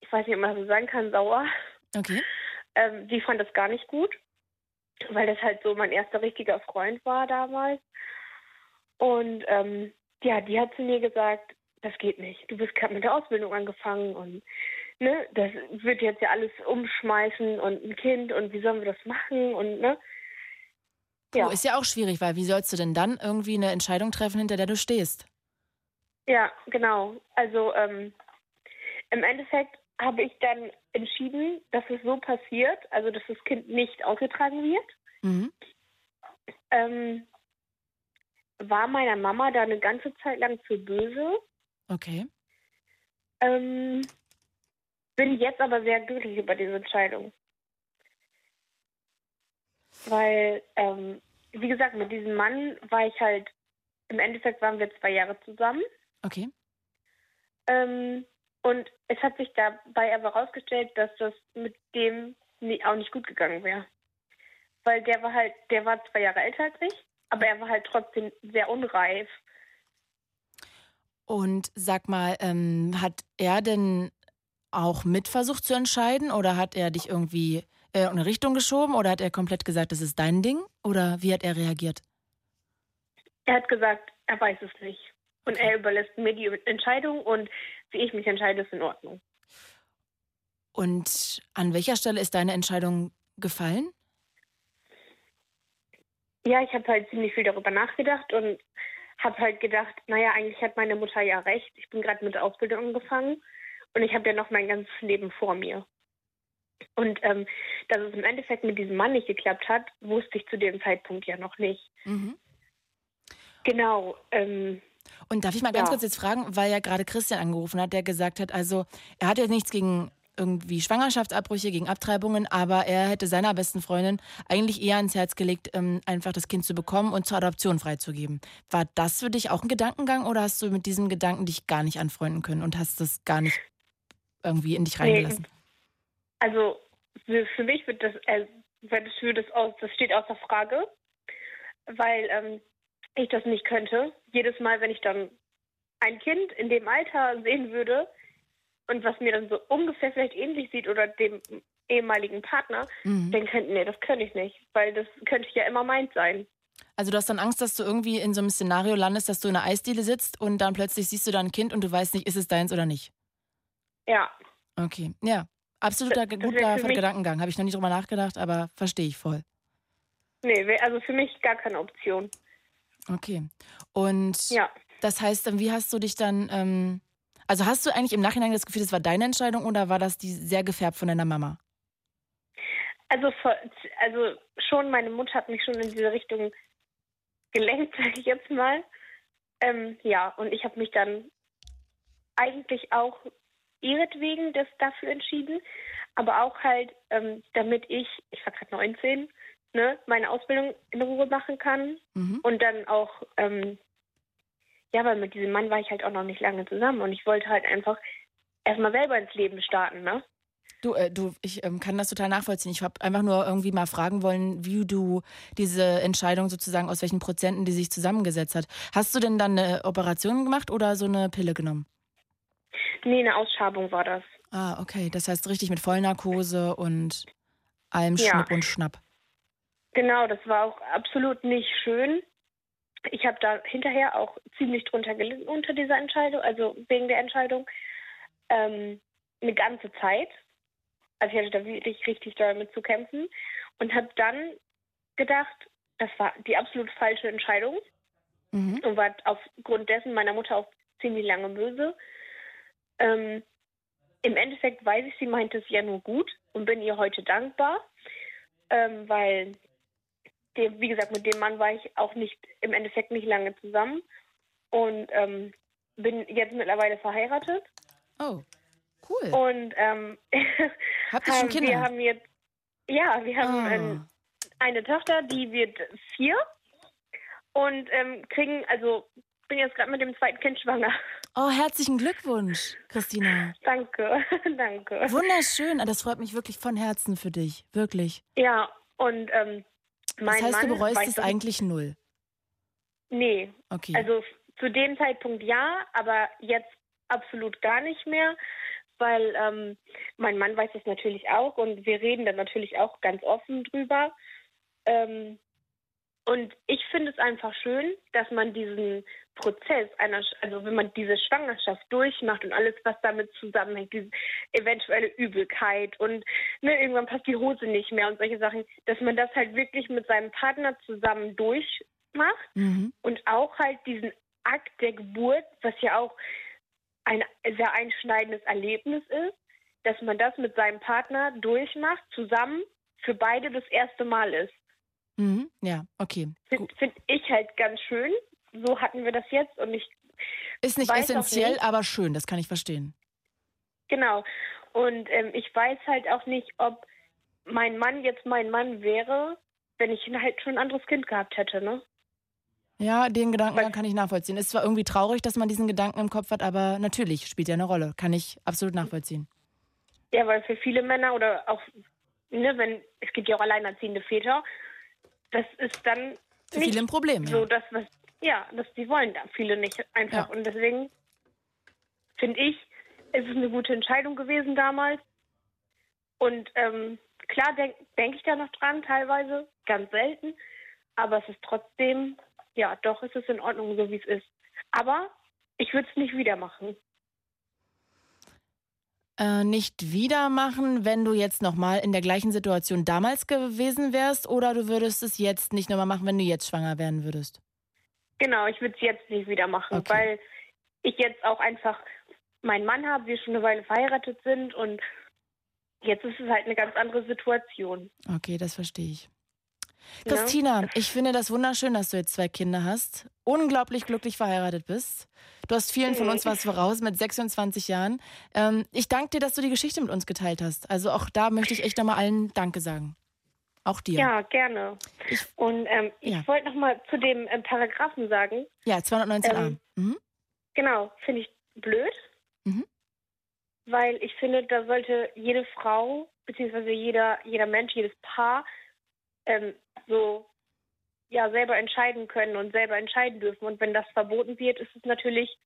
ich weiß nicht, ob man das so sagen kann, sauer. Okay. Ähm, die fand das gar nicht gut, weil das halt so mein erster richtiger Freund war damals. Und ähm, ja, die hat zu mir gesagt, das geht nicht. Du bist gerade mit der Ausbildung angefangen und ne, das wird jetzt ja alles umschmeißen und ein Kind und wie sollen wir das machen und ne. Ja. Puh, ist ja auch schwierig, weil wie sollst du denn dann irgendwie eine Entscheidung treffen, hinter der du stehst? Ja, genau. Also ähm, im Endeffekt habe ich dann entschieden, dass es so passiert, also dass das Kind nicht ausgetragen wird. Mhm. Ähm, war meiner Mama da eine ganze Zeit lang zu böse. Okay. Ähm, bin jetzt aber sehr glücklich über diese Entscheidung. Weil, ähm, wie gesagt, mit diesem Mann war ich halt, im Endeffekt waren wir zwei Jahre zusammen. Okay. Ähm, und es hat sich dabei aber herausgestellt, dass das mit dem auch nicht gut gegangen wäre. Weil der war halt, der war zwei Jahre älter als ich, aber er war halt trotzdem sehr unreif. Und sag mal, ähm, hat er denn auch mit versucht zu entscheiden oder hat er dich irgendwie äh, in eine Richtung geschoben oder hat er komplett gesagt, das ist dein Ding? Oder wie hat er reagiert? Er hat gesagt, er weiß es nicht. Und er überlässt mir die Entscheidung und wie ich mich entscheide, ist in Ordnung. Und an welcher Stelle ist deine Entscheidung gefallen? Ja, ich habe halt ziemlich viel darüber nachgedacht und habe halt gedacht, naja, eigentlich hat meine Mutter ja recht. Ich bin gerade mit der Ausbildung angefangen und ich habe ja noch mein ganzes Leben vor mir. Und ähm, dass es im Endeffekt mit diesem Mann nicht geklappt hat, wusste ich zu dem Zeitpunkt ja noch nicht. Mhm. Genau. Ähm, und darf ich mal ganz ja. kurz jetzt fragen, weil ja gerade Christian angerufen hat, der gesagt hat, also er hat ja nichts gegen irgendwie Schwangerschaftsabbrüche, gegen Abtreibungen, aber er hätte seiner besten Freundin eigentlich eher ans Herz gelegt, ähm, einfach das Kind zu bekommen und zur Adoption freizugeben. War das für dich auch ein Gedankengang oder hast du mit diesem Gedanken dich gar nicht anfreunden können und hast das gar nicht irgendwie in dich reingelassen? Nee. Also für, für, mich wird das, äh, für das, aus, das steht außer Frage, weil ähm, ich das nicht könnte. Jedes Mal, wenn ich dann ein Kind in dem Alter sehen würde und was mir dann so ungefähr vielleicht ähnlich sieht oder dem ehemaligen Partner, mhm. dann könnte, nee, das könnte ich nicht, weil das könnte ja immer meins sein. Also du hast dann Angst, dass du irgendwie in so einem Szenario landest, dass du in einer Eisdiele sitzt und dann plötzlich siehst du da ein Kind und du weißt nicht, ist es deins oder nicht. Ja. Okay, ja. Absoluter das, guter Gedankengang. Habe ich noch nie drüber nachgedacht, aber verstehe ich voll. Nee, also für mich gar keine Option. Okay. Und ja. das heißt, wie hast du dich dann, ähm, also hast du eigentlich im Nachhinein das Gefühl, das war deine Entscheidung oder war das die sehr gefärbt von deiner Mama? Also, also schon, meine Mutter hat mich schon in diese Richtung gelenkt, (laughs) sage ich jetzt mal. Ähm, ja, und ich habe mich dann eigentlich auch ihretwegen das dafür entschieden, aber auch halt, ähm, damit ich, ich war gerade 19, ne, meine Ausbildung in Ruhe machen kann mhm. und dann auch, ähm, ja, weil mit diesem Mann war ich halt auch noch nicht lange zusammen und ich wollte halt einfach erstmal selber ins Leben starten, ne? Du, äh, du, ich ähm, kann das total nachvollziehen. Ich habe einfach nur irgendwie mal fragen wollen, wie du diese Entscheidung sozusagen aus welchen Prozenten die sich zusammengesetzt hat. Hast du denn dann eine Operation gemacht oder so eine Pille genommen? Nee, eine Ausschabung war das. Ah, okay. Das heißt richtig mit Vollnarkose und allem ja. Schnipp und Schnapp. Genau, das war auch absolut nicht schön. Ich habe da hinterher auch ziemlich drunter gelitten unter dieser Entscheidung, also wegen der Entscheidung. Ähm, eine ganze Zeit. Also ich hatte da wirklich richtig damit zu kämpfen und habe dann gedacht, das war die absolut falsche Entscheidung mhm. und war aufgrund dessen meiner Mutter auch ziemlich lange böse. Ähm, Im Endeffekt weiß ich, sie meint es ja nur gut und bin ihr heute dankbar, ähm, weil dem, wie gesagt, mit dem Mann war ich auch nicht im Endeffekt nicht lange zusammen und ähm, bin jetzt mittlerweile verheiratet. Oh, cool. Und ähm, (laughs) Habt ihr schon Kinder? wir haben jetzt, ja, wir haben Ah. ähm, eine Tochter, die wird vier und ähm, kriegen, also bin jetzt gerade mit dem zweiten Kind schwanger. Oh, herzlichen Glückwunsch, Christina. danke, (laughs) danke. Wunderschön. Ah, Das freut mich wirklich von Herzen für dich. Wirklich. Ja, und ähm, mein Das heißt, Mann du bereust es eigentlich null. Nee, Okay. also zu dem Zeitpunkt ja, aber jetzt absolut gar nicht mehr, weil ähm, mein Mann weiß das natürlich auch und wir reden dann natürlich auch ganz offen drüber. Ähm, und ich finde es einfach schön, dass man diesen Prozess einer, also wenn man diese Schwangerschaft durchmacht und alles, was damit zusammenhängt, diese eventuelle Übelkeit und ne, irgendwann passt die Hose nicht mehr und solche Sachen, dass man das halt wirklich mit seinem Partner zusammen durchmacht Mhm. und auch halt diesen Akt der Geburt, was ja auch ein sehr einschneidendes Erlebnis ist, dass man das mit seinem Partner durchmacht, zusammen für beide das erste Mal ist. Mhm. Ja, okay. Finde find ich halt ganz schön. So hatten wir das jetzt und ich Ist nicht essentiell, nicht- aber schön. Das kann ich verstehen. Genau. Und ähm, ich weiß halt auch nicht, ob mein Mann jetzt mein Mann wäre, wenn ich halt schon ein anderes Kind gehabt hätte, ne? Ja, den Gedanken kann ich nachvollziehen. Ist zwar irgendwie traurig, dass man diesen Gedanken im Kopf hat, aber natürlich spielt ja eine Rolle. Kann ich absolut nachvollziehen. Ja, weil für viele Männer oder auch, ne, wenn, es gibt ja auch alleinerziehende Väter, das ist dann Für viele ein Problem, ja. so das, was, ja, das, die wollen da viele nicht einfach. Ja. Und deswegen finde ich, es ist eine gute Entscheidung gewesen damals. Und ähm, klar denke denk ich da noch dran, teilweise, ganz selten. Aber es ist trotzdem, ja, doch ist es in Ordnung, so wie es ist. Aber ich würde es nicht wieder machen. Äh, nicht wieder machen, wenn du jetzt nochmal in der gleichen Situation damals gewesen wärst, oder du würdest es jetzt nicht nochmal machen, wenn du jetzt schwanger werden würdest? Genau, ich würde es jetzt nicht wieder machen, Okay. weil ich jetzt auch einfach meinen Mann habe, wir schon eine Weile verheiratet sind und jetzt ist es halt eine ganz andere Situation. Okay, das verstehe ich. Ja. Christina, ich finde das wunderschön, dass du jetzt zwei Kinder hast, unglaublich glücklich verheiratet bist. Du hast vielen von Mhm. uns was voraus mit 26 Jahren. Ähm, ich danke dir, dass du die Geschichte mit uns geteilt hast. Also auch da möchte ich echt nochmal allen Danke sagen. Auch dir. Ja, gerne. und ähm, ich Ja. wollte noch mal zu dem ähm, Paragraphen sagen. Ja, 219a. Ähm, Mhm. Genau, finde ich blöd, Mhm. weil ich finde, da sollte jede Frau beziehungsweise jeder jeder Mensch, jedes Paar ähm, so ja selber entscheiden können und selber entscheiden dürfen. Und wenn das verboten wird, ist es natürlich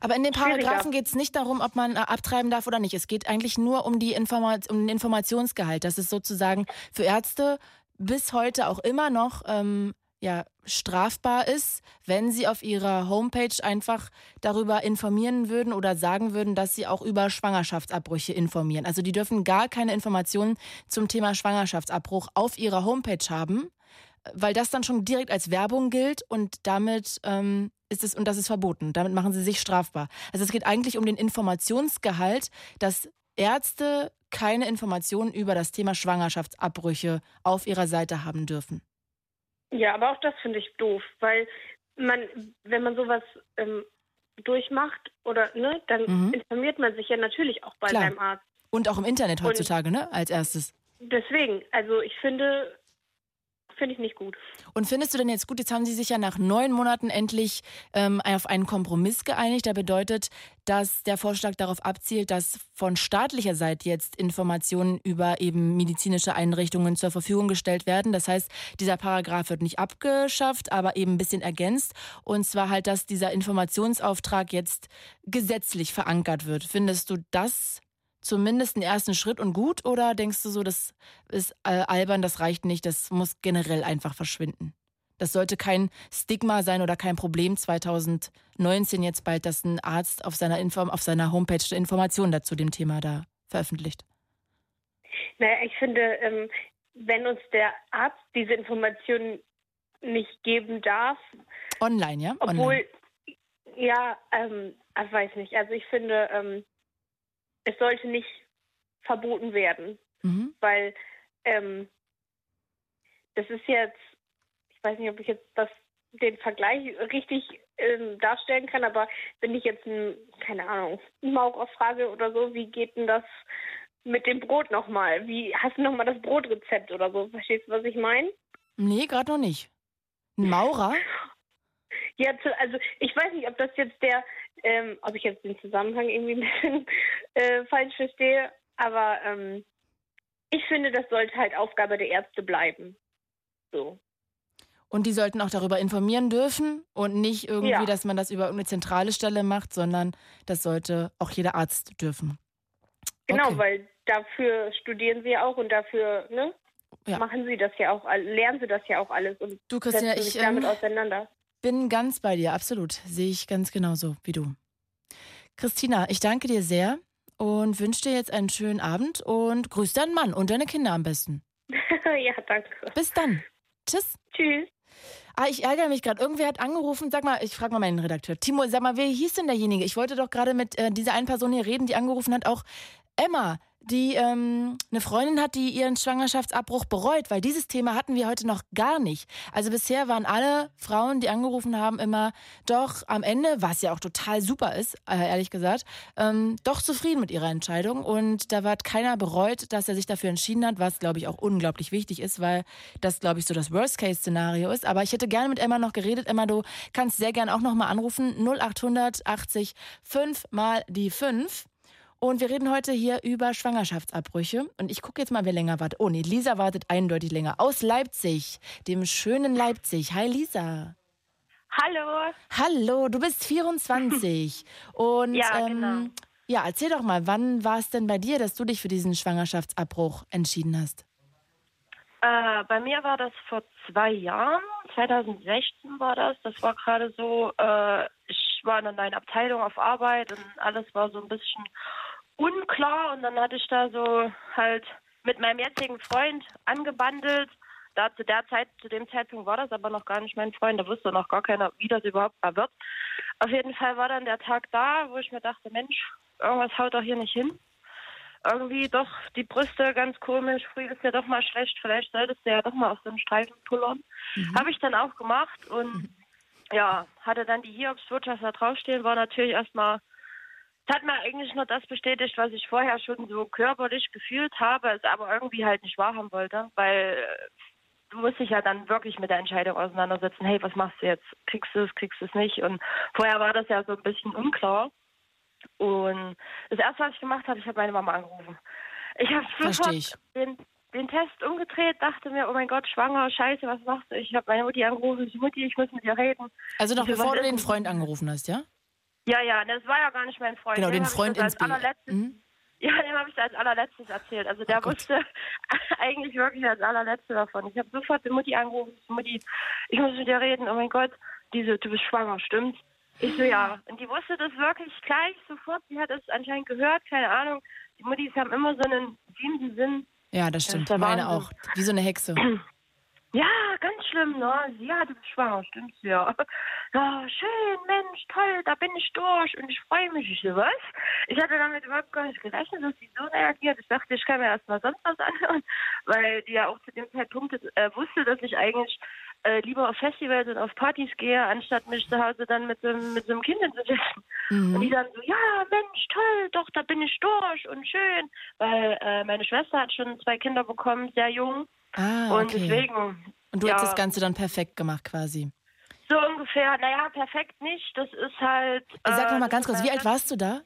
Aber in den. Paragraphen geht es nicht darum, ob man äh, abtreiben darf oder nicht. Es geht eigentlich nur um, die Informa um den Informationsgehalt. Das ist sozusagen für Ärzte bis heute auch immer noch ähm, ja, strafbar ist, wenn sie auf ihrer Homepage einfach darüber informieren würden oder sagen würden, dass sie auch über Schwangerschaftsabbrüche informieren. Also die dürfen gar keine Informationen zum Thema Schwangerschaftsabbruch auf ihrer Homepage haben, weil das dann schon direkt als Werbung gilt und damit ähm, ist es, und das ist verboten. Damit machen sie sich strafbar. Also es geht eigentlich um den Informationsgehalt, dass Ärzte keine Informationen über das Thema Schwangerschaftsabbrüche auf ihrer Seite haben dürfen. Ja, aber auch das finde ich doof, weil man, wenn man sowas ähm, durchmacht oder ne, dann Mhm. informiert man sich ja natürlich auch bei Klar. seinem Arzt. Und auch im Internet Und- heutzutage, ne? Als erstes. Deswegen, also ich finde, finde ich nicht gut. Und findest du denn jetzt gut, jetzt haben sie sich ja nach neun Monaten endlich ähm, auf einen Kompromiss geeinigt. Der bedeutet, dass der Vorschlag darauf abzielt, dass von staatlicher Seite jetzt Informationen über eben medizinische Einrichtungen zur Verfügung gestellt werden. Das heißt, dieser Paragraph wird nicht abgeschafft, aber eben ein bisschen ergänzt. Und zwar halt, dass dieser Informationsauftrag jetzt gesetzlich verankert wird. Findest du das zumindest einen ersten Schritt und gut oder denkst du so, das ist albern, das reicht nicht, das muss generell einfach verschwinden? Das sollte kein Stigma sein oder kein Problem 2019 jetzt bald, dass ein Arzt auf seiner, Inform auf seiner Homepage eine Information dazu dem Thema da veröffentlicht. Naja, ich finde, ähm, wenn uns der Arzt diese Informationen nicht geben darf, Online, ja? obwohl, Online. ja, ähm, ich weiß nicht, also ich finde, ähm, es sollte nicht verboten werden, Mhm. weil ähm, das ist jetzt, ich weiß nicht, ob ich jetzt das den Vergleich richtig ähm, darstellen kann, aber wenn ich jetzt, ein, keine Ahnung, einen Maurer frage oder so, wie geht denn das mit dem Brot nochmal? Wie hast du nochmal das Brotrezept oder so? Verstehst du, was ich meine? Nee, gerade noch nicht. Ein Maurer? (laughs) ja, also ich weiß nicht, ob das jetzt der, ähm, ob ich jetzt den Zusammenhang irgendwie ein bisschen (laughs) äh, falsch verstehe, aber ähm, ich finde, das sollte halt Aufgabe der Ärzte bleiben. So. Und die sollten auch darüber informieren dürfen und nicht irgendwie, Ja. dass man das über irgendeine zentrale Stelle macht, sondern das sollte auch jeder Arzt dürfen. Genau, Okay. weil dafür studieren sie auch und dafür, ne? Ja. Machen sie das ja auch, lernen sie das ja auch alles und Du, Christina, ich damit ähm, auseinander. Bin ganz bei dir, absolut. Sehe ich ganz genauso wie du. Christina, ich danke dir sehr und wünsche dir jetzt einen schönen Abend und grüß deinen Mann und deine Kinder am besten. (laughs) ja, danke. Bis dann. Tschüss. Tschüss. Ah, ich ärgere mich gerade. Irgendwer hat angerufen. Sag mal, ich frage mal meinen Redakteur. Timo, sag mal, wer hieß denn derjenige? Ich wollte doch gerade mit äh, dieser einen Person hier reden, die angerufen hat, auch Emma, die ähm, eine Freundin hat, die ihren Schwangerschaftsabbruch bereut, weil dieses Thema hatten wir heute noch gar nicht. Also bisher waren alle Frauen, die angerufen haben, immer doch am Ende, was ja auch total super ist, äh, ehrlich gesagt, ähm, doch zufrieden mit ihrer Entscheidung. Und da hat keiner bereut, dass er sich dafür entschieden hat, was, glaube ich, auch unglaublich wichtig ist, weil das, glaube ich, so das Worst-Case-Szenario ist. Aber ich hätte gerne mit Emma noch geredet. Emma, du kannst sehr gerne auch noch mal anrufen. 0800 80 5 mal die 5. Und wir reden heute hier über Schwangerschaftsabbrüche. Und ich gucke jetzt mal, wer länger wartet. Oh nee, Lisa wartet eindeutig länger. Aus Leipzig, dem schönen Leipzig. Hi Lisa. Hallo. Hallo, du bist 24. (laughs) Und Ja, ähm, genau. ja, erzähl doch mal, wann war es denn bei dir, dass du dich für diesen Schwangerschaftsabbruch entschieden hast? Äh, bei mir war das vor zwei Jahren, 2016 war das. Das war gerade so, äh, ich war in einer neuen Abteilung auf Arbeit und alles war so ein bisschen unklar. Und dann hatte ich da so halt mit meinem jetzigen Freund angebandelt. Da zu der Zeit, zu dem Zeitpunkt war das aber noch gar nicht mein Freund, da wusste noch gar keiner, wie das überhaupt mal wird. Auf jeden Fall war dann der Tag da, wo ich mir dachte, Mensch, irgendwas haut doch hier nicht hin. Irgendwie doch die Brüste ganz komisch, früh ist ja doch mal schlecht, vielleicht solltest du ja doch mal auf so einen Streifen pullern. Habe ich dann auch gemacht und ja, hatte dann die Hiobswirtschaft da draufstehen, war natürlich erstmal, es hat mir eigentlich nur das bestätigt, was ich vorher schon so körperlich gefühlt habe, es aber irgendwie halt nicht wahrhaben wollte, weil äh, du musst dich ja dann wirklich mit der Entscheidung auseinandersetzen, hey, was machst du jetzt? Kriegst du es, kriegst du es nicht? Und vorher war das ja so ein bisschen unklar. Und das erste, was ich gemacht habe, ich habe meine Mama angerufen. Ich habe sofort ich. den, den Test umgedreht, dachte mir, oh mein Gott, schwanger, scheiße, was machst du? Ich habe meine Mutti angerufen, ich Mutti, ich muss mit dir reden. Also noch Ich bevor du den? Freund angerufen hast, ja? Ja, ja, das war ja gar nicht mein Freund. Genau, den ich Freund das ins Bild. allerletztes, Mhm. Ja, dem habe ich das als allerletztes erzählt. Also der Oh wusste (laughs) eigentlich wirklich als allerletzte davon. Ich habe sofort die Mutti angerufen, Mutti, ich muss mit dir reden, oh mein Gott, diese, du bist schwanger, stimmt's? Ich so, ja. Und die wusste das wirklich gleich sofort. Sie hat es anscheinend gehört, keine Ahnung. Die Muttis haben immer so einen siebten Sinn. Ja, das Das stimmt. der Meine auch. Wie so eine Hexe. (clears throat) Ja, ganz schlimm, ne? Ja, du bist schwanger, stimmt's ja. (laughs) Ja, schön, Mensch, toll, da bin ich durch und ich freue mich. Ich so, was? Ich hatte damit überhaupt gar nicht gerechnet, dass sie so reagiert. Ich dachte, ich kann mir erst mal sonst was anhören, (laughs) weil die ja auch zu dem Zeitpunkt äh, wusste, dass ich eigentlich äh, lieber auf Festivals und auf Partys gehe, anstatt mich zu Hause dann mit so, einem- mit so einem Kind hinzusetzen. Und die dann so, ja, Mensch, toll, doch, da bin ich durch und schön. Weil äh, meine Schwester hat schon zwei Kinder bekommen, sehr jung. Ah, Und okay. deswegen. Und du ja, hast das Ganze dann perfekt gemacht quasi. So ungefähr, naja, perfekt nicht. Das ist halt. Sag äh, noch mal das ganz kurz, wie alt warst du da?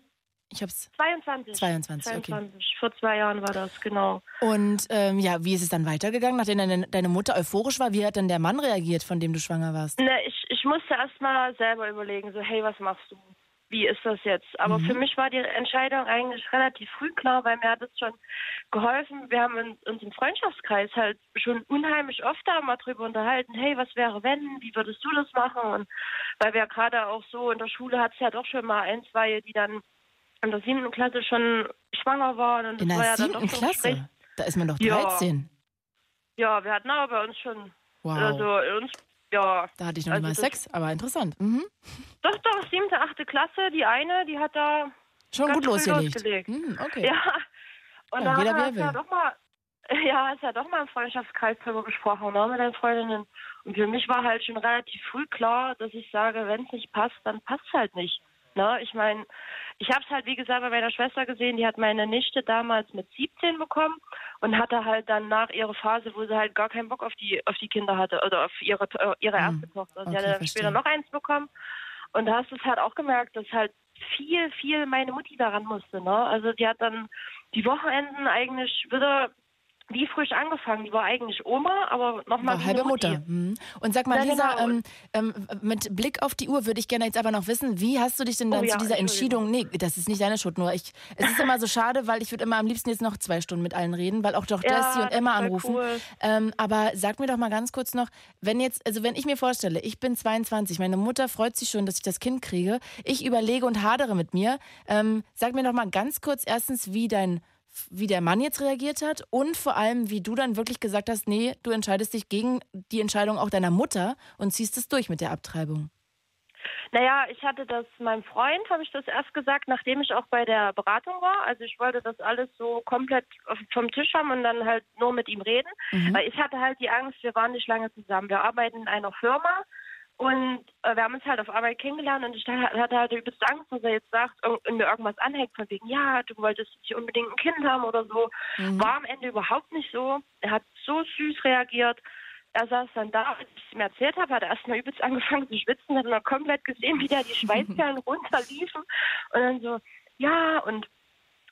Ich hab's. 22. 22, okay. 22. Vor zwei Jahren war das, genau. Und ähm, ja, wie ist es dann weitergegangen, nachdem deine, deine Mutter euphorisch war? Wie hat denn der Mann reagiert, von dem du schwanger warst? Ne, ich, ich musste erst mal selber überlegen, so, hey, was machst du? Wie ist das jetzt? Aber Mhm. für mich war die Entscheidung eigentlich relativ früh klar, weil mir hat es schon geholfen. Wir haben in, uns im Freundschaftskreis halt schon unheimlich oft da mal drüber unterhalten, hey, was wäre wenn? Wie würdest du das machen? Und weil wir gerade auch so in der Schule hat es ja doch schon mal ein, zwei, die dann in der siebten Klasse schon schwanger waren. Und In das war der ja dann doch siebten Gespräch. Klasse? Da ist man doch Ja. 13. Ja, wir hatten aber bei uns schon, Wow. also uns, ja. da hatte ich noch also mal Sex, aber interessant. Mhm. Doch, doch, siebte, achte Klasse, die eine, die hat da Schon gut losgelegt. losgelegt. Mhm, okay. Ja. Und Ja, da jeder, er uns ja doch mal (laughs) ja, hast ja doch mal im Freundschaftskreis darüber gesprochen, ne, mit deinen Freundinnen. Und für mich war halt schon relativ früh klar, dass ich sage, wenn es nicht passt, dann passt es halt nicht. Ne? Ich meine, ich habe es halt, wie gesagt, bei meiner Schwester gesehen, die hat meine Nichte damals mit 17 bekommen und hatte halt dann nach ihrer Phase, wo sie halt gar keinen Bock auf die, auf die Kinder hatte oder auf ihre, äh, ihre hm. erste Tochter. Sie okay, hatte dann später noch eins bekommen. Und da hast du es halt auch gemerkt, dass halt viel, viel meine Mutti daran musste. Ne? Also die hat dann die Wochenenden eigentlich wieder wie frisch angefangen. Die war eigentlich Oma, aber nochmal wie halbe Mutter. Mhm. Und sag mal, ja, Lisa, genau. ähm, ähm, mit Blick auf die Uhr würde ich gerne jetzt aber noch wissen, wie hast du dich denn dann oh, zu ja, dieser Entscheidung? Nee, das ist nicht deine Schuld, nur ich. Es ist immer so schade, weil ich würde immer am liebsten jetzt noch zwei Stunden mit allen reden, weil auch doch Jessie ja, und Emma anrufen. Cool. Ähm, aber sag mir doch mal ganz kurz noch, wenn jetzt, also wenn ich mir vorstelle, ich bin 22, meine Mutter freut sich schon, dass ich das Kind kriege, ich überlege und hadere mit mir. Ähm, sag mir doch mal ganz kurz erstens, wie dein wie der Mann jetzt reagiert hat und vor allem, wie du dann wirklich gesagt hast, nee, du entscheidest dich gegen die Entscheidung auch deiner Mutter und ziehst es durch mit der Abtreibung. Naja, ich hatte das meinem Freund, habe ich das erst gesagt, nachdem ich auch bei der Beratung war. Also ich wollte das alles so komplett vom Tisch haben und dann halt nur mit ihm reden. Mhm. Weil ich hatte halt die Angst, wir waren nicht lange zusammen. Wir arbeiten in einer Firma und äh, wir haben uns halt auf Arbeit kennengelernt und ich hatte halt übelst Angst, dass er jetzt sagt und mir irgendwas anhängt von wegen, ja, du wolltest hier unbedingt ein Kind haben oder so. Mhm. War am Ende überhaupt nicht so. Er hat so süß reagiert. Er saß dann da, als ich es ihm erzählt habe, hat er erstmal übelst angefangen zu schwitzen, hat dann komplett gesehen, wie da die (laughs) Schweißperlen runterliefen. Und dann so, ja, und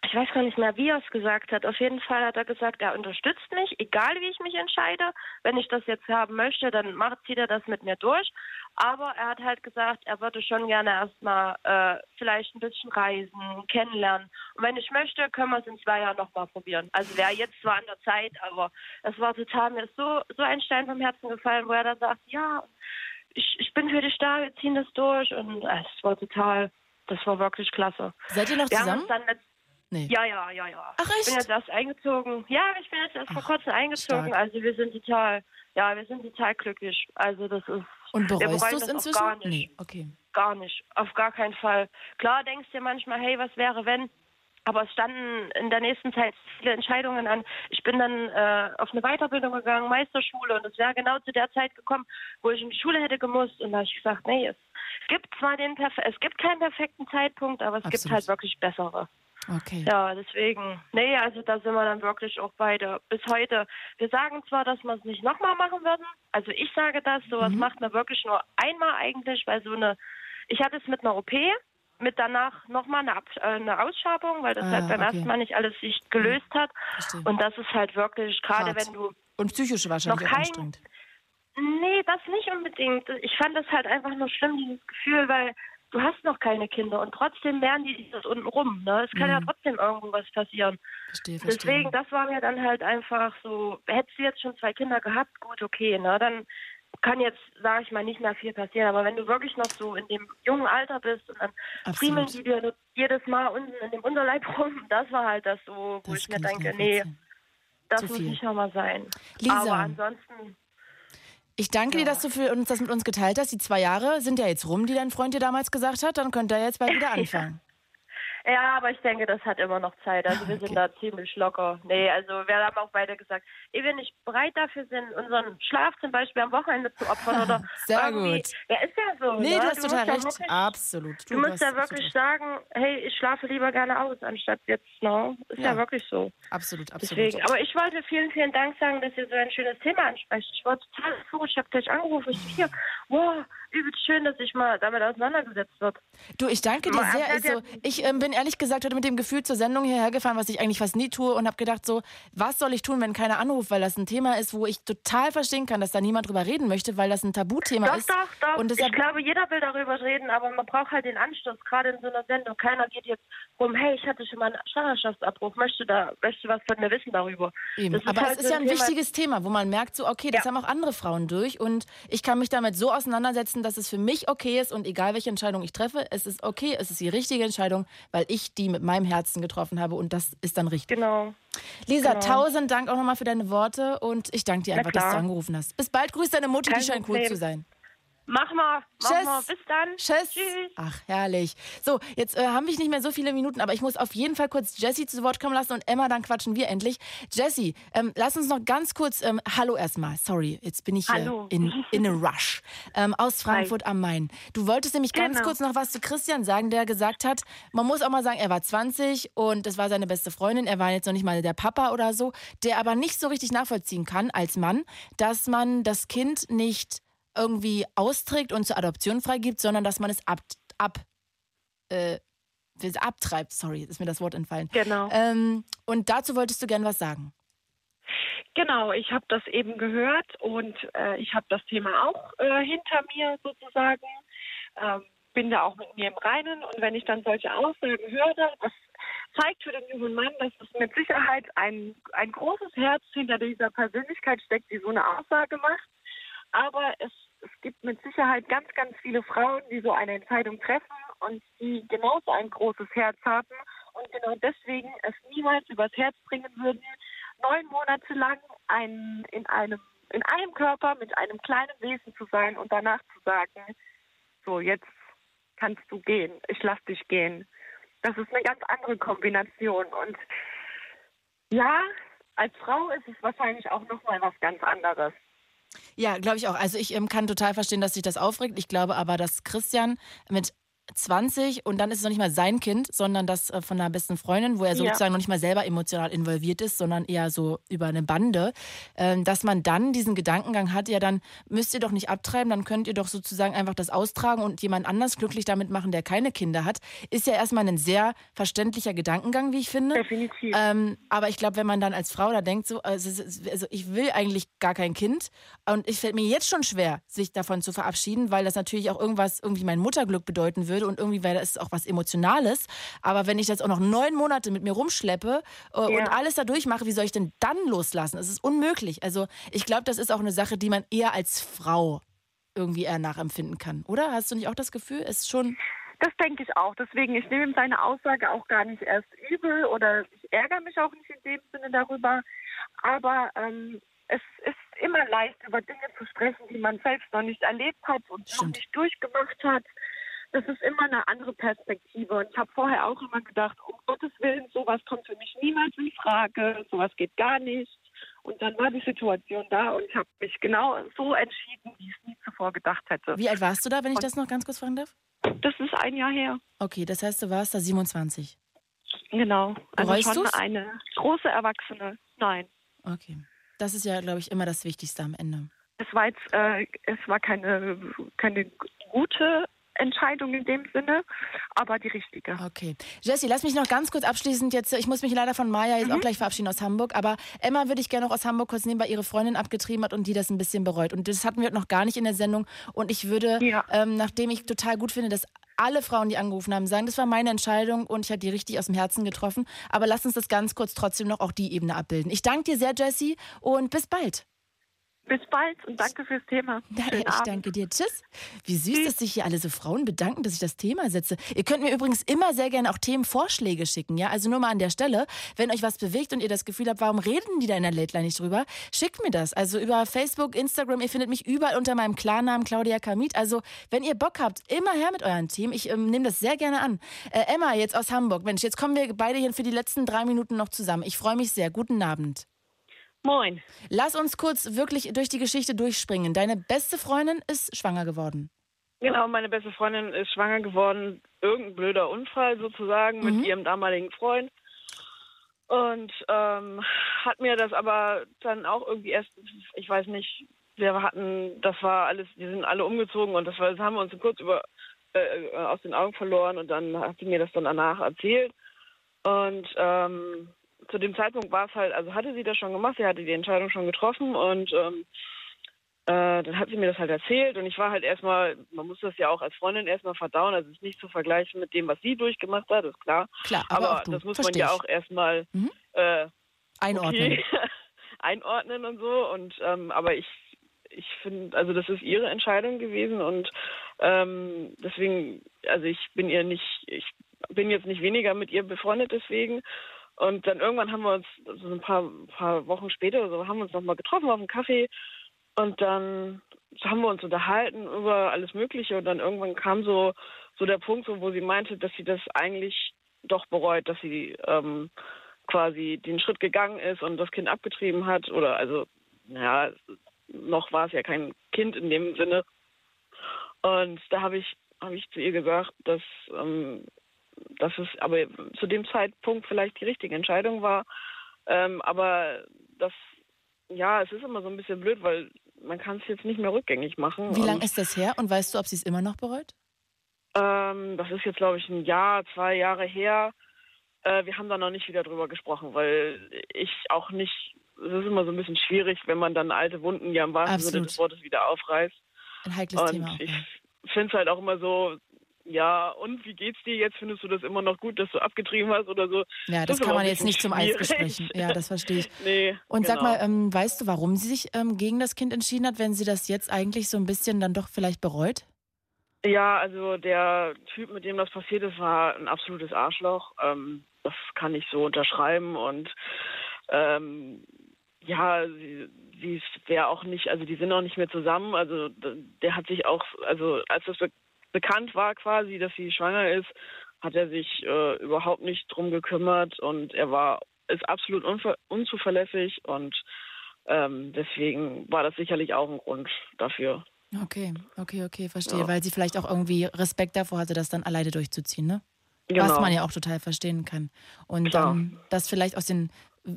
ich weiß gar nicht mehr, wie er es gesagt hat. Auf jeden Fall hat er gesagt, er unterstützt mich, egal wie ich mich entscheide. Wenn ich das jetzt haben möchte, dann macht, zieht er das mit mir durch. Aber er hat halt gesagt, er würde schon gerne erstmal äh, vielleicht ein bisschen reisen, kennenlernen. Und wenn ich möchte, können wir es in zwei Jahren nochmal probieren. Also wäre jetzt zwar an der Zeit, aber es war total mir so, so ein Stein vom Herzen gefallen, wo er dann sagt, ja, ich, ich bin für dich da, wir ziehen das durch. Und äh, es war total, das war wirklich klasse. Seid ihr noch wir zusammen? Nee. Ja, ja, ja, ja. Ach, echt? Ich bin jetzt erst eingezogen. Ja, ich bin jetzt erst Ach, vor kurzem eingezogen. Stark. Also wir sind total, ja, wir sind total glücklich. Also das ist. Und bereust du es inzwischen? Gar nicht. Nee, okay. Gar nicht. Auf gar keinen Fall. Klar denkst du dir manchmal, hey, was wäre, wenn? Aber es standen in der nächsten Zeit viele Entscheidungen an. Ich bin dann äh, auf eine Weiterbildung gegangen, Meisterschule, und es wäre genau zu der Zeit gekommen, wo ich in die Schule hätte gemusst. Und da habe ich gesagt, nee, es gibt zwar den Perfe es gibt keinen perfekten Zeitpunkt, aber es Absolut. gibt halt wirklich bessere. Okay. Ja, deswegen, nee, also da sind wir dann wirklich auch beide bis heute. Wir sagen zwar, dass wir es nicht nochmal machen würden. Also ich sage das, sowas mhm. macht man wirklich nur einmal eigentlich, weil so eine, ich hatte es mit einer OP, mit danach nochmal eine, äh, eine Ausschabung, weil das ah, halt beim okay. ersten Mal nicht alles sich gelöst hat. Verstehe. Und das ist halt wirklich, gerade wenn du. Und psychisch wahrscheinlich noch kein, anstrengend. Nee, das nicht unbedingt. Ich fand das halt einfach nur schlimm, dieses Gefühl, weil du hast noch keine Kinder und trotzdem lernen die das unten rum. Ne? Es kann mhm. ja trotzdem irgendwas passieren. Verstehe, verstehe. Deswegen, das war mir dann halt einfach so, hättest du jetzt schon zwei Kinder gehabt, gut, okay, ne? Dann kann jetzt, sage ich mal, nicht mehr viel passieren. Aber wenn du wirklich noch so in dem jungen Alter bist und dann friemeln die dir jedes Mal unten in dem Unterleib (laughs) rum, das war halt das so, wo das ich mir denke, nee, das muss nicht nochmal sein. Lisa. Aber ansonsten ich danke ja. dir, dass du für uns das mit uns geteilt hast. Die zwei Jahre sind ja jetzt rum, die dein Freund dir damals gesagt hat. Dann könnt ihr jetzt bald wieder (laughs) anfangen. Ja, aber ich denke, das hat immer noch Zeit. Also wir okay. sind da ziemlich locker. Nee, also wir haben auch beide gesagt, ehe wir nicht bereit dafür sind, unseren Schlaf zum Beispiel am Wochenende zu opfern oder (laughs) Sehr gut. Ja, ist ja so. Nee, ne? du hast du total recht. Wirklich, Absolut. Du, du musst ja wirklich sagen, hey, ich schlafe lieber gerne aus, anstatt jetzt, ne? Ist ja, ja wirklich so. Absolut, absolut. Deswegen. Aber ich wollte vielen, vielen Dank sagen, dass ihr so ein schönes Thema ansprecht. Ich war total froh, ich habe gleich angerufen. Ich hier, wow, übelst schön, dass sich mal damit auseinandergesetzt wird. Du, ich danke dir sehr. Also, ich ähm, bin ehrlich gesagt heute mit dem Gefühl zur Sendung hierher gefahren, was ich eigentlich fast nie tue und habe gedacht so, was soll ich tun, wenn keiner anruft, weil das ein Thema ist, wo ich total verstehen kann, dass da niemand drüber reden möchte, weil das ein Tabuthema doch, ist. Doch, doch, doch. Ich glaube, jeder will darüber reden, aber man braucht halt den Anstoß, gerade in so einer Sendung. Keiner geht jetzt rum, hey, ich hatte schon mal einen Schwangerschaftsabbruch, möchte da, möchte was von mir wissen darüber. Eben. aber halt es ist ja ein Thema wichtiges Thema, wo man merkt so, okay, das ja. haben auch andere Frauen durch und ich kann mich damit so auseinandersetzen, dass es für mich okay ist und egal welche Entscheidung ich treffe, es ist okay, es ist die richtige Entscheidung, weil ich die mit meinem Herzen getroffen habe und das ist dann richtig. Genau. Lisa, genau. tausend Dank auch nochmal für deine Worte und ich danke dir einfach, dass du angerufen hast. Bis bald, grüß deine Mutter, Kein die scheint cool zu sein. Mach mal, mach Tschüss. mal. Bis dann. Tschüss. Tschüss. Ach, herrlich. So, jetzt äh, haben wir nicht mehr so viele Minuten, aber ich muss auf jeden Fall kurz Jessie zu Wort kommen lassen und Emma, dann quatschen wir endlich. Jessie, ähm, lass uns noch ganz kurz, ähm, hallo erstmal, sorry, jetzt bin ich hier Hallo. in, in a (laughs) rush, ähm, aus Frankfurt am Main. Du wolltest nämlich ganz Genau. kurz noch was zu Christian sagen, der gesagt hat, man muss auch mal sagen, er war 20 und das war seine beste Freundin, er war jetzt noch nicht mal der Papa oder so, der aber nicht so richtig nachvollziehen kann als Mann, dass man das Kind nicht irgendwie austrägt und zur Adoption freigibt, sondern dass man es ab, ab äh, abtreibt. Sorry, ist mir das Wort entfallen. Genau. Ähm, und dazu wolltest du gern was sagen. Genau, ich habe das eben gehört und äh, ich habe das Thema auch äh, hinter mir sozusagen. Ähm, bin da auch mit mir im Reinen und wenn ich dann solche Aussagen höre, das zeigt für den jungen Mann, dass es mit Sicherheit ein, ein großes Herz hinter dieser Persönlichkeit steckt, die so eine Aussage macht. Aber es, es gibt mit Sicherheit ganz, ganz viele Frauen, die so eine Entscheidung treffen und die genauso ein großes Herz haben und genau deswegen es niemals übers Herz bringen würden, neun Monate lang ein, in einem in einem Körper mit einem kleinen Wesen zu sein und danach zu sagen, so jetzt kannst du gehen, ich lass dich gehen. Das ist eine ganz andere Kombination und ja, als Frau ist es wahrscheinlich auch noch mal was ganz anderes. Ja, glaube ich auch. Also ich ähm, kann total verstehen, dass sich das aufregt. Ich glaube aber, dass Christian mit 20 und dann ist es noch nicht mal sein Kind, sondern das äh, von einer besten Freundin, wo er Ja. sozusagen noch nicht mal selber emotional involviert ist, sondern eher so über eine Bande, ähm, dass man dann diesen Gedankengang hat, ja dann müsst ihr doch nicht abtreiben, dann könnt ihr doch sozusagen einfach das austragen und jemand anders glücklich damit machen, der keine Kinder hat, ist ja erstmal ein sehr verständlicher Gedankengang, wie ich finde. Definitiv. Ähm, aber ich glaube, wenn man dann als Frau da denkt, so, also, also ich will eigentlich gar kein Kind und ich fällt mir jetzt schon schwer, sich davon zu verabschieden, weil das natürlich auch irgendwas, irgendwie mein Mutterglück bedeuten würde und irgendwie wäre das auch was Emotionales. Aber wenn ich das auch noch neun Monate mit mir rumschleppe äh, und Ja. alles da durchmache, wie soll ich denn dann loslassen? Es ist unmöglich. Also ich glaube, das ist auch eine Sache, die man eher als Frau irgendwie eher nachempfinden kann, oder? Hast du nicht auch das Gefühl, es ist schon Das denke ich auch. Deswegen, ich nehme ihm seine Aussage auch gar nicht erst übel oder ich ärgere mich auch nicht in dem Sinne darüber. Aber ähm, es ist immer leicht, über Dinge zu sprechen, die man selbst noch nicht erlebt hat und noch Stimmt. nicht durchgemacht hat. Das ist immer eine andere Perspektive. Und ich habe vorher auch immer gedacht, um Gottes Willen, sowas kommt für mich niemals in Frage, sowas geht gar nicht. Und dann war die Situation da und ich habe mich genau so entschieden, wie ich es nie zuvor gedacht hätte. Wie alt warst du da, wenn ich das noch ganz kurz fragen darf? Das ist ein Jahr her. Okay, das heißt, du warst da 27. Genau. Also Bereust schon du's? eine große Erwachsene. Nein. Okay. Das ist ja, glaube ich, immer das Wichtigste am Ende. Es war jetzt, äh, es war keine, keine gute Entscheidung in dem Sinne, aber die richtige. Okay. Jessie, lass mich noch ganz kurz abschließend jetzt, ich muss mich leider von Maya jetzt Mhm. auch gleich verabschieden aus Hamburg, aber Emma würde ich gerne noch aus Hamburg kurz nehmen, weil ihre Freundin abgetrieben hat und die das ein bisschen bereut. Und das hatten wir noch gar nicht in der Sendung. Und ich würde, Ja. ähm, nachdem ich total gut finde, dass alle Frauen, die angerufen haben, sagen, das war meine Entscheidung und ich habe die richtig aus dem Herzen getroffen. Aber lass uns das ganz kurz trotzdem noch auch die Ebene abbilden. Ich danke dir sehr, Jessie, und bis bald. Bis bald und danke fürs Thema. Schönen ich Abend. danke dir. Tschüss. Wie süß, dass sich hier alle so Frauen bedanken, dass ich das Thema setze. Ihr könnt mir übrigens immer sehr gerne auch Themenvorschläge schicken, ja? Also nur mal an der Stelle, wenn euch was bewegt und ihr das Gefühl habt, warum reden die da in der Late Line nicht drüber, schickt mir das. Also über Facebook, Instagram, ihr findet mich überall unter meinem Klarnamen Claudia Kamit. Also wenn ihr Bock habt, immer her mit euren Themen. Ich ähm, nehme das sehr gerne an. Äh, Emma, jetzt aus Hamburg. Mensch, jetzt kommen wir beide hier für die letzten drei Minuten noch zusammen. Ich freue mich sehr. Guten Abend. Moin. Lass uns kurz wirklich durch die Geschichte durchspringen. Deine beste Freundin ist schwanger geworden. Genau, meine beste Freundin ist schwanger geworden. Irgendein blöder Unfall sozusagen Mhm. mit ihrem damaligen Freund. Und ähm, hat mir das aber dann auch irgendwie erst, ich weiß nicht, wir hatten, das war alles, wir sind alle umgezogen und das, war, das haben wir uns kurz über äh, aus den Augen verloren und dann hat sie mir das dann danach erzählt. Und ähm, zu dem Zeitpunkt war es halt, also hatte sie das schon gemacht, sie hatte die Entscheidung schon getroffen und ähm, äh, dann hat sie mir das halt erzählt und ich war halt erstmal, man muss das ja auch als Freundin erstmal verdauen, also es ist nicht zu vergleichen mit dem, was sie durchgemacht hat, ist klar. Klar, aber, Aber, das muss Versteh man ja auch erstmal Mhm. äh, einordnen. okay, (laughs) einordnen und so. Und ähm, aber ich ich finde, also das ist ihre Entscheidung gewesen und ähm, deswegen, also ich bin ihr nicht, ich bin jetzt nicht weniger mit ihr befreundet deswegen. Und dann irgendwann haben wir uns, so ein paar, paar Wochen später oder so, haben wir uns nochmal getroffen auf einen Kaffee und dann haben wir uns unterhalten über alles Mögliche und dann irgendwann kam so, so der Punkt, wo sie meinte, dass sie das eigentlich doch bereut, dass sie ähm, quasi den Schritt gegangen ist und das Kind abgetrieben hat. Oder also, naja, noch war es ja kein Kind in dem Sinne. Und da habe ich, hab ich zu ihr gesagt, dass, ähm, dass es aber zu dem Zeitpunkt vielleicht die richtige Entscheidung war. Ähm, aber das, ja, es ist immer so ein bisschen blöd, weil man kann es jetzt nicht mehr rückgängig machen. Wie lange ist das her und weißt du, ob sie es immer noch bereut? Ähm, das ist jetzt, glaube ich, ein Jahr, zwei Jahre her. Äh, wir haben da noch nicht wieder drüber gesprochen, weil ich auch nicht, es ist immer so ein bisschen schwierig, wenn man dann alte Wunden ja im wahrsten Sinne des Wortes wieder aufreißt. Ein heikles und Thema. Auch, ich finde es halt auch immer so, ja, und wie geht's dir jetzt? Findest du das immer noch gut, dass du abgetrieben hast oder so? Ja, das, das kann man jetzt nicht zum Eis besprechen. Ja, das verstehe ich. (laughs) nee, und genau. sag mal, ähm, weißt du, warum sie sich ähm, gegen das Kind entschieden hat, wenn sie das jetzt eigentlich so ein bisschen dann doch vielleicht bereut? Ja, also der Typ, mit dem das passiert ist, war ein absolutes Arschloch. Ähm, das kann ich so unterschreiben und ähm, ja, sie, sie wäre auch nicht, also die sind auch nicht mehr zusammen. Also der hat sich auch, also als das bekannt war quasi, dass sie schwanger ist, hat er sich äh, überhaupt nicht drum gekümmert und er war ist absolut unzuverlässig und ähm, deswegen war das sicherlich auch ein Grund dafür. Okay, okay, okay, verstehe. Ja. Weil sie vielleicht auch irgendwie Respekt davor hatte, das dann alleine durchzuziehen, ne? Genau. Was man ja auch total verstehen kann. Und ähm, das vielleicht aus den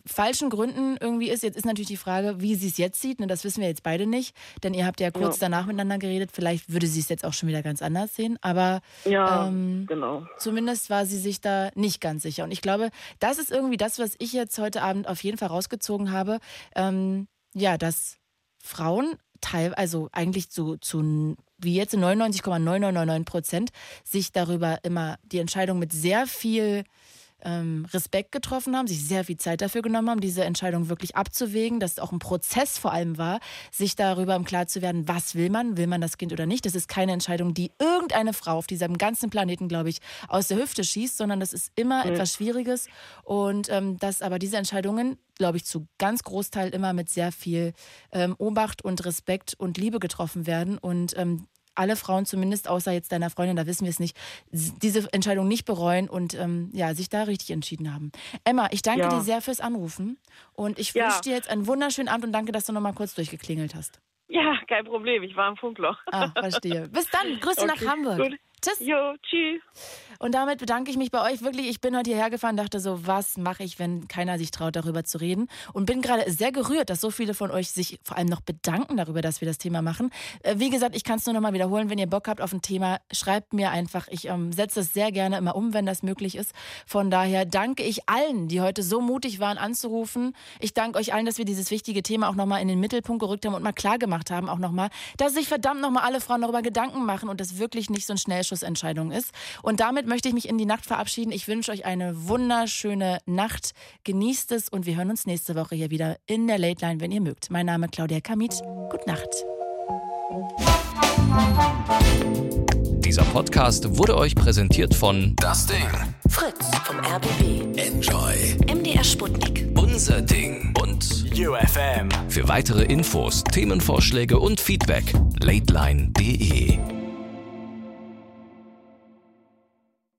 falschen Gründen irgendwie ist. Jetzt ist natürlich die Frage, wie sie es jetzt sieht. Ne, das wissen wir jetzt beide nicht, denn ihr habt ja kurz ja. danach miteinander geredet. Vielleicht würde sie es jetzt auch schon wieder ganz anders sehen. Aber ja, ähm, genau. zumindest war sie sich da nicht ganz sicher. Und ich glaube, das ist irgendwie das, was ich jetzt heute Abend auf jeden Fall rausgezogen habe. Ähm, ja, dass Frauen teil, also eigentlich zu, zu wie jetzt 99,9999 Prozent sich darüber immer die Entscheidung mit sehr viel ähm, Respekt getroffen haben, sich sehr viel Zeit dafür genommen haben, diese Entscheidung wirklich abzuwägen, dass es auch ein Prozess vor allem war, sich darüber im Klaren zu werden, was will man, will man das Kind oder nicht. Das ist keine Entscheidung, die irgendeine Frau auf diesem ganzen Planeten, glaube ich, aus der Hüfte schießt, sondern das ist immer mhm. etwas Schwieriges und ähm, dass aber diese Entscheidungen glaube ich, zu ganz Großteil immer mit sehr viel ähm, Obacht und Respekt und Liebe getroffen werden. Und ähm, alle Frauen, zumindest außer jetzt deiner Freundin, da wissen wir es nicht, diese Entscheidung nicht bereuen und ähm, ja, sich da richtig entschieden haben. Emma, ich danke Ja. dir sehr fürs Anrufen und ich Ja. wünsche dir jetzt einen wunderschönen Abend und danke, dass du nochmal kurz durchgeklingelt hast. Ja, kein Problem. Ich war im Funkloch. Ah, verstehe. Bis dann. Grüße Okay, nach Hamburg. gut. Tschüss. Jo, tschüss. Und damit bedanke ich mich bei euch wirklich. Ich bin heute hierher gefahren, dachte so, was mache ich, wenn keiner sich traut, darüber zu reden? Und bin gerade sehr gerührt, dass so viele von euch sich vor allem noch bedanken darüber, dass wir das Thema machen. Äh, Wie gesagt, ich kann es nur noch mal wiederholen. Wenn ihr Bock habt auf ein Thema, schreibt mir einfach. Ich ähm, setze es sehr gerne immer um, wenn das möglich ist. Von daher danke ich allen, die heute so mutig waren, anzurufen. Ich danke euch allen, dass wir dieses wichtige Thema auch noch mal in den Mittelpunkt gerückt haben und mal klar gemacht haben, auch noch mal, dass sich verdammt noch mal alle Frauen darüber Gedanken machen und das wirklich nicht so eine Schnellschussentscheidung ist. Und damit möchte ich mich in die Nacht verabschieden. Ich wünsche euch eine wunderschöne Nacht. Genießt es und wir hören uns nächste Woche hier wieder in der Late Line, wenn ihr mögt. Mein Name ist Claudia Kamit. Gute Nacht. Dieser Podcast wurde euch präsentiert von Das Ding. Fritz vom RBB. Enjoy. MDR Sputnik. Unser Ding. Und UFM. für weitere Infos, Themenvorschläge und Feedback, lateline.de.